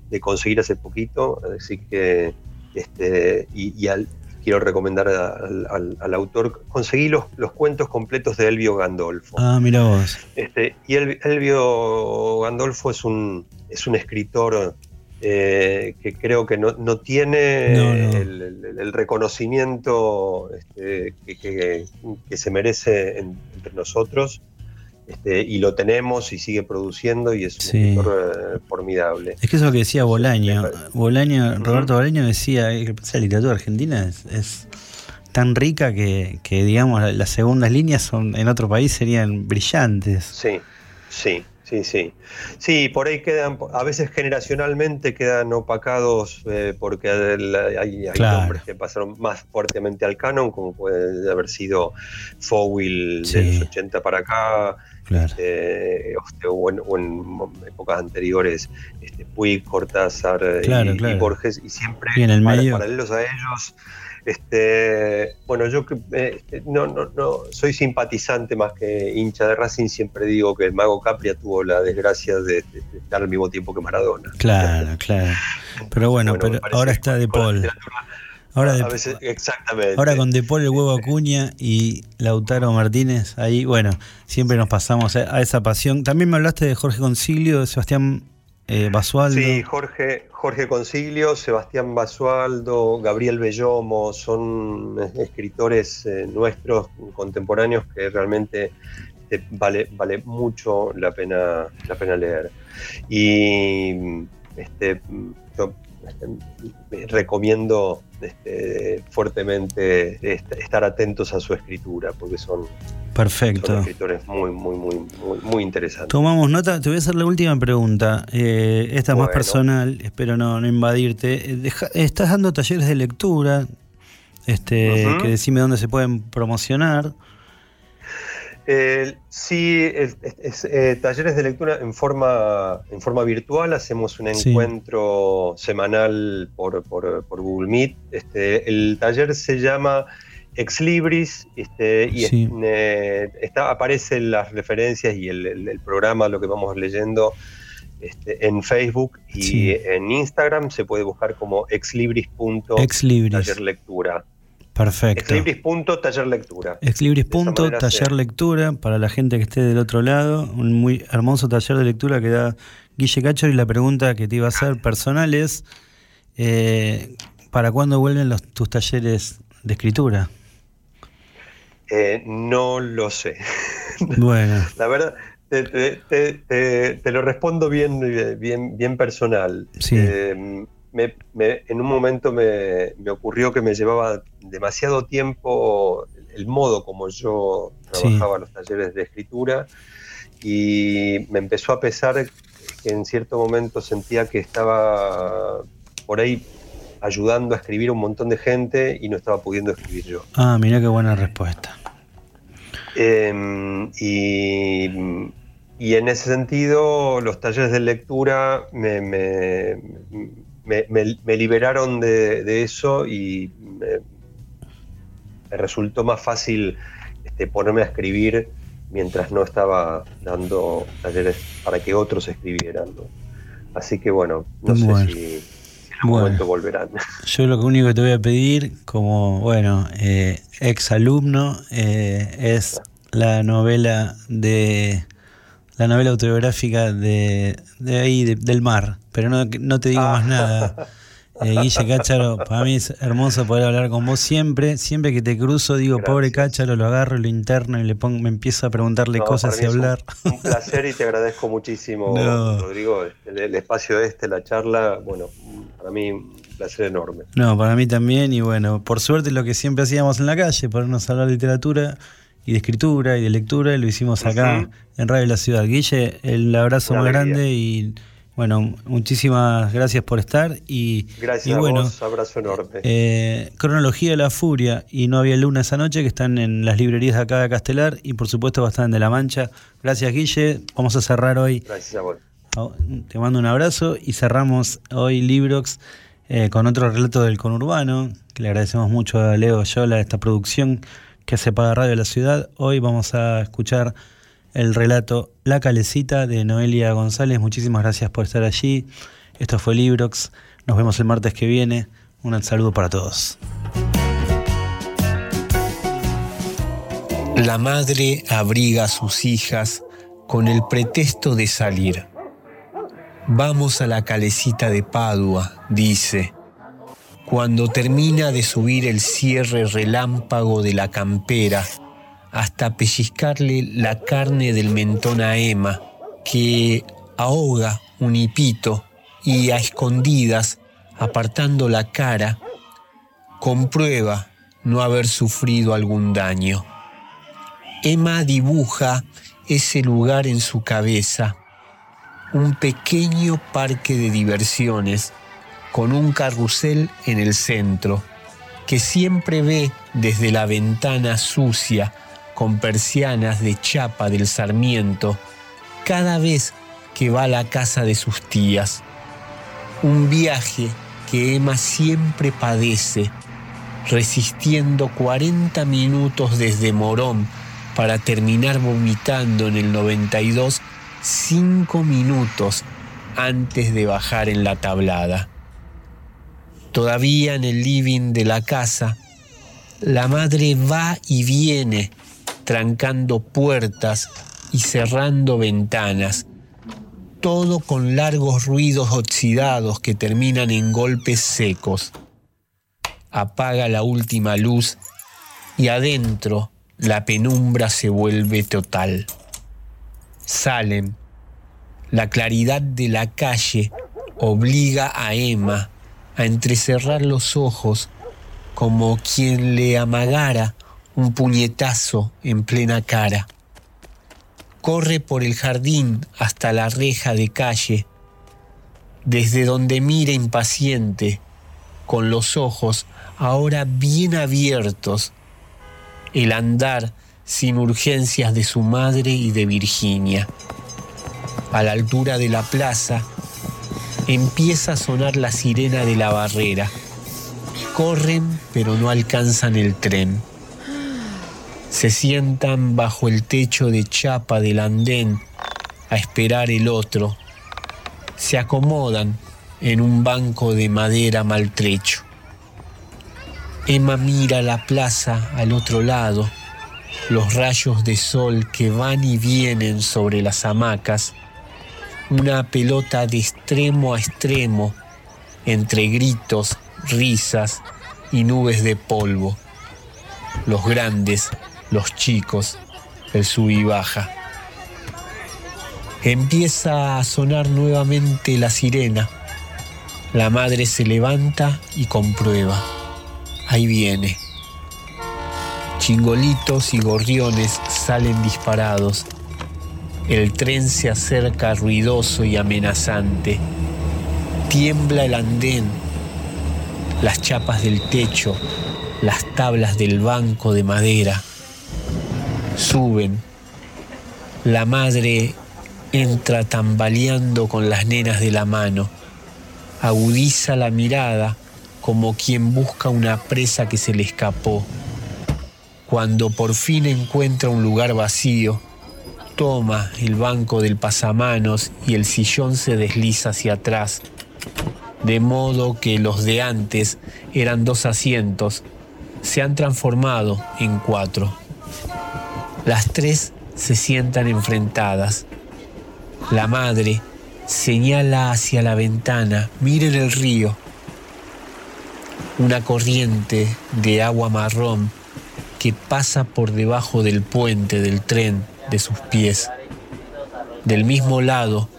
de conseguir hace poquito, así que, este, y, y al- quiero recomendar al, al- al autor, conseguí los, los cuentos completos de Elvio Gandolfo. Ah, mira vos. Este, y El- Elvio Gandolfo es un, es un escritor eh, que creo que no, no tiene No, no. El, el- el reconocimiento este, que, que- que se merece en- entre nosotros. Este, y lo tenemos y sigue produciendo y es un Sí. escritor eh, formidable. Es que eso es lo que decía Bolaño. Bolaño. Roberto Bolaño decía que la literatura argentina es, es tan rica que, que, digamos, la- las segundas líneas son en otro país serían brillantes. Sí, sí, sí, sí. Sí, por ahí quedan, a veces generacionalmente quedan opacados eh, porque hay, hay Claro. nombres que pasaron más fuertemente al canon, como puede haber sido Fowell Sí. de los 80 para acá, Claro. este, o, en, o en épocas anteriores, este, Puig, Cortázar eh, Claro, y, claro. y Borges, y siempre Y en el medio. paralelos a ellos. Este, bueno, yo eh, este, no, no, no soy simpatizante más que hincha de Racing, siempre digo que el mago Capria tuvo la desgracia de, de- de estar al mismo tiempo que Maradona. Claro, claro. Pero bueno, Bueno, pero ahora está De Paul. Ahora, a de, veces, exactamente. ahora con De Paul, el huevo Acuña y Lautaro Martínez, ahí, bueno, siempre nos pasamos a, a esa pasión. También me hablaste de Jorge Concilio, de Sebastián eh, Basualdo. Sí, Jorge, Jorge Concilio, Sebastián Basualdo, Gabriel Bellomo, son escritores eh, nuestros contemporáneos que realmente eh, vale, vale mucho la pena, la pena leer. Y este, yo este, recomiendo este, fuertemente est- estar atentos a su escritura, porque son, son Perfecto. escritores muy, muy, muy, muy, muy interesantes. Tomamos nota, te voy a hacer la última pregunta. Eh, esta es más personal, espero no, no invadirte. Eh, deja- estás dando talleres de lectura, este, que decime dónde se pueden promocionar. Eh, sí, es- eh, talleres de lectura en forma, en forma virtual. Hacemos un Sí. encuentro semanal por, por- por Google Meet. Este, el taller se llama Ex Libris este, y Sí. eh, está, aparecen las referencias y el, el- el programa, lo que vamos leyendo. este, en Facebook y Sí. en Instagram se puede buscar como exlibris.taller Ex Libris. lectura. Perfecto. Exlibris.taller lectura. Exlibris. De esa punto, manera taller se- lectura para la gente que esté del otro lado. Un muy hermoso taller de lectura que da Guille Cacho. Y la pregunta que te iba a hacer personal es: eh, ¿para cuándo vuelven los, tus talleres de escritura? Eh, no lo sé. Bueno, La verdad, te, te- te- te- te lo respondo bien, eh, bien, bien personal. Sí. Eh, me- me- en un momento me, me ocurrió que me llevaba demasiado tiempo el modo como yo Sí. trabajaba los talleres de escritura y me empezó a pesar que en cierto momento sentía que estaba por ahí ayudando a escribir a un montón de gente y no estaba pudiendo escribir yo. Ah, mira qué buena respuesta. Eh, y, y en ese sentido, los talleres de lectura me, me- me- me- me liberaron de, de eso y me, me resultó más fácil este, ponerme a escribir mientras no estaba dando talleres para que otros escribieran. ¿no? Así que bueno, no sé Bueno. si, si en algún Bueno. momento volverán. Yo lo único que te voy a pedir, como, bueno, eh, ex alumno, eh, es la novela de la novela autobiográfica de, de ahí, de- del mar, pero no, no te digo más nada. Eh, Guille Cácharo, para mí es hermoso poder hablar con vos siempre, siempre que te cruzo digo, pobre Cácharo, lo agarro, lo interno y le pongo, me empiezo a preguntarle No, cosas y un- hablar. Un, placer y te agradezco muchísimo, No. Rodrigo, el, el espacio este, la charla, bueno, para mí un placer enorme. No, para mí también, y bueno, por suerte lo que siempre hacíamos en la calle, ponernos a hablar de literatura y de escritura y de lectura, lo hicimos acá en Radio La Ciudad. Guille, el abrazo Una más alegría. grande y bueno, muchísimas gracias por estar y, Gracias y a bueno, vos, abrazo enorme. eh, Cronología de la Furia y No había luna esa noche que están en las librerías de acá de Castelar y por supuesto están de La Mancha. Gracias Guille, vamos a cerrar hoy Gracias a vos. te mando un abrazo y cerramos hoy Librox eh, con otro relato del conurbano, que le agradecemos mucho a Leo Yola esta producción que hace para Radio de la Ciudad. Hoy vamos a escuchar el relato La Calecita de Noelia González. Muchísimas gracias por estar allí. Esto fue Librox. Nos vemos el martes que viene. Un saludo para todos. La madre abriga a sus hijas con el pretexto de salir. Vamos a la calecita de Padua, dice. Cuando termina de subir el cierre relámpago de la campera hasta pellizcarle la carne del mentón a Emma, que ahoga un hipito y a escondidas, apartando la cara, comprueba no haber sufrido algún daño. Emma dibuja ese lugar en su cabeza, un pequeño parque de diversiones con un carrusel en el centro, que siempre ve desde la ventana sucia con persianas de chapa del Sarmiento cada vez que va a la casa de sus tías. Un viaje que Emma siempre padece, resistiendo 40 minutos desde Morón para terminar vomitando en el 92 cinco minutos antes de bajar en la tablada. Todavía en el living de la casa, la madre va y viene, trancando puertas y cerrando ventanas, todo con largos ruidos oxidados que terminan en golpes secos. Apaga la última luz y adentro la penumbra se vuelve total. Salen. La claridad de la calle obliga a Emma a entrecerrar los ojos como quien le amagara un puñetazo en plena cara. Corre por el jardín hasta la reja de calle, desde donde mira impaciente, con los ojos ahora bien abiertos, el andar sin urgencias de su madre y de Virginia. A la altura de la plaza, empieza a sonar la sirena de la barrera. Corren, pero no alcanzan el tren. Se sientan bajo el techo de chapa del andén a esperar el otro. Se acomodan en un banco de madera maltrecho. Emma mira la plaza al otro lado, los rayos de sol que van y vienen sobre las hamacas, una pelota de extremo a extremo, entre gritos, risas y nubes de polvo. Los grandes, los chicos, el sub y baja. Empieza a sonar nuevamente la sirena. La madre se levanta y comprueba. Ahí viene. Chingolitos y gorriones salen disparados. El tren se acerca ruidoso y amenazante. Tiembla el andén. Las chapas del techo, las tablas del banco de madera. Suben. La madre entra tambaleando con las nenas de la mano. Agudiza la mirada como quien busca una presa que se le escapó. Cuando por fin encuentra un lugar vacío, toma el banco del pasamanos y el sillón se desliza hacia atrás, de modo que los de antes eran dos asientos, se han transformado en cuatro. Las tres se sientan enfrentadas. La madre señala hacia la ventana, miren el río. Una corriente de agua marrón que pasa por debajo del puente del tren de sus pies. Del mismo lado,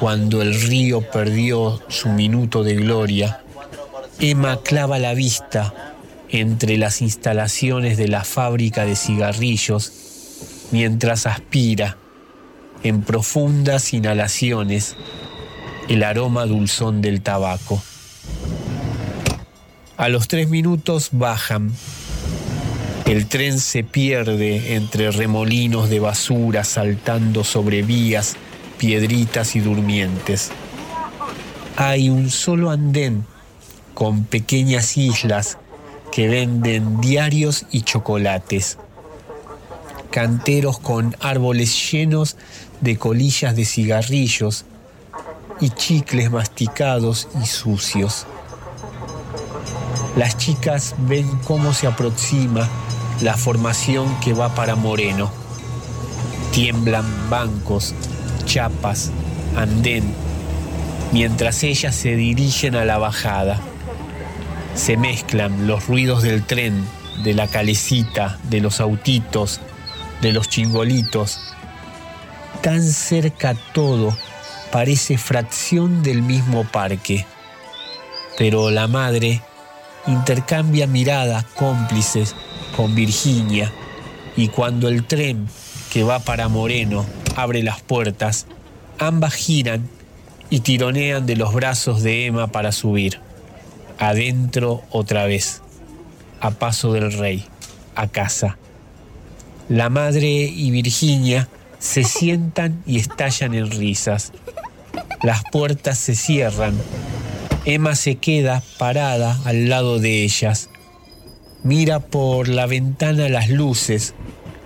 cuando el río perdió su minuto de gloria, Emma clava la vista entre las instalaciones de la fábrica de cigarrillos mientras aspira en profundas inhalaciones el aroma dulzón del tabaco. A los tres minutos bajan. El tren se pierde entre remolinos de basura saltando sobre vías, piedritas y durmientes. Hay un solo andén con pequeñas islas que venden diarios y chocolates. Canteros con árboles llenos de colillas de cigarrillos y chicles masticados y sucios. Las chicas ven cómo se aproxima la formación que va para Moreno. Tiemblan bancos, chapas, andén, mientras ellas se dirigen a la bajada. Se mezclan los ruidos del tren, de la calecita, de los autitos, de los chingolitos. Tan cerca todo parece fracción del mismo parque. Pero la madre intercambia miradas cómplices con Virginia y cuando el tren que va para Moreno abre las puertas, ambas giran y tironean de los brazos de Emma para subir. Adentro otra vez, a paso del rey, a casa. La madre y Virginia se sientan y estallan en risas. Las puertas se cierran. Emma se queda parada al lado de ellas. Mira por la ventana las luces,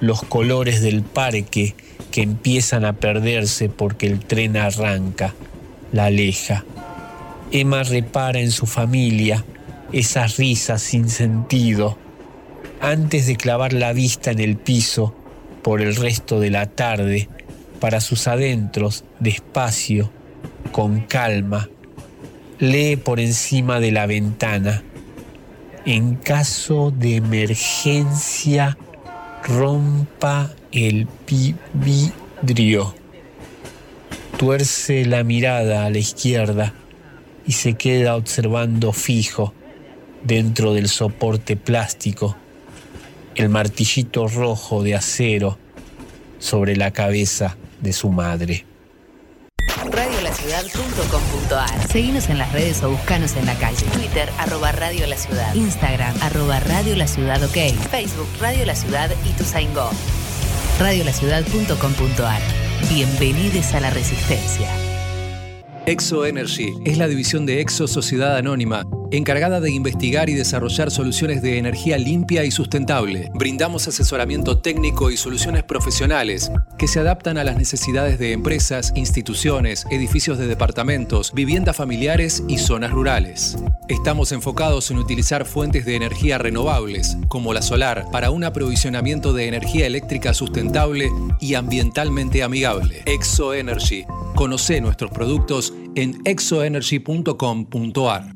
los colores del parque que empiezan a perderse porque el tren arranca, la aleja. Emma repara en su familia, esas risas sin sentido, antes de clavar la vista en el piso por el resto de la tarde, para sus adentros, despacio, con calma, lee por encima de la ventana. En caso de emergencia, rompa el vidrio. Tuerce la mirada a la izquierda y se queda observando fijo dentro del soporte plástico el martillito rojo de acero sobre la cabeza de su madre. Radiolaciudad.com.ar Seguinos en las redes o buscanos en la calle. Twitter, arroba Radio La Ciudad. Instagram, arroba Radio La Ciudad OK. Facebook, Radio La Ciudad y tu Go. Radiolaciudad.com.ar Bienvenidos a la Resistencia. Exo Energy es la división de Exo Sociedad Anónima, encargada de investigar y desarrollar soluciones de energía limpia y sustentable. Brindamos asesoramiento técnico y soluciones profesionales que se adaptan a las necesidades de empresas, instituciones, edificios de departamentos, viviendas familiares y zonas rurales. Estamos enfocados en utilizar fuentes de energía renovables, como la solar, para un aprovisionamiento de energía eléctrica sustentable y ambientalmente amigable. Exo Energy. Conoce nuestros productos en exoenergy.com.ar.